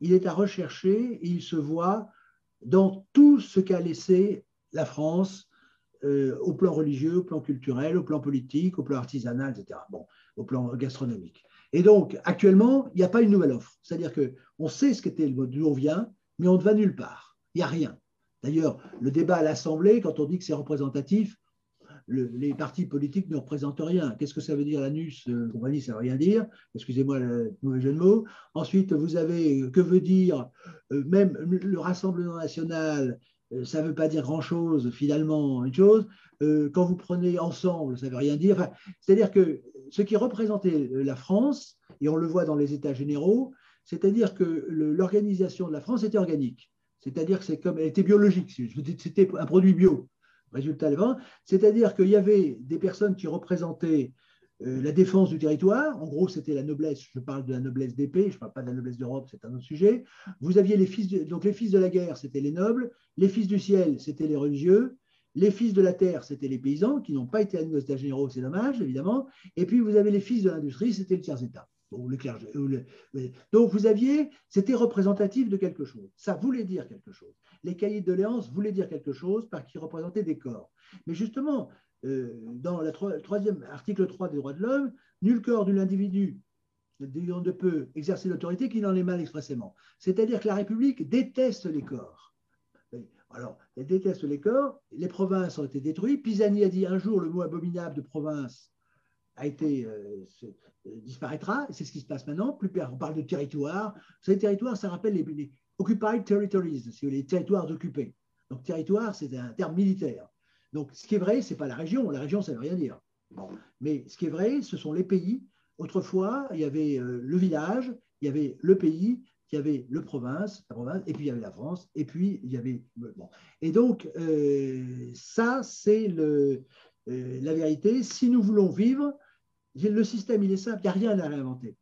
il est à rechercher et il se voit dans tout ce qu'a laissé la France euh, au plan religieux, au plan culturel, au plan politique, au plan artisanal, etc. Bon, au plan gastronomique. Et donc, actuellement, il n'y a pas une nouvelle offre. C'est-à-dire qu'on sait ce qu'était le mode d'où on vient, mais on ne va nulle part. Il n'y a rien. D'ailleurs, le débat à l'Assemblée, quand on dit que c'est représentatif, les partis politiques ne représentent rien. Qu'est-ce que ça veut dire l'anus euh, compagnie Ça ne veut rien dire. Excusez-moi le mauvais jeu de mots. Ensuite, vous avez que veut dire euh, même le Rassemblement national euh, ça ne veut pas dire grand-chose, finalement, une chose. Euh, quand vous prenez ensemble, ça ne veut rien dire. c'est-à-dire que ce qui représentait la France, et on le voit dans les États généraux, c'est-à-dire que l'organisation de la France était organique. C'est-à-dire que c'est comme, elle était biologique, c'était un produit bio. Résultat, c'est-à-dire qu'il y avait des personnes qui représentaient euh, la défense du territoire, en gros, c'était la noblesse, je parle de la noblesse d'épée, je ne parle pas de la noblesse d'Europe, c'est un autre sujet. Vous aviez les fils, de, donc les fils de la guerre, c'était les nobles, les fils du ciel, c'était les religieux, les fils de la terre, c'était les paysans, qui n'ont pas été états généraux, c'est dommage, évidemment. Et puis, vous avez les fils de l'industrie, c'était le tiers-état. donc, vous aviez, c'était représentatif de quelque chose. Ça voulait dire quelque chose. Les cahiers de doléances voulaient dire quelque chose parce qu'ils représentaient des corps. Mais justement, euh, dans le troisième article 3 des droits de l'homme, nul corps de l'individu ne peut exercer l'autorité qui n'en est mal expressément. C'est-à-dire que la République déteste les corps. Alors, elle déteste les corps, les provinces ont été détruites. Pisani a dit un jour le mot abominable de province a été euh, euh, disparaîtra, c'est ce qui se passe maintenant. Plus on parle de territoire. Ces territoires, ça rappelle les, les occupied territories, les territoires occupés. Donc territoire, c'est un terme militaire. Donc, ce qui est vrai, ce n'est pas la région. La région, ça ne veut rien dire. Mais ce qui est vrai, ce sont les pays. Autrefois, il y avait euh, le village, il y avait le pays, il y avait le province, la province, et puis il y avait la France, et puis il y avait. Bon. Et donc, euh, ça, c'est le, euh, la vérité. Si nous voulons vivre, le système, il est simple, il n'y a rien à réinventer.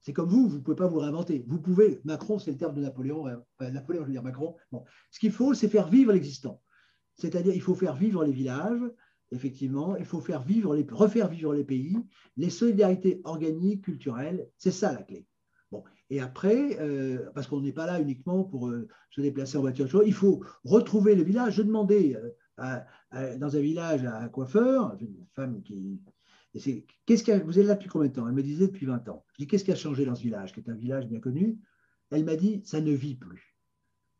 C'est comme vous, vous ne pouvez pas vous réinventer. Vous pouvez, Macron, c'est le terme de Napoléon, Napoléon, je veux dire Macron. Bon. Ce qu'il faut, c'est faire vivre l'existant. C'est-à-dire il faut faire vivre les villages, effectivement, il faut faire vivre les, refaire vivre les pays, les solidarités organiques, culturelles, c'est ça la clé. Et après, euh, parce qu'on n'est pas là uniquement pour euh, se déplacer en voiture, il faut retrouver le village. Je demandais euh, dans un village à un coiffeur, une femme qui, qu'est-ce vous êtes là depuis combien de temps? Elle me disait depuis 20 ans. Je dis qu'est-ce qui a changé dans ce village, qui est un village bien connu? Elle m'a dit ça ne vit plus.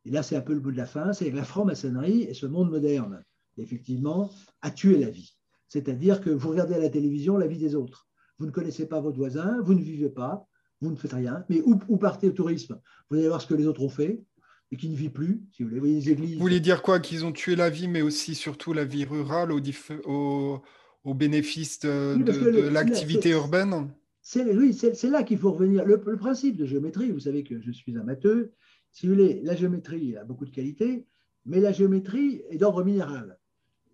Et là, c'est un peu le bout de la fin, c'est que la franc-maçonnerie et ce monde moderne, effectivement, a tué la vie. C'est-à-dire que vous regardez à la télévision la vie des autres. Vous ne connaissez pas votre voisin, vous ne vivez pas, vous ne faites rien. Mais où, partez au tourisme? Vous allez voir ce que les autres ont fait et qui ne vit plus, si vous voulez. les églises. Vous voulez dire quoi? Qu'ils ont tué la vie, mais aussi surtout la vie rurale au, au, au bénéfice de, l'activité urbaine? Oui, c'est là qu'il faut revenir. Le, principe de géométrie, vous savez que je suis amateur, si vous voulez, la géométrie a beaucoup de qualités, mais la géométrie est d'ordre minéral.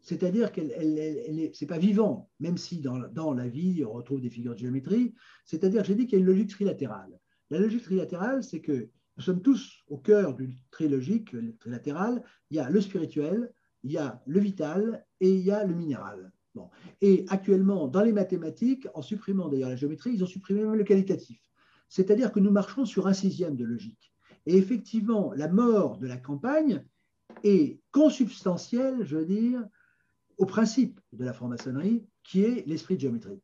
C'est-à-dire qu'elle n'est pas vivant, même si dans, la vie on retrouve des figures de géométrie. C'est-à-dire, j'ai dit qu'il y a une logique trilatérale. La logique trilatérale, c'est que nous sommes tous au cœur d'une trilogique trilatérale. Il y a le spirituel, il y a le vital et il y a le minéral. Bon. Et actuellement, dans les mathématiques, en supprimant d'ailleurs la géométrie, ils ont supprimé même le qualitatif. C'est-à-dire que nous marchons sur un sixième de logique. Et effectivement, la mort de la campagne est consubstantielle, je veux dire, au principe de la franc-maçonnerie, qui est l'esprit de géométrie.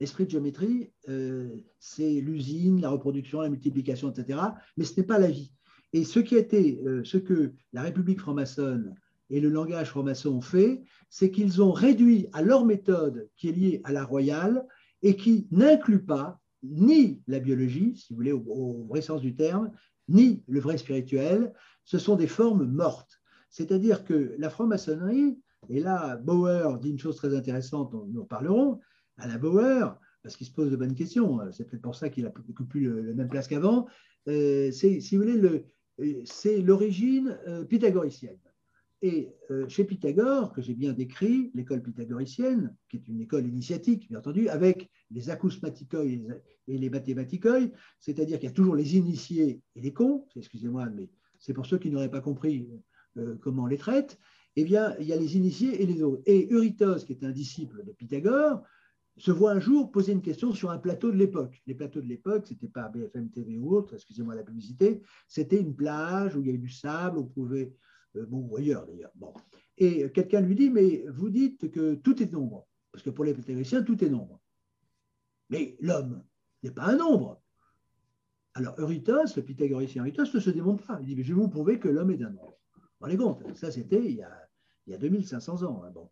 L'esprit de géométrie, euh, c'est l'usine, la reproduction, la multiplication, etc. Mais ce n'est pas la vie. Et ce qui a été, euh, ce que la République franc-maçonne et le langage franc-maçon ont fait, c'est qu'ils ont réduit à leur méthode qui est liée à la royale et qui n'inclut pas ni la biologie, si vous voulez, au, vrai sens du terme, ni le vrai spirituel. Ce sont des formes mortes. C'est-à-dire que la franc-maçonnerie, et là, Bauer dit une chose très intéressante nous en parlerons, à la Bauer, parce qu'il se pose de bonnes questions, c'est peut-être pour ça qu'il a plus la même place qu'avant, euh, c'est, si vous voulez, euh, c'est l'origine euh, pythagoricienne. Et euh, chez Pythagore, que j'ai bien décrit, l'école pythagoricienne, qui est une école initiatique, bien entendu, avec les acousmatikoi et les mathématikoi, c'est-à-dire qu'il y a toujours les initiés et les cons, excusez-moi, mais c'est pour ceux qui n'auraient pas compris euh, comment on les traite, eh bien, il y a les initiés et les autres. Et Eurytos, qui est un disciple de Pythagore, se voit un jour poser une question sur un plateau de l'époque. Les plateaux de l'époque, ce n'était pas BFM TV ou autre, excusez-moi la publicité, c'était une plage où il y avait du sable, on pouvait bon, ou ailleurs d'ailleurs. Bon. Et quelqu'un lui dit, mais vous dites que tout est nombre, parce que pour les pythagoriciens, tout est nombre. Mais l'homme n'est pas un nombre. Alors Eurytos, le pythagoricien Eurytos, ne se démontre pas. Il dit, mais je vais vous prouver que l'homme est un nombre. Vous rendez compte Ça, c'était il, y a, il y a 2500 ans. Hein, bon.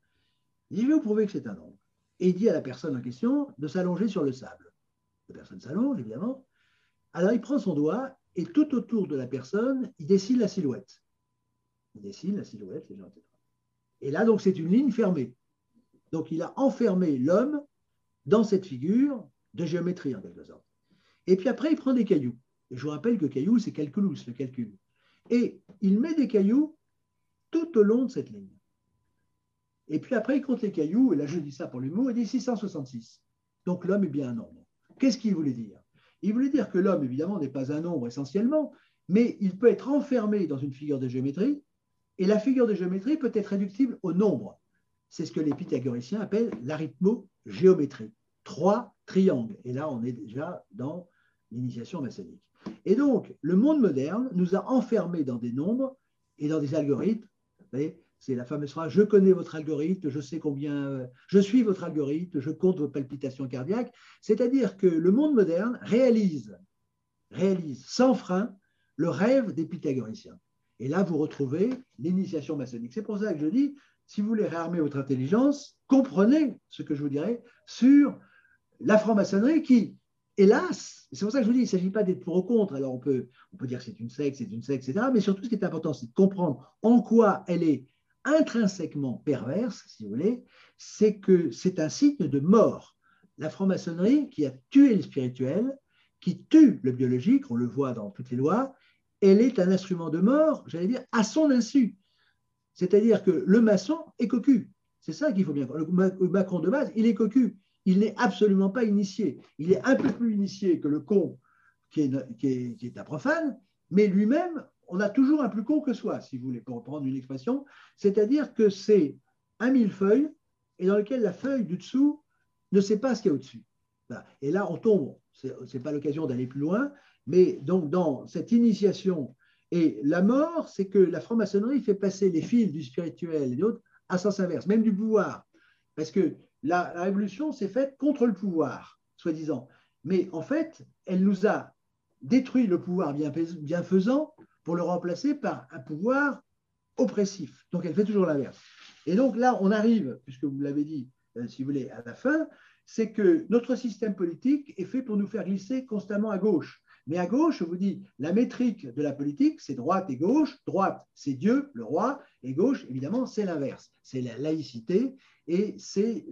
Il dit, je vais vous prouver que c'est un nombre. Et il dit à la personne en question de s'allonger sur le sable. La personne s'allonge, évidemment. Alors il prend son doigt et tout autour de la personne, il dessine la silhouette. Il dessine la silhouette, les gens, etc. Et là, donc, c'est une ligne fermée. Donc, il a enfermé l'homme dans cette figure de géométrie, en quelque sorte. Et puis après, il prend des cailloux. Et je vous rappelle que caillou, c'est calculus, le calcul. Et il met des cailloux tout au long de cette ligne. Et puis après, il compte les cailloux, et là je dis ça pour l'humour, il dit 666. Donc l'homme est bien un nombre. Qu'est-ce qu'il voulait dire? Il voulait dire que l'homme, évidemment, n'est pas un nombre essentiellement, mais il peut être enfermé dans une figure de géométrie et la figure de géométrie peut être réductible au nombre. C'est ce que les pythagoriciens appellent l'arithmo-géométrie. Trois triangles. Et là, on est déjà dans l'initiation maçonnique. Et donc, le monde moderne nous a enfermés dans des nombres et dans des algorithmes. C'est la fameuse phrase Je connais votre algorithme, je sais combien, je suis votre algorithme, je compte vos palpitations cardiaques. C'est-à-dire que le monde moderne réalise, réalise sans frein le rêve des pythagoriciens. Et là, vous retrouvez l'initiation maçonnique. C'est pour ça que je dis, si vous voulez réarmer votre intelligence, comprenez ce que je vous dirai sur la franc-maçonnerie qui, hélas, c'est pour ça que je vous dis, il ne s'agit pas d'être pour ou contre. Alors on peut, on peut dire c'est une secte, c'est une secte, etc. Mais surtout, ce qui est important, c'est de comprendre en quoi elle est intrinsèquement perverse, si vous voulez, c'est que c'est un signe de mort. La franc-maçonnerie qui a tué le spirituel, qui tue le biologique, on le voit dans toutes les lois, elle est un instrument de mort, j'allais dire, à son insu. C'est-à-dire que le maçon est cocu. C'est ça qu'il faut bien comprendre. Le macron de base, il est cocu. Il n'est absolument pas initié. Il est un peu plus initié que le con qui est, qui est, un profane, mais lui-même, on a toujours un plus con que soi, si vous voulez, pour reprendre une expression. C'est-à-dire que c'est un millefeuille et dans lequel la feuille du dessous ne sait pas ce qu'il y a au-dessus. Et là, on tombe. Ce n'est pas l'occasion d'aller plus loin, mais donc, dans cette initiation, et la mort, c'est que la franc-maçonnerie fait passer les fils du spirituel et d'autres à sens inverse, même du pouvoir. Parce que la, révolution s'est faite contre le pouvoir, soi-disant. Mais en fait, elle nous a détruit le pouvoir bienfaisant pour le remplacer par un pouvoir oppressif. Donc elle fait toujours l'inverse. Et donc là, on arrive, puisque vous l'avez dit, euh, si vous voulez, à la fin, c'est que notre système politique est fait pour nous faire glisser constamment à gauche. Mais à gauche, je vous dis, la métrique de la politique, c'est droite et gauche. Droite, c'est Dieu, le roi, et gauche, évidemment, c'est l'inverse. C'est la laïcité et c'est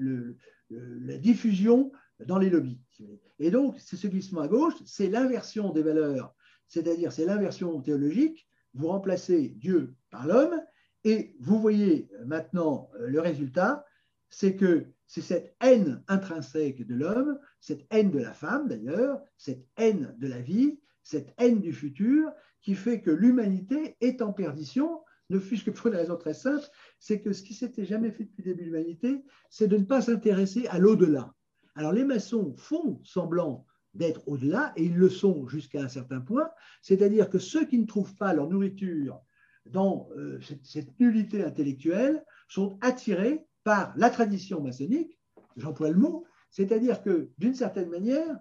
la diffusion dans les lobbies. Et donc, c'est ce glissement à gauche, c'est l'inversion des valeurs, c'est-à-dire c'est l'inversion théologique. Vous remplacez Dieu par l'homme, et vous voyez maintenant euh, le résultat, c'est que c'est cette haine intrinsèque de l'homme, cette haine de la femme d'ailleurs, cette haine de la vie, cette haine du futur, qui fait que l'humanité est en perdition, ne fût-ce que pour une raison très simple, c'est que ce qui s'était jamais fait depuis le début de l'humanité, c'est de ne pas s'intéresser à l'au-delà. Alors les maçons font semblant d'être au-delà, et ils le sont jusqu'à un certain point, c'est-à-dire que ceux qui ne trouvent pas leur nourriture dans euh, cette nullité intellectuelle sont attirés par la tradition maçonnique, j'emploie le mot, c'est-à-dire que d'une certaine manière,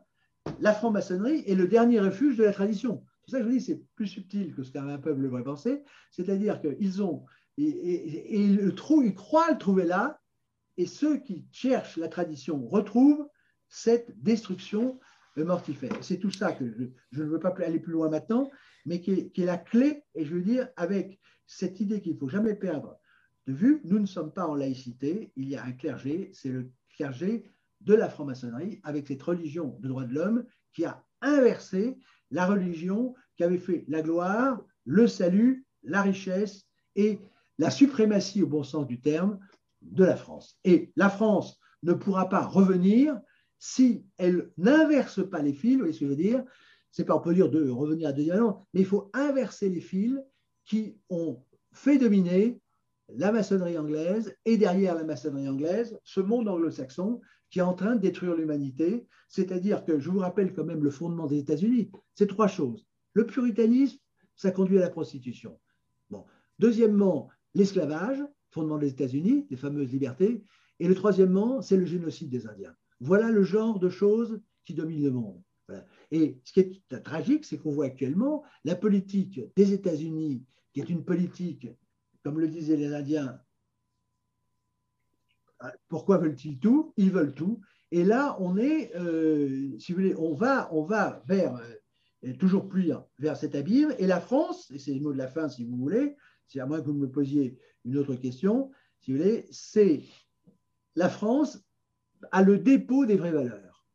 la franc-maçonnerie est le dernier refuge de la tradition. C'est ça que je dis c'est plus subtil que ce qu'un peuple devrait penser, c'est-à-dire qu'ils ont, et, ils croient le trouver là, et ceux qui cherchent la tradition retrouvent cette destruction mortifère. C'est tout ça que je, ne veux pas aller plus loin maintenant, mais qui est, qui est la clé, et je veux dire, avec cette idée qu'il ne faut jamais perdre vue, nous ne sommes pas en laïcité, il y a un clergé, c'est le clergé de la franc-maçonnerie, avec cette religion de droit de l'homme qui a inversé la religion qui avait fait la gloire, le salut, la richesse et la suprématie au bon sens du terme de la France. Et la France ne pourra pas revenir si elle n'inverse pas les fils, vous voyez ce que je veux dire? C'est pas, on peut dire de revenir à deux dialogues, mais il faut inverser les fils qui ont fait dominer la maçonnerie anglaise et derrière la maçonnerie anglaise, ce monde anglo-saxon qui est en train de détruire l'humanité. C'est-à-dire que je vous rappelle quand même le fondement des États-Unis, c'est trois choses. Le puritanisme, ça conduit à la prostitution. Bon. Deuxièmement, l'esclavage, fondement des États-Unis, les fameuses libertés. Et le troisièmement, c'est le génocide des Indiens. Voilà le genre de choses qui dominent le monde. Et ce qui est tragique, c'est qu'on voit actuellement la politique des États-Unis, qui est une politique comme le disaient les Indiens, pourquoi veulent-ils tout? Ils veulent tout. Et là, on est, euh, on va, vers, euh, toujours plus vers cet abîme. Et la France, et c'est le mot de la fin si vous voulez, c'est à moins que vous me posiez une autre question, si vous voulez, c'est la France a le dépôt des vraies valeurs.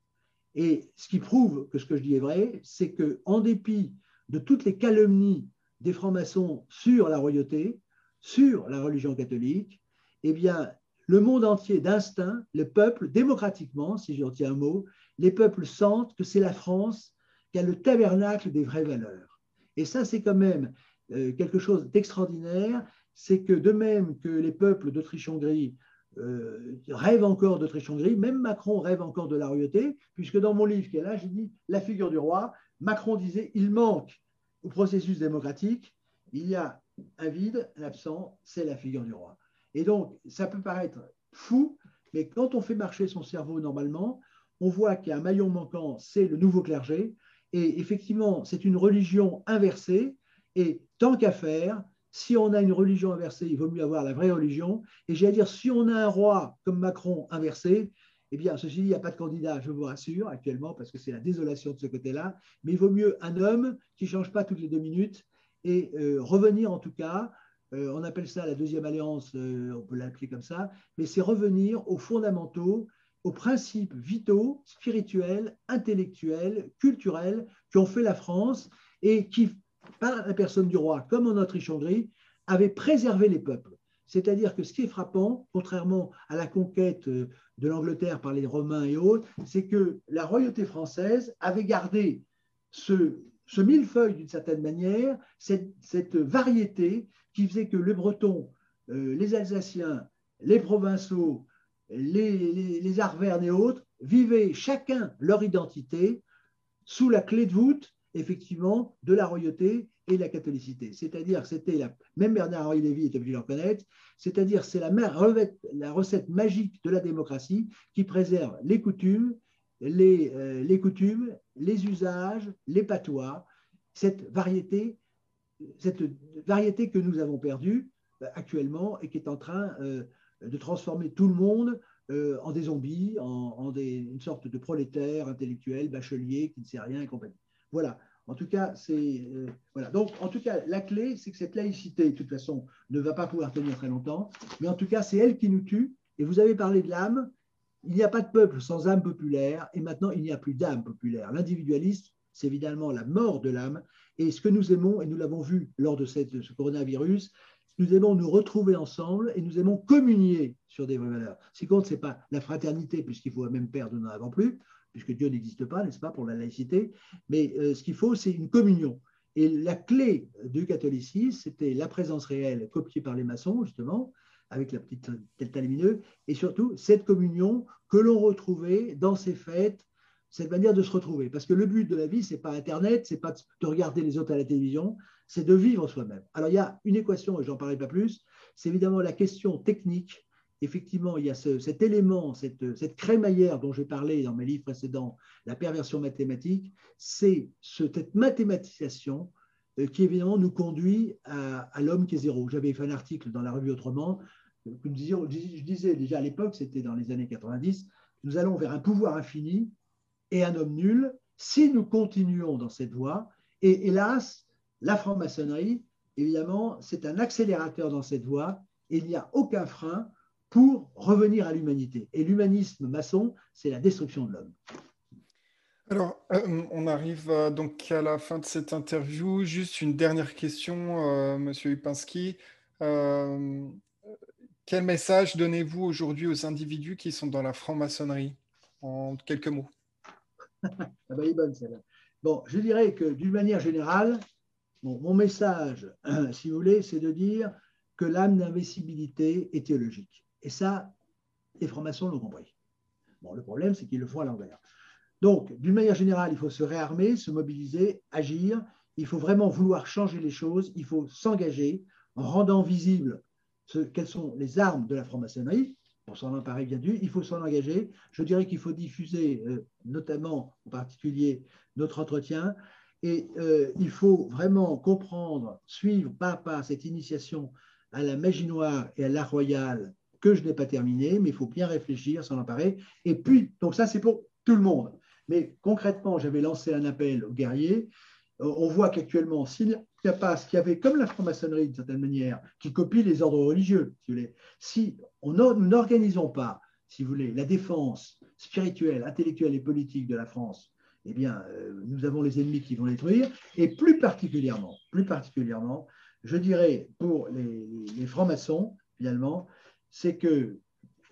Et ce qui prouve que ce que je dis est vrai, c'est que dépit de toutes les calomnies des francs-maçons sur la royauté, sur la religion catholique, eh bien, le monde entier d'instinct, le peuple, démocratiquement, si j'en tiens un mot, les peuples sentent que c'est la France qui a le tabernacle des vraies valeurs. Et ça, c'est quand même euh, quelque chose d'extraordinaire, c'est que de même que les peuples d'Autriche-Hongrie euh, rêvent encore d'Autriche-Hongrie, même Macron rêve encore de la royauté, puisque dans mon livre qui est là, j'ai dit la figure du roi, Macron disait il manque au processus démocratique, il y a un vide, un absent, c'est la figure du roi. Et donc, ça peut paraître fou, mais quand on fait marcher son cerveau normalement, on voit qu'il y a un maillon manquant, c'est le nouveau clergé. Et effectivement, c'est une religion inversée. Et tant qu'à faire, si on a une religion inversée, il vaut mieux avoir la vraie religion. Et j'ai à dire, si on a un roi comme Macron inversé, eh bien, ceci dit, il n'y a pas de candidat, je vous rassure, actuellement, parce que c'est la désolation de ce côté-là. Mais il vaut mieux un homme qui ne change pas toutes les deux minutes et euh, revenir en tout cas, euh, on appelle ça la deuxième alliance, euh, on peut l'appeler comme ça, mais c'est revenir aux fondamentaux, aux principes vitaux, spirituels, intellectuels, culturels qui ont fait la France et qui, par la personne du roi, comme en Autriche-Hongrie, avaient préservé les peuples. C'est-à-dire que ce qui est frappant, contrairement à la conquête de l'Angleterre par les Romains et autres, c'est que la royauté française avait gardé ce, ce millefeuille, d'une certaine manière, cette, variété qui faisait que les Bretons, euh, les Alsaciens, les Provençaux, les, Arvernes et autres vivaient chacun leur identité sous la clé de voûte, effectivement, de la royauté et la catholicité. C'est-à-dire, c'était la, même Bernard-Henri Lévy est obligé de reconnaître, c'est-à-dire c'est la, la, recette magique de la démocratie qui préserve les coutumes, les, euh, les coutumes, les usages, les patois, cette variété, cette variété que nous avons perdue euh, actuellement et qui est en train euh, de transformer tout le monde en des zombies, en, une sorte de prolétaire intellectuel, bachelier, qui ne sait rien et compagnie. Voilà. En tout cas, c'est voilà. Donc, en tout cas, la clé, c'est que cette laïcité, de toute façon, ne va pas pouvoir tenir très longtemps. Mais en tout cas, c'est elle qui nous tue. Et vous avez parlé de l'âme. Il n'y a pas de peuple sans âme populaire. Et maintenant, il n'y a plus d'âme populaire. L'individualisme, c'est évidemment la mort de l'âme. Et ce que nous aimons, et nous l'avons vu lors de, ce coronavirus, nous aimons nous retrouver ensemble et nous aimons communier sur des vraies valeurs. Ce qui compte, ce n'est pas la fraternité, puisqu'il faut même perdre, nous n'en avons plus, puisque Dieu n'existe pas, n'est-ce pas, pour la laïcité, mais euh, ce qu'il faut, c'est une communion. Et la clé du catholicisme, c'était la présence réelle copiée par les maçons, justement, avec la petite delta lumineuse, et surtout cette communion que l'on retrouvait dans ces fêtes, cette manière de se retrouver. Parce que le but de la vie, c'est pas Internet, c'est pas de regarder les autres à la télévision, c'est de vivre soi-même. Alors il y a une équation, et j'en parlerai pas plus, c'est évidemment la question technique effectivement, il y a cet élément, cette, crémaillère dont j'ai parlé dans mes livres précédents, la perversion mathématique, c'est cette mathématisation euh, qui évidemment nous conduit à, l'homme qui est zéro. J'avais fait un article dans la revue Autrement, euh, je disais déjà à l'époque, c'était dans les années 90, nous allons vers un pouvoir infini et un homme nul si nous continuons dans cette voie. Et hélas, la franc-maçonnerie, évidemment, c'est un accélérateur dans cette voie il n'y a aucun frein pour revenir à l'humanité. Et l'humanisme maçon, c'est la destruction de l'homme. Alors, euh, on arrive euh, donc à la fin de cette interview. Juste une dernière question, euh, Monsieur Upinski. Quel message donnez-vous aujourd'hui aux individus qui sont dans la franc-maçonnerie En quelques mots? ah bah, est bonne celle-là. Bon, je dirais que d'une manière générale, mon message, si vous voulez, c'est de dire que l'âme d'invisibilité est théologique. Et ça, les francs-maçons l'ont compris. Bon, le problème, c'est qu'ils le font à l'envers. Donc, d'une manière générale, il faut se réarmer, se mobiliser, agir. Il faut vraiment vouloir changer les choses. Il faut s'engager en rendant visible quelles sont les armes de la franc-maçonnerie. Pour s'en emparer bien dû, il faut s'en engager. Je dirais qu'il faut diffuser, euh, notamment, en particulier, notre entretien. Et euh, il faut vraiment comprendre, suivre pas à pas cette initiation à la magie noire et à l'art royal que je n'ai pas terminé, mais il faut bien réfléchir, s'en emparer. Et puis, donc ça, c'est pour tout le monde. Mais concrètement, j'avais lancé un appel aux guerriers. Euh, on voit qu'actuellement, s'il n'y a pas ce qu'il y avait, comme la franc-maçonnerie d'une certaine manière, qui copie les ordres religieux, si, on, nous n'organisons pas, si vous voulez, la défense spirituelle, intellectuelle et politique de la France, eh bien, euh, nous avons les ennemis qui vont détruire. Et plus particulièrement, plus particulièrement, je dirais pour les, les francs-maçons, finalement, c'est que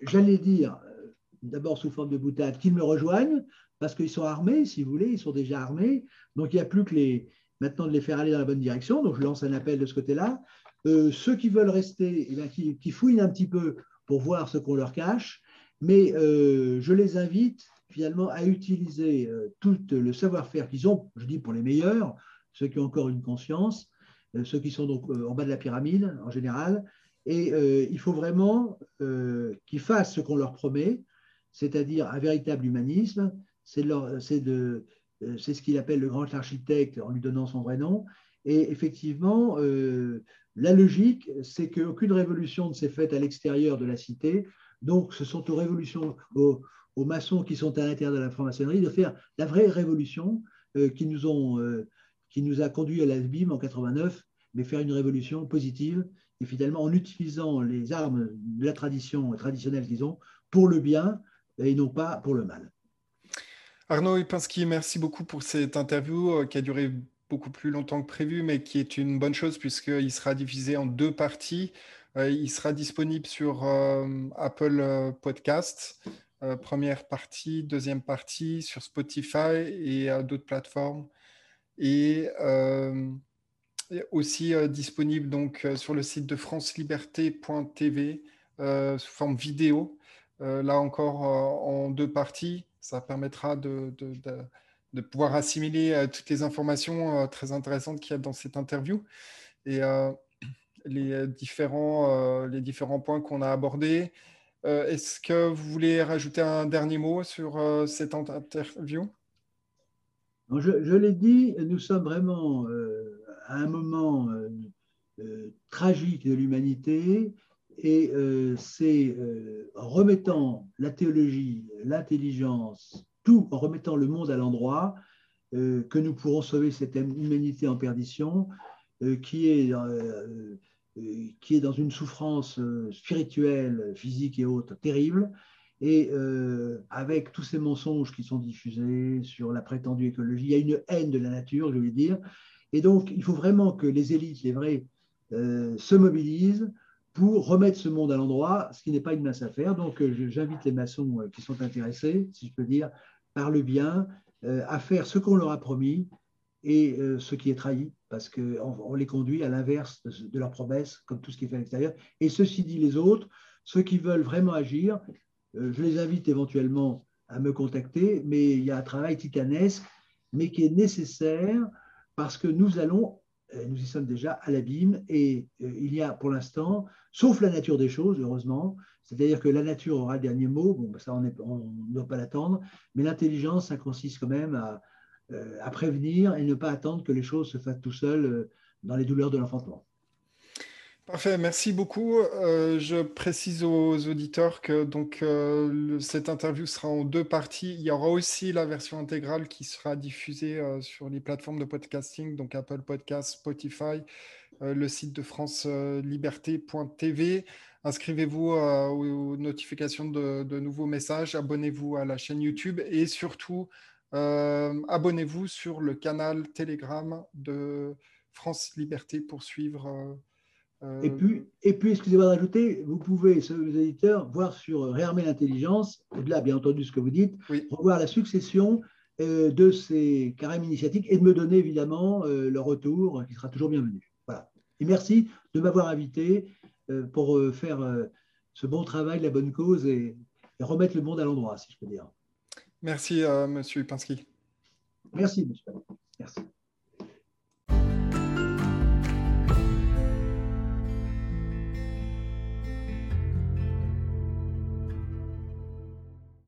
j'allais dire, euh, d'abord sous forme de boutade, qu'ils me rejoignent, parce qu'ils sont armés, si vous voulez, ils sont déjà armés. Donc il n'y a plus que les, maintenant de les faire aller dans la bonne direction. Donc je lance un appel de ce côté-là. Euh, ceux qui veulent rester, eh qui, fouillent un petit peu pour voir ce qu'on leur cache, mais euh, je les invite finalement à utiliser tout le savoir-faire qu'ils ont, je dis pour les meilleurs, ceux qui ont encore une conscience, ceux qui sont donc en bas de la pyramide en général, et euh, il faut vraiment euh, qu'ils fassent ce qu'on leur promet, c'est-à-dire un véritable humanisme. C'est euh, ce qu'il appelle le grand architecte en lui donnant son vrai nom. Et effectivement, la logique, c'est qu'aucune révolution ne s'est faite à l'extérieur de la cité. Donc, ce sont aux révolutions, aux, maçons qui sont à l'intérieur de la franc-maçonnerie de faire la vraie révolution qui, nous ont, qui nous a conduit à l'abîme en 89, mais faire une révolution positive et finalement en utilisant les armes de la tradition traditionnelle qu'ils ont pour le bien et non pas pour le mal. Arnaud Ipinski, merci beaucoup pour cette interview euh, qui a duré beaucoup plus longtemps que prévu, mais qui est une bonne chose puisqu'il sera divisé en deux parties. Euh, il sera disponible sur euh, Apple Podcast, première partie, deuxième partie sur Spotify et d'autres plateformes. Et aussi disponible donc sur le site de franceliberté.tv sous forme vidéo. là encore en deux parties, ça permettra de, de pouvoir assimiler toutes les informations très intéressantes qu'il y a dans cette interview. Et les, différents, les différents points qu'on a abordés. Est-ce que vous voulez rajouter un dernier mot sur cette interview? Je, l'ai dit, nous sommes vraiment à un moment tragique de l'humanité et c'est en remettant la théologie, l'intelligence, tout en remettant le monde à l'endroit, euh, que nous pourrons sauver cette humanité en perdition, euh, qui, est, euh, qui est dans une souffrance spirituelle, physique et autres terrible. Et avec tous ces mensonges qui sont diffusés sur la prétendue écologie, il y a une haine de la nature, je veux dire. Et donc, il faut vraiment que les élites, les vrais, se mobilisent pour remettre ce monde à l'endroit, ce qui n'est pas une mince affaire. Donc, j'invite les maçons qui sont intéressés, si je peux dire, par le bien, euh, à faire ce qu'on leur a promis et euh, ce qui est trahi, parce qu'on on les conduit à l'inverse de, leurs promesses, comme tout ce qui est fait à l'extérieur. Et ceci dit, les autres, ceux qui veulent vraiment agir, euh, je les invite éventuellement à me contacter, mais il y a un travail titanesque, mais qui est nécessaire parce que nous allons, nous y sommes déjà à l'abîme, et il y a pour l'instant, sauf la nature des choses, heureusement, c'est-à-dire que la nature aura le dernier mot, bon, ça on ne doit pas l'attendre, mais l'intelligence, ça consiste quand même euh, à, prévenir et ne pas attendre que les choses se fassent tout seules euh, dans les douleurs de l'enfantement. Parfait, merci beaucoup. Euh, je précise aux auditeurs que donc, cette interview sera en deux parties. Il y aura aussi la version intégrale qui sera diffusée sur les plateformes de podcasting, donc Apple Podcasts, Spotify, le site de franceliberté.tv. Inscrivez-vous euh, aux notifications de, nouveaux messages, abonnez-vous à la chaîne YouTube et surtout, euh, abonnez-vous sur le canal Telegram de France Liberté pour suivre. Euh, et puis, et puis excusez-moi d'ajouter, vous pouvez, sur les éditeurs, voir sur Réarmer l'intelligence, au-delà bien entendu ce que vous dites, revoir la succession de ces carèmes initiatiques et de me donner évidemment le retour qui sera toujours bienvenu. Voilà. Et merci de m'avoir invité euh, pour euh, faire euh, ce bon travail, la bonne cause et, remettre le monde à l'endroit, si je peux dire. Merci, M. Monsieur Upinski. Merci, monsieur. Merci.